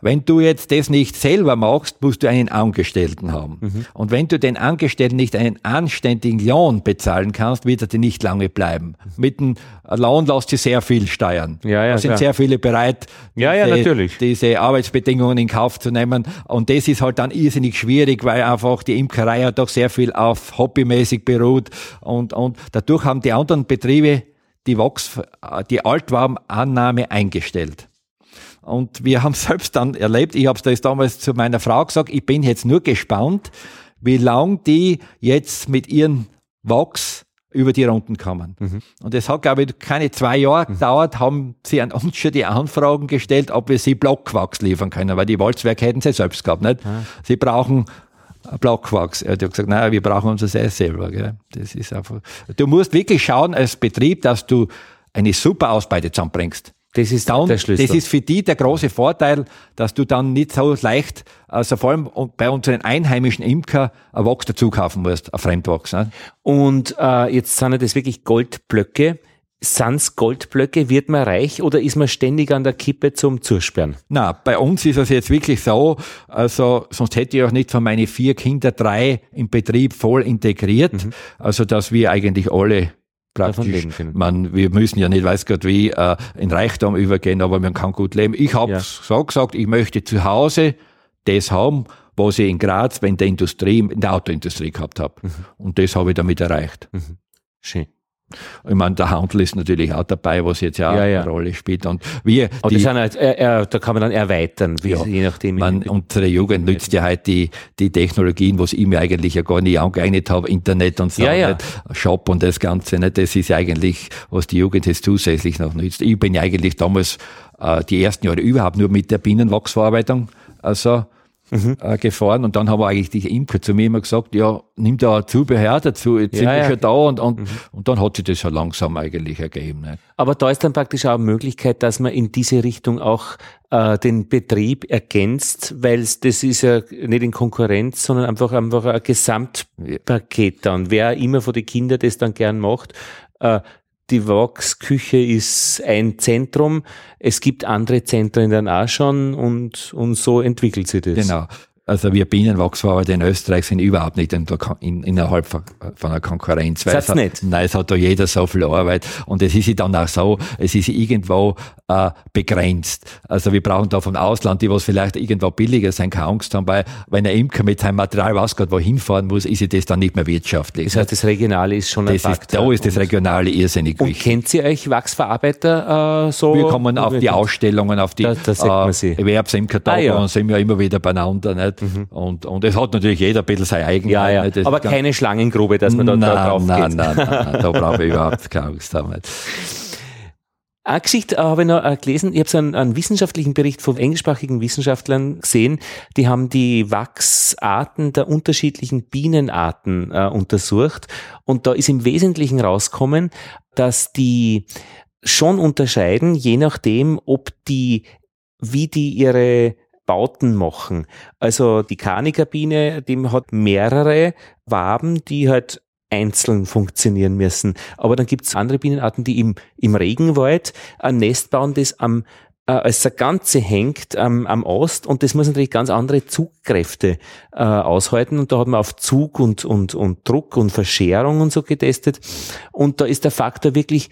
Wenn du jetzt das nicht selber machst, musst du einen Angestellten haben. Mhm. Und wenn du den Angestellten nicht einen anständigen Lohn bezahlen kannst, wird er dir nicht lange bleiben. Mit dem Lohn lässt sich sehr viel steuern. Ja, ja, da sind klar. sehr viele bereit, ja, ja, diese, natürlich. diese Arbeitsbedingungen in Kauf zu nehmen. Und das ist halt dann irrsinnig schwierig, weil einfach die Imkerei ja doch sehr viel auf hobbymäßig beruht. Und, und dadurch haben die anderen Betriebe die Wachs, die Altwarmannahme eingestellt. Und wir haben (laughs) selbst dann erlebt, ich habe das damals zu meiner Frau gesagt, ich bin jetzt nur gespannt, wie lang die jetzt mit ihren Wachs über die Runden kommen. Mhm. Und es hat, glaube ich, keine zwei Jahre mhm. gedauert, haben sie an uns schon die Anfragen gestellt, ob wir sie Blockwachs liefern können, weil die Walzwerke hätten sie selbst gehabt, nicht? Mhm. Sie brauchen Blockwachs. Er hat gesagt, nein, wir brauchen unser selbst selber. Gell? Das ist einfach. Du musst wirklich schauen als Betrieb, dass du eine super Ausbeute zusammenbringst. Das ist dann, der Schlüssel. Das ist für die der große Vorteil, dass du dann nicht so leicht, also vor allem bei unseren einheimischen Imker, ein Wachs dazu kaufen musst, ein Fremdwachs. Ne? Und äh, jetzt sind das wirklich Goldblöcke. Sind's Goldblöcke? Wird man reich oder ist man ständig an der Kippe zum Zusperren? Na, bei uns ist es jetzt wirklich so, also sonst hätte ich auch nicht von meinen vier Kindern drei im Betrieb voll integriert, mhm. also dass wir eigentlich alle praktisch, man, wir müssen ja nicht weiß Gott wie äh, in Reichtum übergehen, aber man kann gut leben. Ich habe ja. so gesagt, ich möchte zu Hause das haben, was ich in Graz in der Industrie, in der Autoindustrie gehabt habe. Mhm. Und das habe ich damit erreicht. Mhm. Schön. Ich meine, der Handel ist natürlich auch dabei, was jetzt ja, ja, ja. eine Rolle spielt. Und wir, die, die halt, äh, äh, da kann man dann erweitern, wie, ja, je nachdem. Man, unsere Jugend nützt ja heute die, die Technologien, was ich mir eigentlich ja gar nicht angeeignet habe, Internet und so, ja, ja. Shop und das Ganze. Nicht? Das ist eigentlich, was die Jugend jetzt zusätzlich noch nützt. Ich bin ja eigentlich damals äh, die ersten Jahre überhaupt nur mit der Bienenwachsverarbeitung, also mhm. äh, gefahren und dann haben wir eigentlich die Imker zu mir immer gesagt, ja, nimm da Zubehör dazu, jetzt ja, sind wir ja. schon da und, und, mhm. und dann hat sich das ja langsam eigentlich ergeben. Ne? Aber da ist dann praktisch auch eine Möglichkeit, dass man in diese Richtung auch äh, den Betrieb ergänzt, weil das ist ja nicht in Konkurrenz, sondern einfach, einfach ein Gesamtpaket dann. Wer immer von den Kindern das dann gern macht, äh, die Wachsküche ist ein Zentrum. Es gibt andere Zentren dann auch schon und, und so entwickelt sich das. Genau. Also wir Bienenwachsfarmer in Österreich sind überhaupt nicht in in, innerhalb von, von einer Konkurrenz. Weil es hat, nicht? Nein, es hat da jeder so viel Arbeit. Und es ist dann auch so, es ist irgendwo äh, begrenzt. Also wir brauchen da vom Ausland, die was vielleicht irgendwo billiger sein, keine Angst haben, weil wenn ein Imker mit seinem Material rausgeht, wohin fahren muss, ist das dann nicht mehr wirtschaftlich. Das heißt, das Regionale ist schon ein das. Ist, da ist das Regionale irrsinnig und wichtig. kennt ihr euch Wachsverarbeiter äh, so? Wir kommen auf die Ausstellungen, auf die da, da äh, Erwerbsimkertage ah, ja. und sind wir immer wieder beieinander. Nicht? Mhm. Und, und es hat natürlich jeder ein bisschen sein eigenes. Ja, ja. Aber keine Schlangengrube, dass man da, nein, drauf nein, geht. Nein, nein, nein, da brauche ich (laughs) überhaupt keine Angst haben. Eine Geschichte äh, habe ich noch äh, gelesen. Ich habe so einen, einen, wissenschaftlichen Bericht von englischsprachigen Wissenschaftlern gesehen. Die haben die Wachsarten der unterschiedlichen Bienenarten äh, untersucht. Und da ist im Wesentlichen rausgekommen, dass die schon unterscheiden, je nachdem, ob die, wie die ihre Bauten machen. Also die Kanikabine, die hat mehrere Waben, die halt einzeln funktionieren müssen. Aber dann gibt es andere Bienenarten, die im, im Regenwald ein Nest bauen, das am äh, als der Ganze hängt ähm, am Ost und das muss natürlich ganz andere Zugkräfte äh, aushalten und da hat man auf Zug und, und, und Druck und Verschärung und so getestet und da ist der Faktor wirklich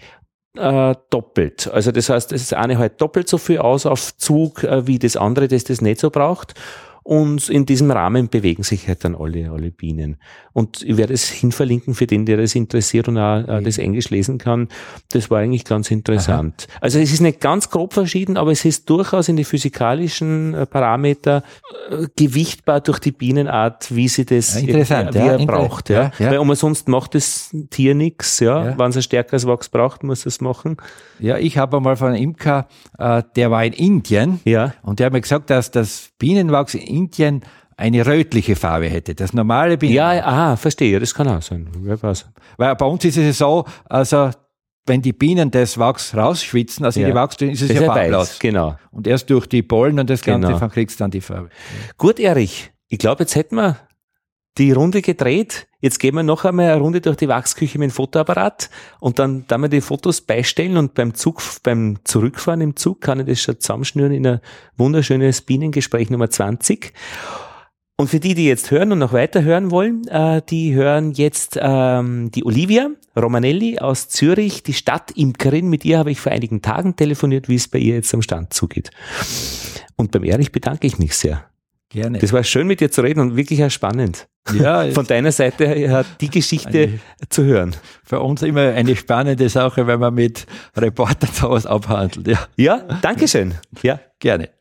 äh, doppelt. Also das heißt, das eine halt doppelt so viel aus auf Zug äh, wie das andere, das das nicht so braucht. Und in diesem Rahmen bewegen sich halt dann alle, alle Bienen. Und ich werde es hinverlinken für den, der das interessiert und auch äh, das Englisch lesen kann. Das war eigentlich ganz interessant. Aha. Also es ist nicht ganz grob verschieden, aber es ist durchaus in die physikalischen äh, Parameter äh, gewichtbar durch die Bienenart, wie sie das ja, interessant, wie er ja, braucht. Ja. ja. Weil umsonst macht das Tier nichts. Ja. ja. Wenn es ein stärkeres Wachs braucht, muss es machen. Ja, ich habe einmal von einem Imker, äh, der war in Indien ja. und der hat mir gesagt, dass das Bienenwachs in Indien eine rötliche Farbe hätte. Das normale Bienenwachs. Ja, aha, verstehe, das kann auch sein. Weil bei uns ist es so, also wenn die Bienen das Wachs rausschwitzen, also ja. die Wachsdünne, ist es das ja farblos. Genau. Und erst durch die Pollen und das Ganze genau. kriegst du dann die Farbe. Gut, Erich, ich glaube, jetzt hätten wir die Runde gedreht. Jetzt gehen wir noch einmal eine Runde durch die Wachsküche mit dem Fotoapparat und dann da wir die Fotos beistellen und beim Zug, beim Zurückfahren im Zug kann ich das schon zusammenschnüren in ein wunderschönes Bienengespräch Nummer 20. Und für die, die jetzt hören und noch weiter hören wollen, äh, die hören jetzt ähm, die Olivia Romanelli aus Zürich, die Stadtimkerin. Mit ihr habe ich vor einigen Tagen telefoniert, wie es bei ihr jetzt am Stand zugeht. Und beim Erich bedanke ich mich sehr. Gerne. Das war schön mit dir zu reden und wirklich auch spannend. Ja, (laughs) Von deiner Seite her die Geschichte eine, zu hören. Für uns immer eine spannende Sache, wenn man mit Reportern sowas abhandelt. Ja, ja danke schön. Ja, gerne.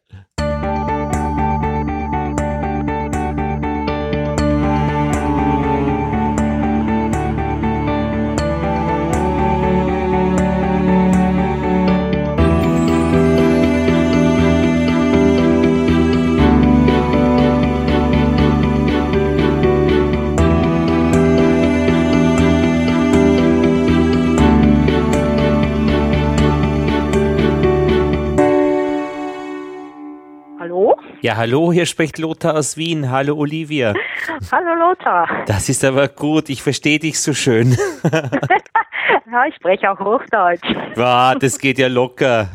Ja, hallo, hier spricht Lothar aus Wien. Hallo, Olivia. (laughs) Hallo, Lothar. Das ist aber gut. Ich verstehe dich so schön. (laughs) (laughs) ja, ich spreche auch Hochdeutsch. Wow, das geht ja locker.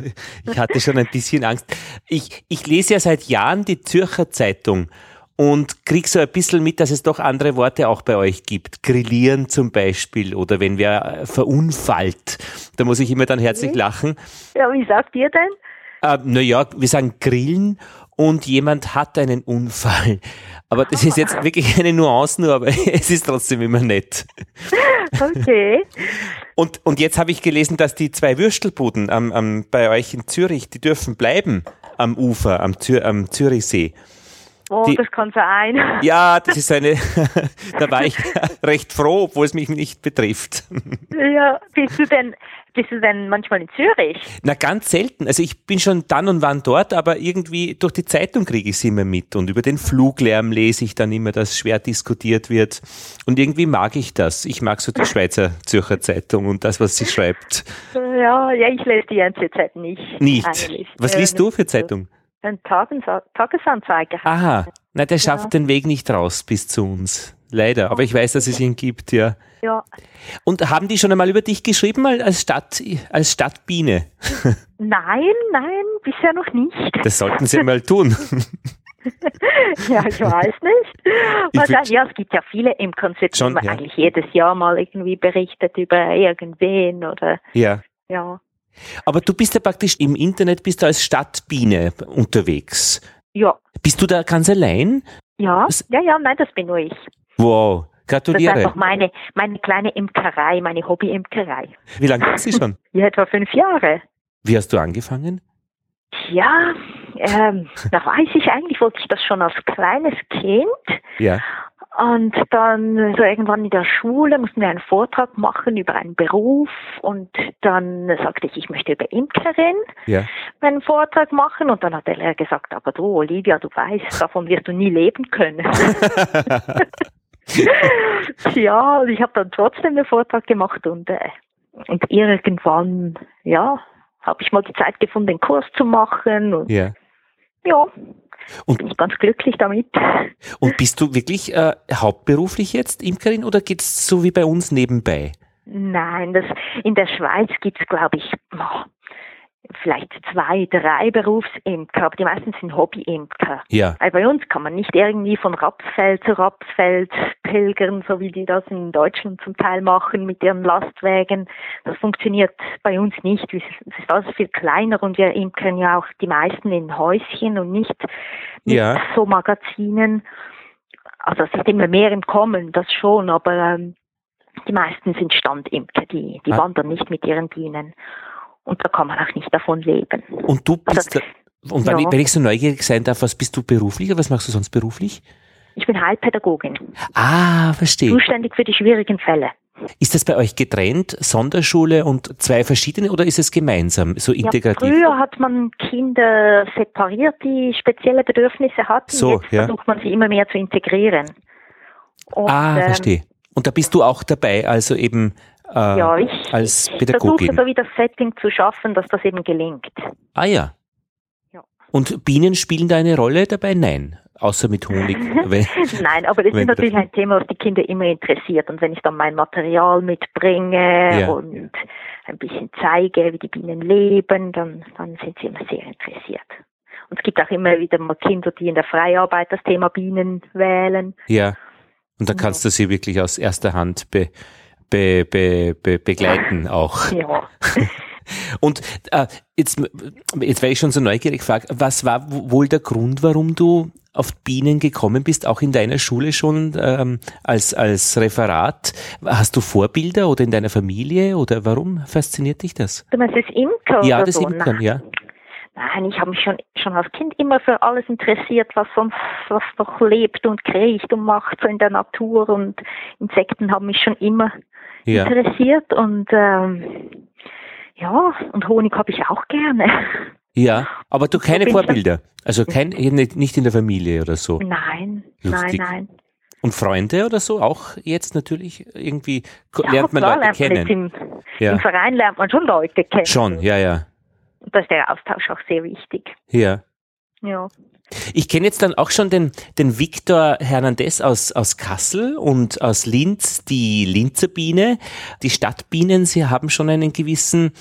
Ich hatte schon ein bisschen Angst. Ich, ich lese ja seit Jahren die Zürcher Zeitung und krieg so ein bisschen mit, dass es doch andere Worte auch bei euch gibt. Grillieren zum Beispiel oder wenn wer verunfallt. Da muss ich immer dann herzlich mhm. lachen. Ja, wie sagt ihr denn? Äh, naja, wir sagen Grillen und jemand hat einen Unfall. Aber das ist jetzt wirklich eine Nuance nur, aber (laughs) es ist trotzdem immer nett. Okay. Und, und jetzt habe ich gelesen, dass die zwei Würstelbuden am, am, bei euch in Zürich, die dürfen bleiben am Ufer, am, Zür, am Zürichsee. Oh, Die- das kann sein. (laughs) Ja, das ist eine, (laughs) da war ich (laughs) recht froh, obwohl es mich nicht betrifft. Ja, bist du denn, bist du denn manchmal in Zürich? Na, ganz selten. Also ich bin schon dann und wann dort, aber irgendwie durch die Zeitung kriege ich es immer mit und über den Fluglärm lese ich dann immer, dass schwer diskutiert wird. Und irgendwie mag ich das. Ich mag so die Schweizer Zürcher Zeitung und das, was sie schreibt. Ja, ja, ich lese die NZZ nicht. Nicht. eigentlich. Was Äh, liest du nicht für so. Zeitung? Ein Tagensa Tagesanzeiger. Aha. Na, der schafft den Weg nicht raus bis zu uns. Leider. Aber ich weiß, dass es ihn gibt, ja. Ja. Und haben die schon einmal über dich geschrieben, als Stadt, als Stadtbiene? (laughs) Nein, nein, bisher noch nicht. Das sollten sie mal tun. (laughs) Ja, ich weiß nicht. Ich ja, es gibt ja viele Imkerns, Schon, man ja. eigentlich jedes Jahr mal irgendwie berichtet über irgendwen oder ja. ja. Aber du bist ja praktisch im Internet, bist du als Stadtbiene unterwegs. Ja, Bist du da ganz allein? ja, Das- ja, ja, nein, das bin nur ich. Wow, Das ist gratuliere. einfach meine, meine kleine Imkerei, meine Hobby-Imkerei. Wie lange ist sie schon? (laughs) Ja, etwa fünf Jahre. Wie hast du angefangen? Ja, ähm, da weiß ich eigentlich, wollte ich das schon als kleines Kind. Ja. Und dann so irgendwann in der Schule mussten wir einen Vortrag machen über einen Beruf und dann sagte ich, ich möchte über Imkerin Ja. meinen Vortrag machen und dann hat der Lehrer gesagt, aber du Olivia, du weißt, davon wirst du nie leben können. (laughs) ja, ich habe dann trotzdem den Vortrag gemacht und, äh, und irgendwann, ja, habe ich mal die Zeit gefunden, den Kurs zu machen und ja. ja, Und- bin ich ganz glücklich damit. Und bist du wirklich äh, hauptberuflich jetzt Imkerin oder geht's so wie bei uns nebenbei? Nein, das in der Schweiz gibt's glaube ich, vielleicht zwei, drei Berufsimker, aber die meisten sind Hobbyimker. Ja. Weil bei uns kann man nicht irgendwie von Rapsfeld zu Rapsfeld pilgern, so wie die das in Deutschland zum Teil machen mit ihren Lastwagen. Das funktioniert bei uns nicht. Es ist alles viel kleiner und wir imkern ja auch die meisten in Häuschen und nicht mit Ja. so Magazinen. Also es ist immer mehr im Kommen, das schon, aber ähm, die meisten sind Standimker, die, die Ah. wandern nicht mit ihren Bienen. Und da kann man auch nicht davon leben. Und du bist, Also, da, und wenn, ja. ich, wenn ich so neugierig sein darf, was bist du beruflich oder was machst du sonst beruflich? Ich bin Heilpädagogin, Ah, verstehe. zuständig für die schwierigen Fälle. Ist das bei euch getrennt, Sonderschule und zwei verschiedene oder ist es gemeinsam, so Ja, integrativ? früher hat man Kinder separiert, die spezielle Bedürfnisse hatten. So, Jetzt ja. versucht man sie immer mehr zu integrieren. Und, ah, ähm, verstehe. Und da bist du auch dabei, also eben äh, Ja, ich, als ich Pädagogin. versuche so wie das Setting zu schaffen, dass das eben gelingt. Ah ja. Ja. Und Bienen spielen da eine Rolle dabei? Nein, außer mit Honig. (laughs) Weil- Nein, aber das Wenn ist natürlich ein Thema, was die Kinder immer interessiert. Und wenn ich dann mein Material mitbringe Ja. und ein bisschen zeige, wie die Bienen leben, dann, dann sind sie immer sehr interessiert. Und es gibt auch immer wieder mal Kinder, die in der Freiarbeit das Thema Bienen wählen. ja. Und da kannst du sie wirklich aus erster Hand be, be, be, be, begleiten auch. Ja. (laughs) Und äh, jetzt, jetzt wäre ich schon so neugierig gefragt, was war wohl der Grund, warum du auf Bienen gekommen bist, auch in deiner Schule schon ähm, als, als Referat? Hast du Vorbilder oder in deiner Familie oder warum fasziniert dich das? Du meinst das Imker Ja, oder das so? Imkern, ja. Nein, ich habe mich schon, schon als Kind immer für alles interessiert, was sonst, was noch lebt und kriecht und macht so in der Natur und Insekten haben mich schon immer Ja. interessiert und ähm, ja, und Honig habe ich auch gerne. Ja, aber du keine Vorbilder. Also kein, nicht nicht in der Familie oder so. Nein, Lustig. nein, nein. Und Freunde oder so auch jetzt natürlich irgendwie Ja, lernt man klar, Leute lernt kennen. im, Ja. Im Verein lernt man schon Leute kennen. Schon, ja, ja. Und da ist der Austausch auch sehr wichtig. Ja. Ja. Ich kenne jetzt dann auch schon den, den Victor Hernandez aus, aus Kassel und aus Linz, die Linzer Biene. Die Stadtbienen, sie haben schon einen gewissen,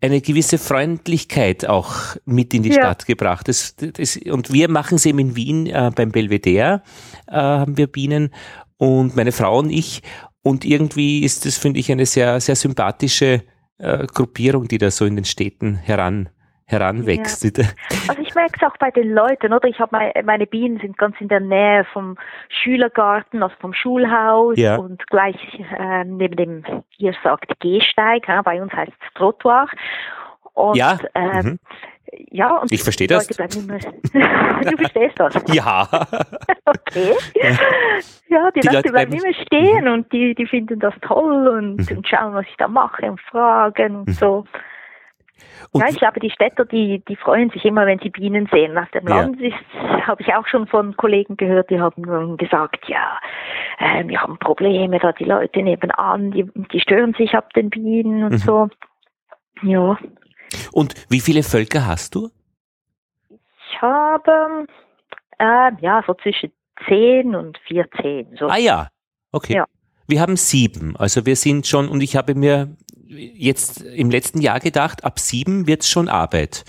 eine gewisse Freundlichkeit auch mit in die Ja. Stadt gebracht. Das, das, und wir machen es eben in Wien äh, beim Belvedere, äh, haben wir Bienen und meine Frau und ich. Und irgendwie ist das, finde ich, eine sehr, sehr sympathische äh, Gruppierung, die da so in den Städten heran heranwächst. Ja. (laughs) Also ich merke es auch bei den Leuten, oder? Ich habe meine, meine Bienen sind ganz in der Nähe vom Schülergarten, also vom Schulhaus Ja. und gleich äh, neben dem, ihr sagt Gehsteig, ja, bei uns heißt es Trottoir. Und, Ja, ähm, mhm. ja, und Ich verstehe die das. Leute bleiben immer, (laughs) du verstehst das. (laughs) Ja. Okay. Ja, die, Die Leute Leute bleiben bleiben- immer stehen und die, die finden das toll und, Mhm. und schauen, was ich da mache und fragen und so. Und ja, ich glaube, die Städter, die, die freuen sich immer, wenn sie Bienen sehen. Auf dem Ja. Land ist, habe ich auch schon von Kollegen gehört, die haben gesagt, ja, äh, wir haben Probleme, da die Leute nebenan, die, die stören sich ab den Bienen und Mhm. so. Ja, Und wie viele Völker hast du? ich habe, äh, ja, so zwischen 10 und 14, so. Ah ja, okay. Ja. Wir haben sieben. Also wir sind schon, und ich habe mir jetzt im letzten Jahr gedacht, ab sieben wird's schon Arbeit.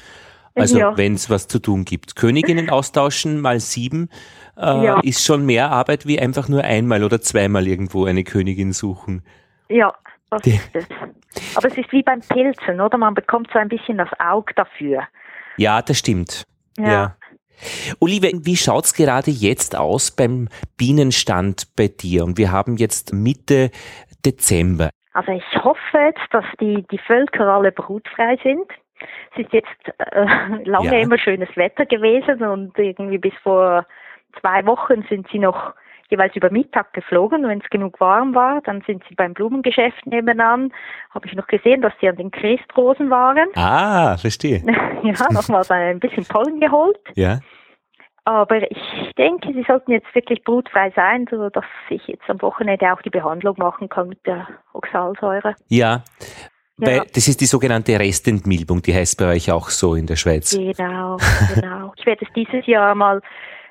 Also Ja. wenn es was zu tun gibt. Königinnen austauschen mal sieben äh, Ja. ist schon mehr Arbeit wie einfach nur einmal oder zweimal irgendwo eine Königin suchen. Ja, das Die- ist es. Aber es ist wie beim Pilzen, oder? Man bekommt so ein bisschen das Auge dafür. Ja, das stimmt. Ja. Ja. Olive, wie schaut's gerade jetzt aus beim Bienenstand bei dir? Und wir haben jetzt Mitte Dezember. Also ich hoffe jetzt, dass die, die Völker alle brutfrei sind. Es ist jetzt äh, (laughs) lange Ja. immer schönes Wetter gewesen und irgendwie bis vor zwei Wochen sind sie noch jeweils über Mittag geflogen, wenn es genug warm war. Dann sind sie beim Blumengeschäft nebenan. Habe ich noch gesehen, dass sie an den Christrosen waren. Ah, verstehe. (laughs) ja, nochmals ein bisschen Pollen geholt. Ja. Aber ich denke, sie sollten jetzt wirklich brutfrei sein, so dass ich jetzt am Wochenende auch die Behandlung machen kann mit der Oxalsäure. Ja, weil Ja. das ist die sogenannte Restentmilbung, die heißt bei euch auch so in der Schweiz. Genau, (laughs) genau. Ich werde es dieses Jahr mal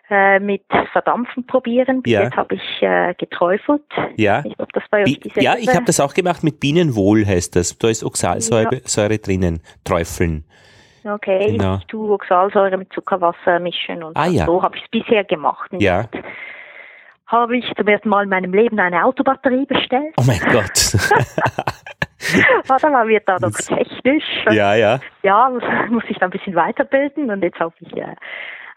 äh, mit Verdampfen probieren. Bis Ja. jetzt habe ich äh, geträufelt. Ja. Ich weiß nicht, ob das bei euch Bi- dieselbe Ja, ich habe das auch gemacht mit Bienenwohl heißt das. Da ist Oxalsäure Säure drinnen. Träufeln. Okay, Genau. ich tue Oxalsäure mit Zuckerwasser mischen und Ah, ja. so habe ich es bisher gemacht. Ja. jetzt Habe ich zum ersten Mal in meinem Leben eine Autobatterie bestellt. Oh mein Gott. Warte mal, wird da noch technisch. ja, ja. ja, muss, muss ich da ein bisschen weiterbilden und jetzt habe ich äh,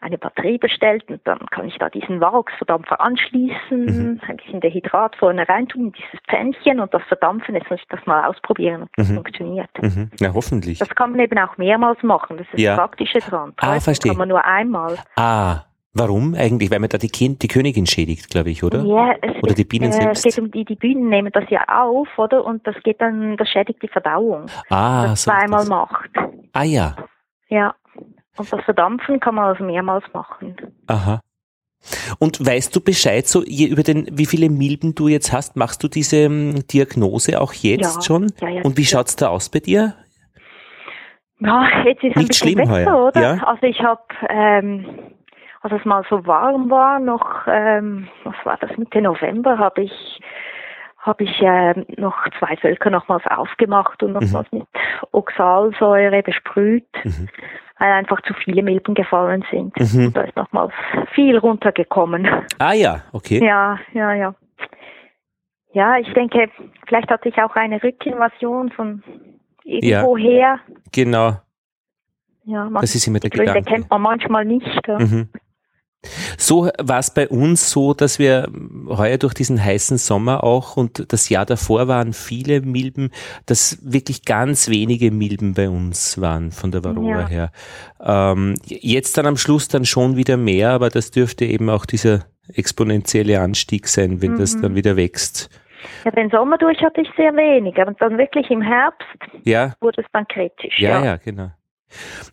eine Batterie bestellt und dann kann ich da diesen Wachsverdampfer anschließen, Mhm. ein bisschen Dehydrat vorne reintun, in dieses Pfännchen und das Verdampfen, jetzt muss ich das mal ausprobieren, ob das Mhm. funktioniert. Mhm. Na, hoffentlich. Das kann man eben auch mehrmals machen, das ist Ja. Praktische dran. Ah, Träufeln verstehe. kann man nur einmal. Ah, warum eigentlich? Weil man da die, kind, die Königin schädigt, glaube ich, oder? Ja, es, Oder die Bienen äh, selbst? Es geht um die, die Bienen nehmen das ja auf, oder? Und das geht dann, das schädigt die Verdauung. Ah, das so. zweimal das. macht. Ah ja, Ja. Und das Verdampfen kann man also mehrmals machen. aha. Und weißt du Bescheid so über den, wie viele Milben du jetzt hast? Machst du diese ähm, Diagnose auch jetzt Ja, schon? ja, ja, Und wie ja. schaut's da aus bei dir? Ja, jetzt ist es ein Nicht bisschen schlimm besser, heuer, oder? ja? Also ich habe, ähm, als es mal so warm war, noch, ähm, was war das, Mitte November, habe ich habe ich ähm, noch zwei Völker nochmals aufgemacht und nochmals mit Oxalsäure besprüht, Mhm. Weil einfach zu viele Milben gefallen sind. Mhm. Da ist nochmals viel runtergekommen. Ah ja, okay. Ja, ja, ja. Ja, ich denke, vielleicht hatte ich auch eine Rückinvasion von irgendwoher. Genau. Ja, Das ist immer der Gründe Gedanke. kennt man manchmal nicht. Ja. Mhm. So war es bei uns so, dass wir heuer durch diesen heißen Sommer auch und das Jahr davor waren viele Milben, dass wirklich ganz wenige Milben bei uns waren von der Varroa Ja. her. Ähm, jetzt dann am Schluss dann schon wieder mehr, aber das dürfte eben auch dieser exponentielle Anstieg sein, wenn das Mhm. dann wieder wächst. Ja, den Sommer durch hatte ich sehr wenig, aber dann wirklich im Herbst Ja, wurde es dann kritisch. ja, ja, genau.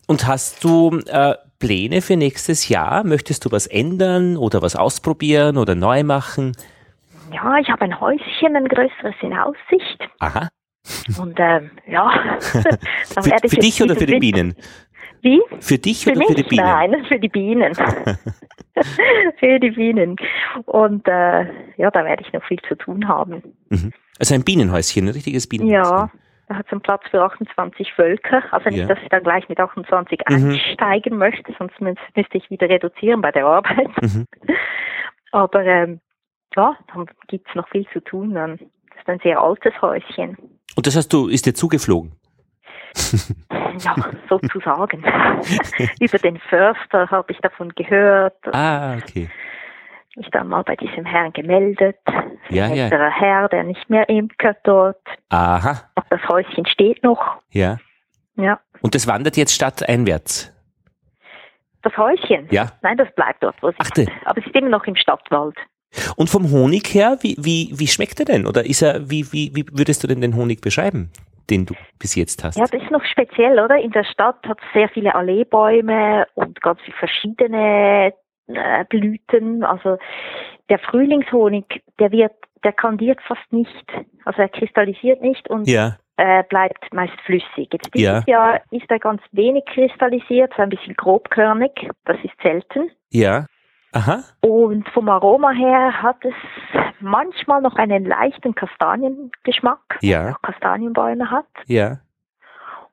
Und hast du äh, Pläne für nächstes Jahr? Möchtest du was ändern oder was ausprobieren oder neu machen? Ja, ich habe ein Häuschen, ein größeres in Aussicht. Aha. Und ähm, ja, (laughs) Für, werde ich für dich oder für die Bienen? Wie? Für dich Für oder mich? für die Bienen? Nein, für die Bienen. (laughs) für die Bienen. Und äh, ja, da werde ich noch viel zu tun haben. Mhm. Also ein Bienenhäuschen, ein richtiges Bienenhäuschen. Ja, da hat es einen Platz für 28 Völker. Also nicht, Ja. dass ich dann gleich mit 28 Mhm. einsteigen möchte, sonst müsste ich wieder reduzieren bei der Arbeit. Mhm. (laughs) Aber ähm, ja, dann gibt's noch viel zu tun. Dann. Das ist ein sehr altes Häuschen. Und das hast du, ist dir zugeflogen? (laughs) ja, sozusagen. (laughs) Über den Förster habe ich davon gehört. Ah, okay. Mich dann mal bei diesem Herrn gemeldet. Ja, ja. Der Herr, der nicht mehr imkert dort. Aha. Und das Häuschen steht noch. Ja. Ja. Und das wandert jetzt stadteinwärts? Das Häuschen? Ja. Nein, das bleibt dort, wo es Ach, ist. Aber es ist immer noch im Stadtwald. Und vom Honig her, wie, wie, wie schmeckt er denn? Oder ist er, wie, wie, wie würdest du denn den Honig beschreiben, den du bis jetzt hast? Ja, das ist noch speziell, oder? In der Stadt hat es sehr viele Alleebäume und ganz viele verschiedene äh, Blüten. Also der Frühlingshonig, der wird, der kandiert fast nicht. Also er kristallisiert nicht und Ja, äh, bleibt meist flüssig. Jetzt dieses Ja. Jahr ist er ganz wenig kristallisiert, so ein bisschen grobkörnig. Das ist selten. ja. Aha. Und vom Aroma her hat es manchmal noch einen leichten Kastaniengeschmack, Ja. es auch Kastanienbäume hat. Ja.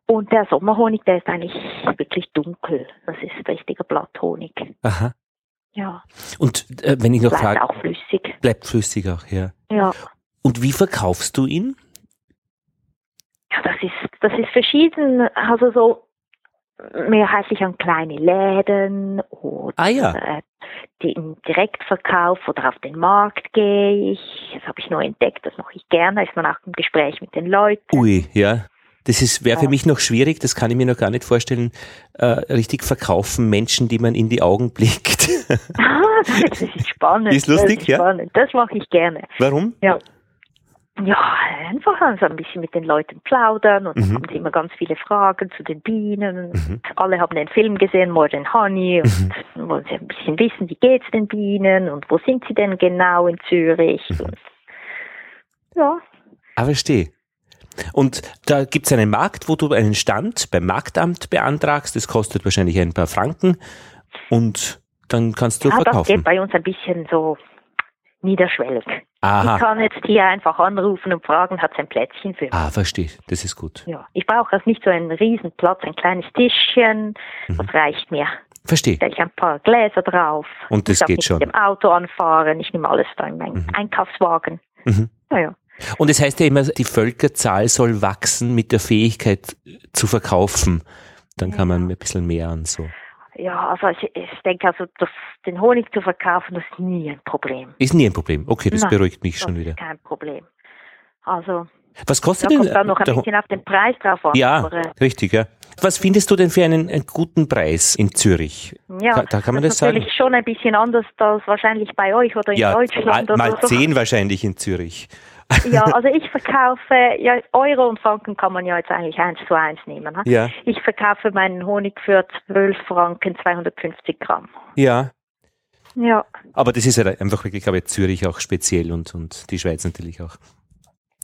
Und der Sommerhonig, der ist eigentlich wirklich dunkel. Das ist richtiger Blatthonig. Aha. Ja, Und äh, wenn ich noch bleibt frage, auch flüssig. bleibt flüssig auch, ja. Ja. Und wie verkaufst du ihn? ja, das ist, das ist verschieden. Also so mehrheitlich an kleine Läden oder Ah ja. äh, den Direktverkauf oder auf den Markt gehe ich. Das habe ich neu entdeckt, das mache ich gerne. Ist man auch im Gespräch mit den Leuten. Ui, ja. Das ist wäre für mich noch schwierig, das kann ich mir noch gar nicht vorstellen. Äh, richtig verkaufen Menschen, die man in die Augen blickt. (laughs) Ah, das ist spannend. Ist lustig, das ist ja? Spannend. Das mache ich gerne. Warum? Ja. Ja, einfach so ein bisschen mit den Leuten plaudern und Mhm. dann haben sie immer ganz viele Fragen zu den Bienen. Mhm. Alle haben den Film gesehen, More Than Honey, und dann wollen sie ein bisschen wissen, wie geht's den Bienen und wo sind sie denn genau in Zürich. Mhm. Und, ja, Ah, verstehe. Und da gibt's einen Markt, wo du einen Stand beim Marktamt beantragst. Das kostet wahrscheinlich ein paar Franken. Und dann kannst du ja das verkaufen. geht bei uns ein bisschen so niederschwellig. Ich Aha. kann jetzt hier einfach anrufen und fragen, hat ein Plätzchen für mich. Ah, verstehe. Das ist gut. Ja, ich brauche also nicht so einen Riesenplatz, ein kleines Tischchen. Mhm. Das reicht mir. Verstehe. stelle ich ein paar Gläser drauf. Und das ich geht schon. mit dem Auto anfahren. Ich nehme alles da in meinen Mhm. Einkaufswagen. Mhm. Naja. Und es heißt ja immer, die Völkerzahl soll wachsen mit der Fähigkeit zu verkaufen. Dann kann man ein bisschen mehr an so. Ja, also ich, ich denke also, das, den Honig zu verkaufen, das ist nie ein Problem. Ist nie ein Problem. Okay, das Nein, beruhigt mich Das schon wieder. kein Problem. Also, Was da kostet denn kommt dann noch ein Ho- bisschen auf den Preis drauf an. Ja, Aber, äh, richtig, ja. Was findest du denn für einen, einen guten Preis in Zürich? ja, da- da kann man das das ist natürlich sagen. schon ein bisschen anders als wahrscheinlich bei euch oder in ja, Deutschland mal, oder mal so. zehn wahrscheinlich in Zürich. Ja, (laughs) also ich verkaufe, ja, Euro und Franken kann man ja jetzt eigentlich eins zu eins nehmen. Ne? Ja, Ich verkaufe meinen Honig für 12 Franken 250 Gramm. ja. Ja. Aber das ist ja einfach wirklich, glaube ich, Zürich auch speziell und, und die Schweiz natürlich auch.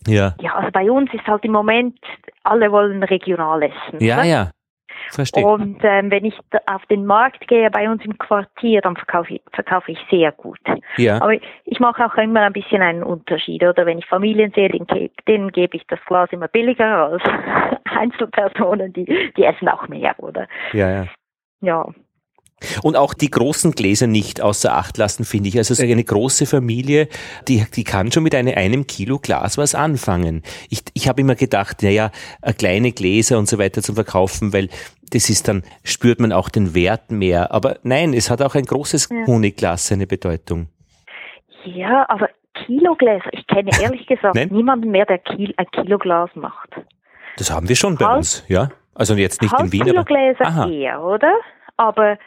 Ja, Ja, also bei uns ist halt im Moment, alle wollen regional essen. ja, oder? ja. Verstehe. Und ähm, wenn ich auf den Markt gehe bei uns im Quartier, dann verkaufe ich, verkaufe ich sehr gut. Ja, Aber ich mache auch immer ein bisschen einen Unterschied. Oder wenn ich Familien sehe, denen gebe ich das Glas immer billiger als (laughs) Einzelpersonen, die, die essen auch mehr, oder? ja, ja. Ja. Und auch die großen Gläser nicht außer Acht lassen, finde ich. Also so eine große Familie, die, die kann schon mit einem, einem Kilo Glas was anfangen. Ich, ich habe immer gedacht, naja, äh, kleine Gläser und so weiter zum Verkaufen, weil das ist dann, spürt man auch den Wert mehr. Aber nein, es hat auch ein großes Ja. Honigglas seine Bedeutung. Ja, aber Kilogläser, ich kenne (laughs) ehrlich gesagt niemanden mehr, der Kil ein Kiloglas macht. Das haben wir schon bei Halb- uns, ja. Also jetzt nicht in Wien, aber Halbkilogläser Aha. eher, oder? Aber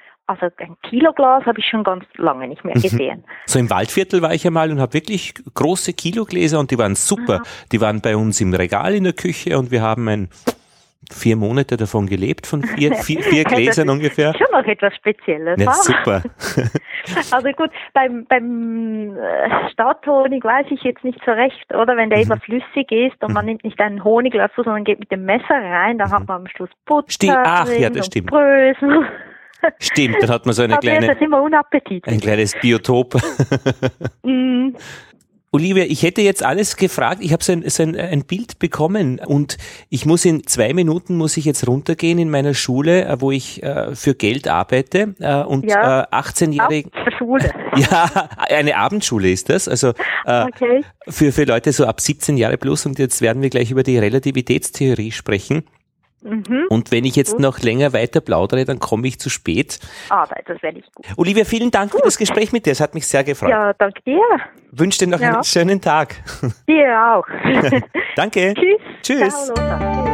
also ein Kiloglas habe ich schon ganz lange nicht Mhm. mehr gesehen. so im Waldviertel war ich einmal und habe wirklich große Kilogläser und die waren super. Die waren bei uns im Regal in der Küche und wir haben ein vier Monate davon gelebt, von vier, (laughs) vier, vier Das Gläsern ist ungefähr. Schon noch etwas Spezielles. Ja, super. (laughs) Also gut, beim, beim äh, Stadthonig weiß ich jetzt nicht so recht, oder? Wenn der Mhm. immer flüssig ist und man nimmt nicht einen Honiglöffel, sondern geht mit dem Messer rein, dann hat man am Schluss Butter. Mhm. Ach, ja, das und stimmt. Brösel. Stimmt, dann hat man so eine kleine, das immer unappetitlich. ein kleines Biotop. (laughs) Mm. Olivia, ich hätte jetzt alles gefragt. Ich habe so, ein, so ein, ein Bild bekommen und ich muss in zwei Minuten muss ich jetzt runtergehen in meiner Schule, äh, wo ich äh, für Geld arbeite äh, und Ja. äh, 18-jährige Auf der Schule. (laughs) Ja, eine Abendschule ist das. Also äh, Okay. für, für Leute so ab 17 Jahre plus und jetzt werden wir gleich über die Relativitätstheorie sprechen. Mhm. Und wenn ich jetzt noch länger weiter plaudere, dann komme ich zu spät. Aber das wäre nicht gut. Olivia, vielen Dank gut. für das Gespräch mit dir. Es hat mich sehr gefreut. Ja, danke dir. Wünsche dir noch ja. einen schönen Tag. Dir auch. (laughs) danke. (laughs) Tschüss. Tschüss. Ciao,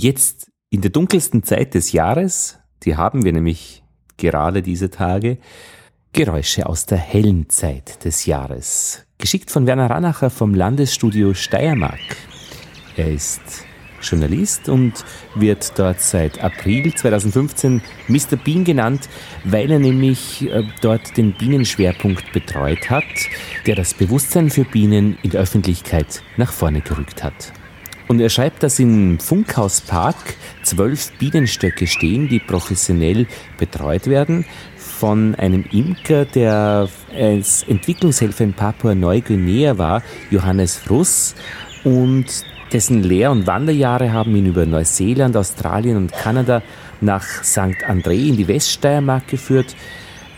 Jetzt in der dunkelsten Zeit des Jahres, die haben wir nämlich gerade diese Tage, Geräusche aus der hellen Zeit des Jahres. Geschickt von Werner Ranacher vom Landesstudio Steiermark. Er ist Journalist und wird dort seit April 2015 Mr. Bean genannt, weil er nämlich äh, dort den Bienenschwerpunkt betreut hat, der das Bewusstsein für Bienen in der Öffentlichkeit nach vorne gerückt hat. Und er schreibt, dass im Funkhauspark zwölf Bienenstöcke stehen, die professionell betreut werden von einem Imker, der als Entwicklungshelfer in Papua-Neuguinea war, Johannes Fruss, und dessen Lehr- und Wanderjahre haben ihn über Neuseeland, Australien und Kanada nach St. André in die Weststeiermark geführt.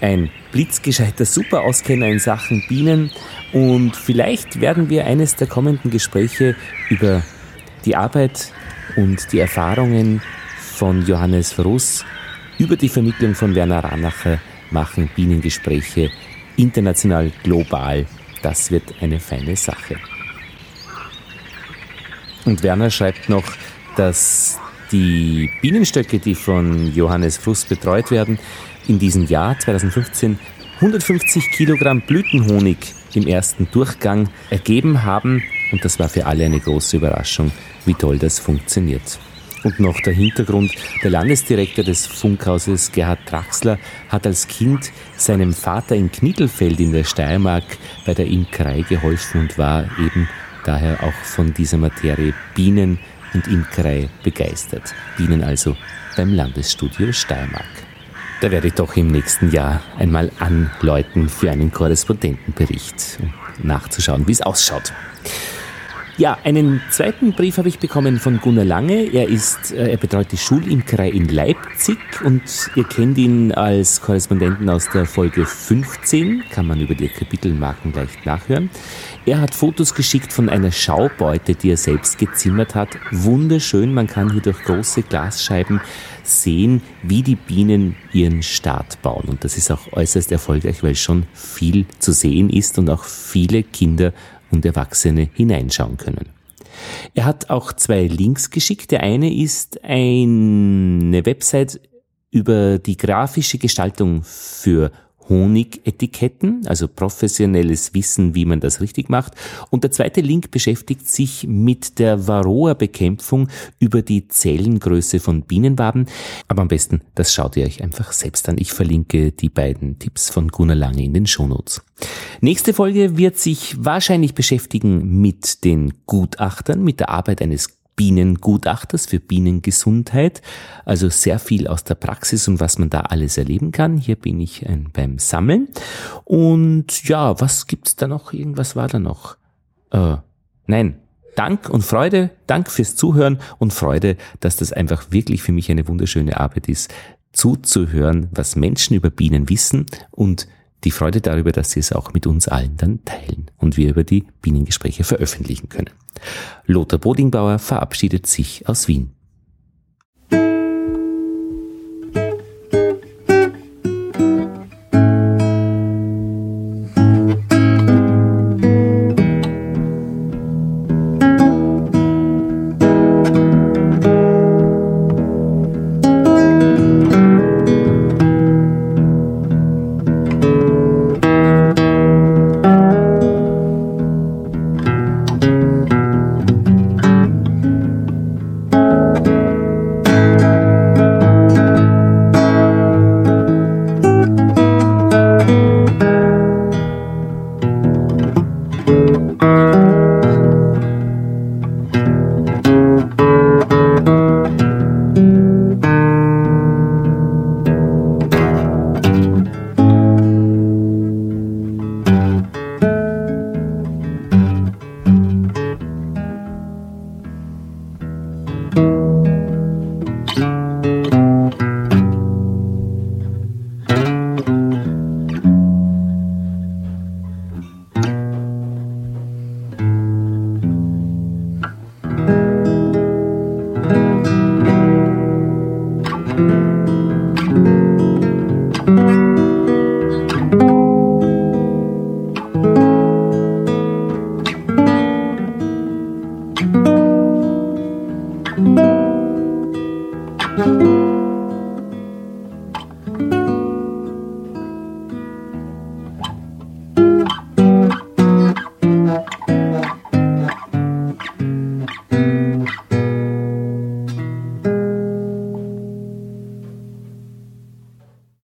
Ein blitzgescheiter Superauskenner in Sachen Bienen und vielleicht werden wir eines der kommenden Gespräche über die Arbeit und die Erfahrungen von Johannes Russ über die Vermittlung von Werner Ranacher machen Bienengespräche international, global. Das wird eine feine Sache. Und Werner schreibt noch, dass die Bienenstöcke, die von Johannes Fruss betreut werden, in diesem Jahr 2015 150 Kilogramm Blütenhonig im ersten Durchgang ergeben haben. Und das war für alle eine große Überraschung wie toll das funktioniert. Und noch der Hintergrund, der Landesdirektor des Funkhauses, Gerhard Draxler, hat als Kind seinem Vater in Knittelfeld in der Steiermark bei der Imkerei geholfen und war eben daher auch von dieser Materie Bienen und Imkerei begeistert. Bienen also beim Landesstudio Steiermark. Da werde ich doch im nächsten Jahr einmal anläuten für einen Korrespondentenbericht, um nachzuschauen, wie es ausschaut. Ja, einen zweiten Brief habe ich bekommen von Gunnar Lange. Er ist, äh, er betreut die Schulimkerei in Leipzig und ihr kennt ihn als Korrespondenten aus der Folge 15, kann man über die Kapitelmarken leicht nachhören. Er hat Fotos geschickt von einer Schaubeute, die er selbst gezimmert hat. Wunderschön, man kann hier durch große Glasscheiben sehen, wie die Bienen ihren Staat bauen. Und das ist auch äußerst erfolgreich, weil schon viel zu sehen ist und auch viele Kinder und Erwachsene hineinschauen können. Er hat auch zwei Links geschickt. Der eine ist eine Website über die grafische Gestaltung für Honigetiketten, also professionelles Wissen, wie man das richtig macht. Und der zweite Link beschäftigt sich mit der Varroa-Bekämpfung über die Zellengröße von Bienenwaben. Aber am besten, das schaut ihr euch einfach selbst an. Ich verlinke die beiden Tipps von Gunnar Lange in den Shownotes. Nächste Folge wird sich wahrscheinlich beschäftigen mit den Gutachtern, mit der Arbeit eines Bienengutachters für Bienengesundheit. Also sehr viel aus der Praxis und was man da alles erleben kann. Hier bin ich ein, beim Sammeln. Und ja, was gibt's da noch? Irgendwas war da noch? Äh, nein. Dank und Freude, Dank fürs Zuhören und Freude, dass das einfach wirklich für mich eine wunderschöne Arbeit ist, zuzuhören, was Menschen über Bienen wissen und die Freude darüber, dass sie es auch mit uns allen dann teilen und wir über die Bienengespräche veröffentlichen können. Lothar Bodingbauer verabschiedet sich aus Wien.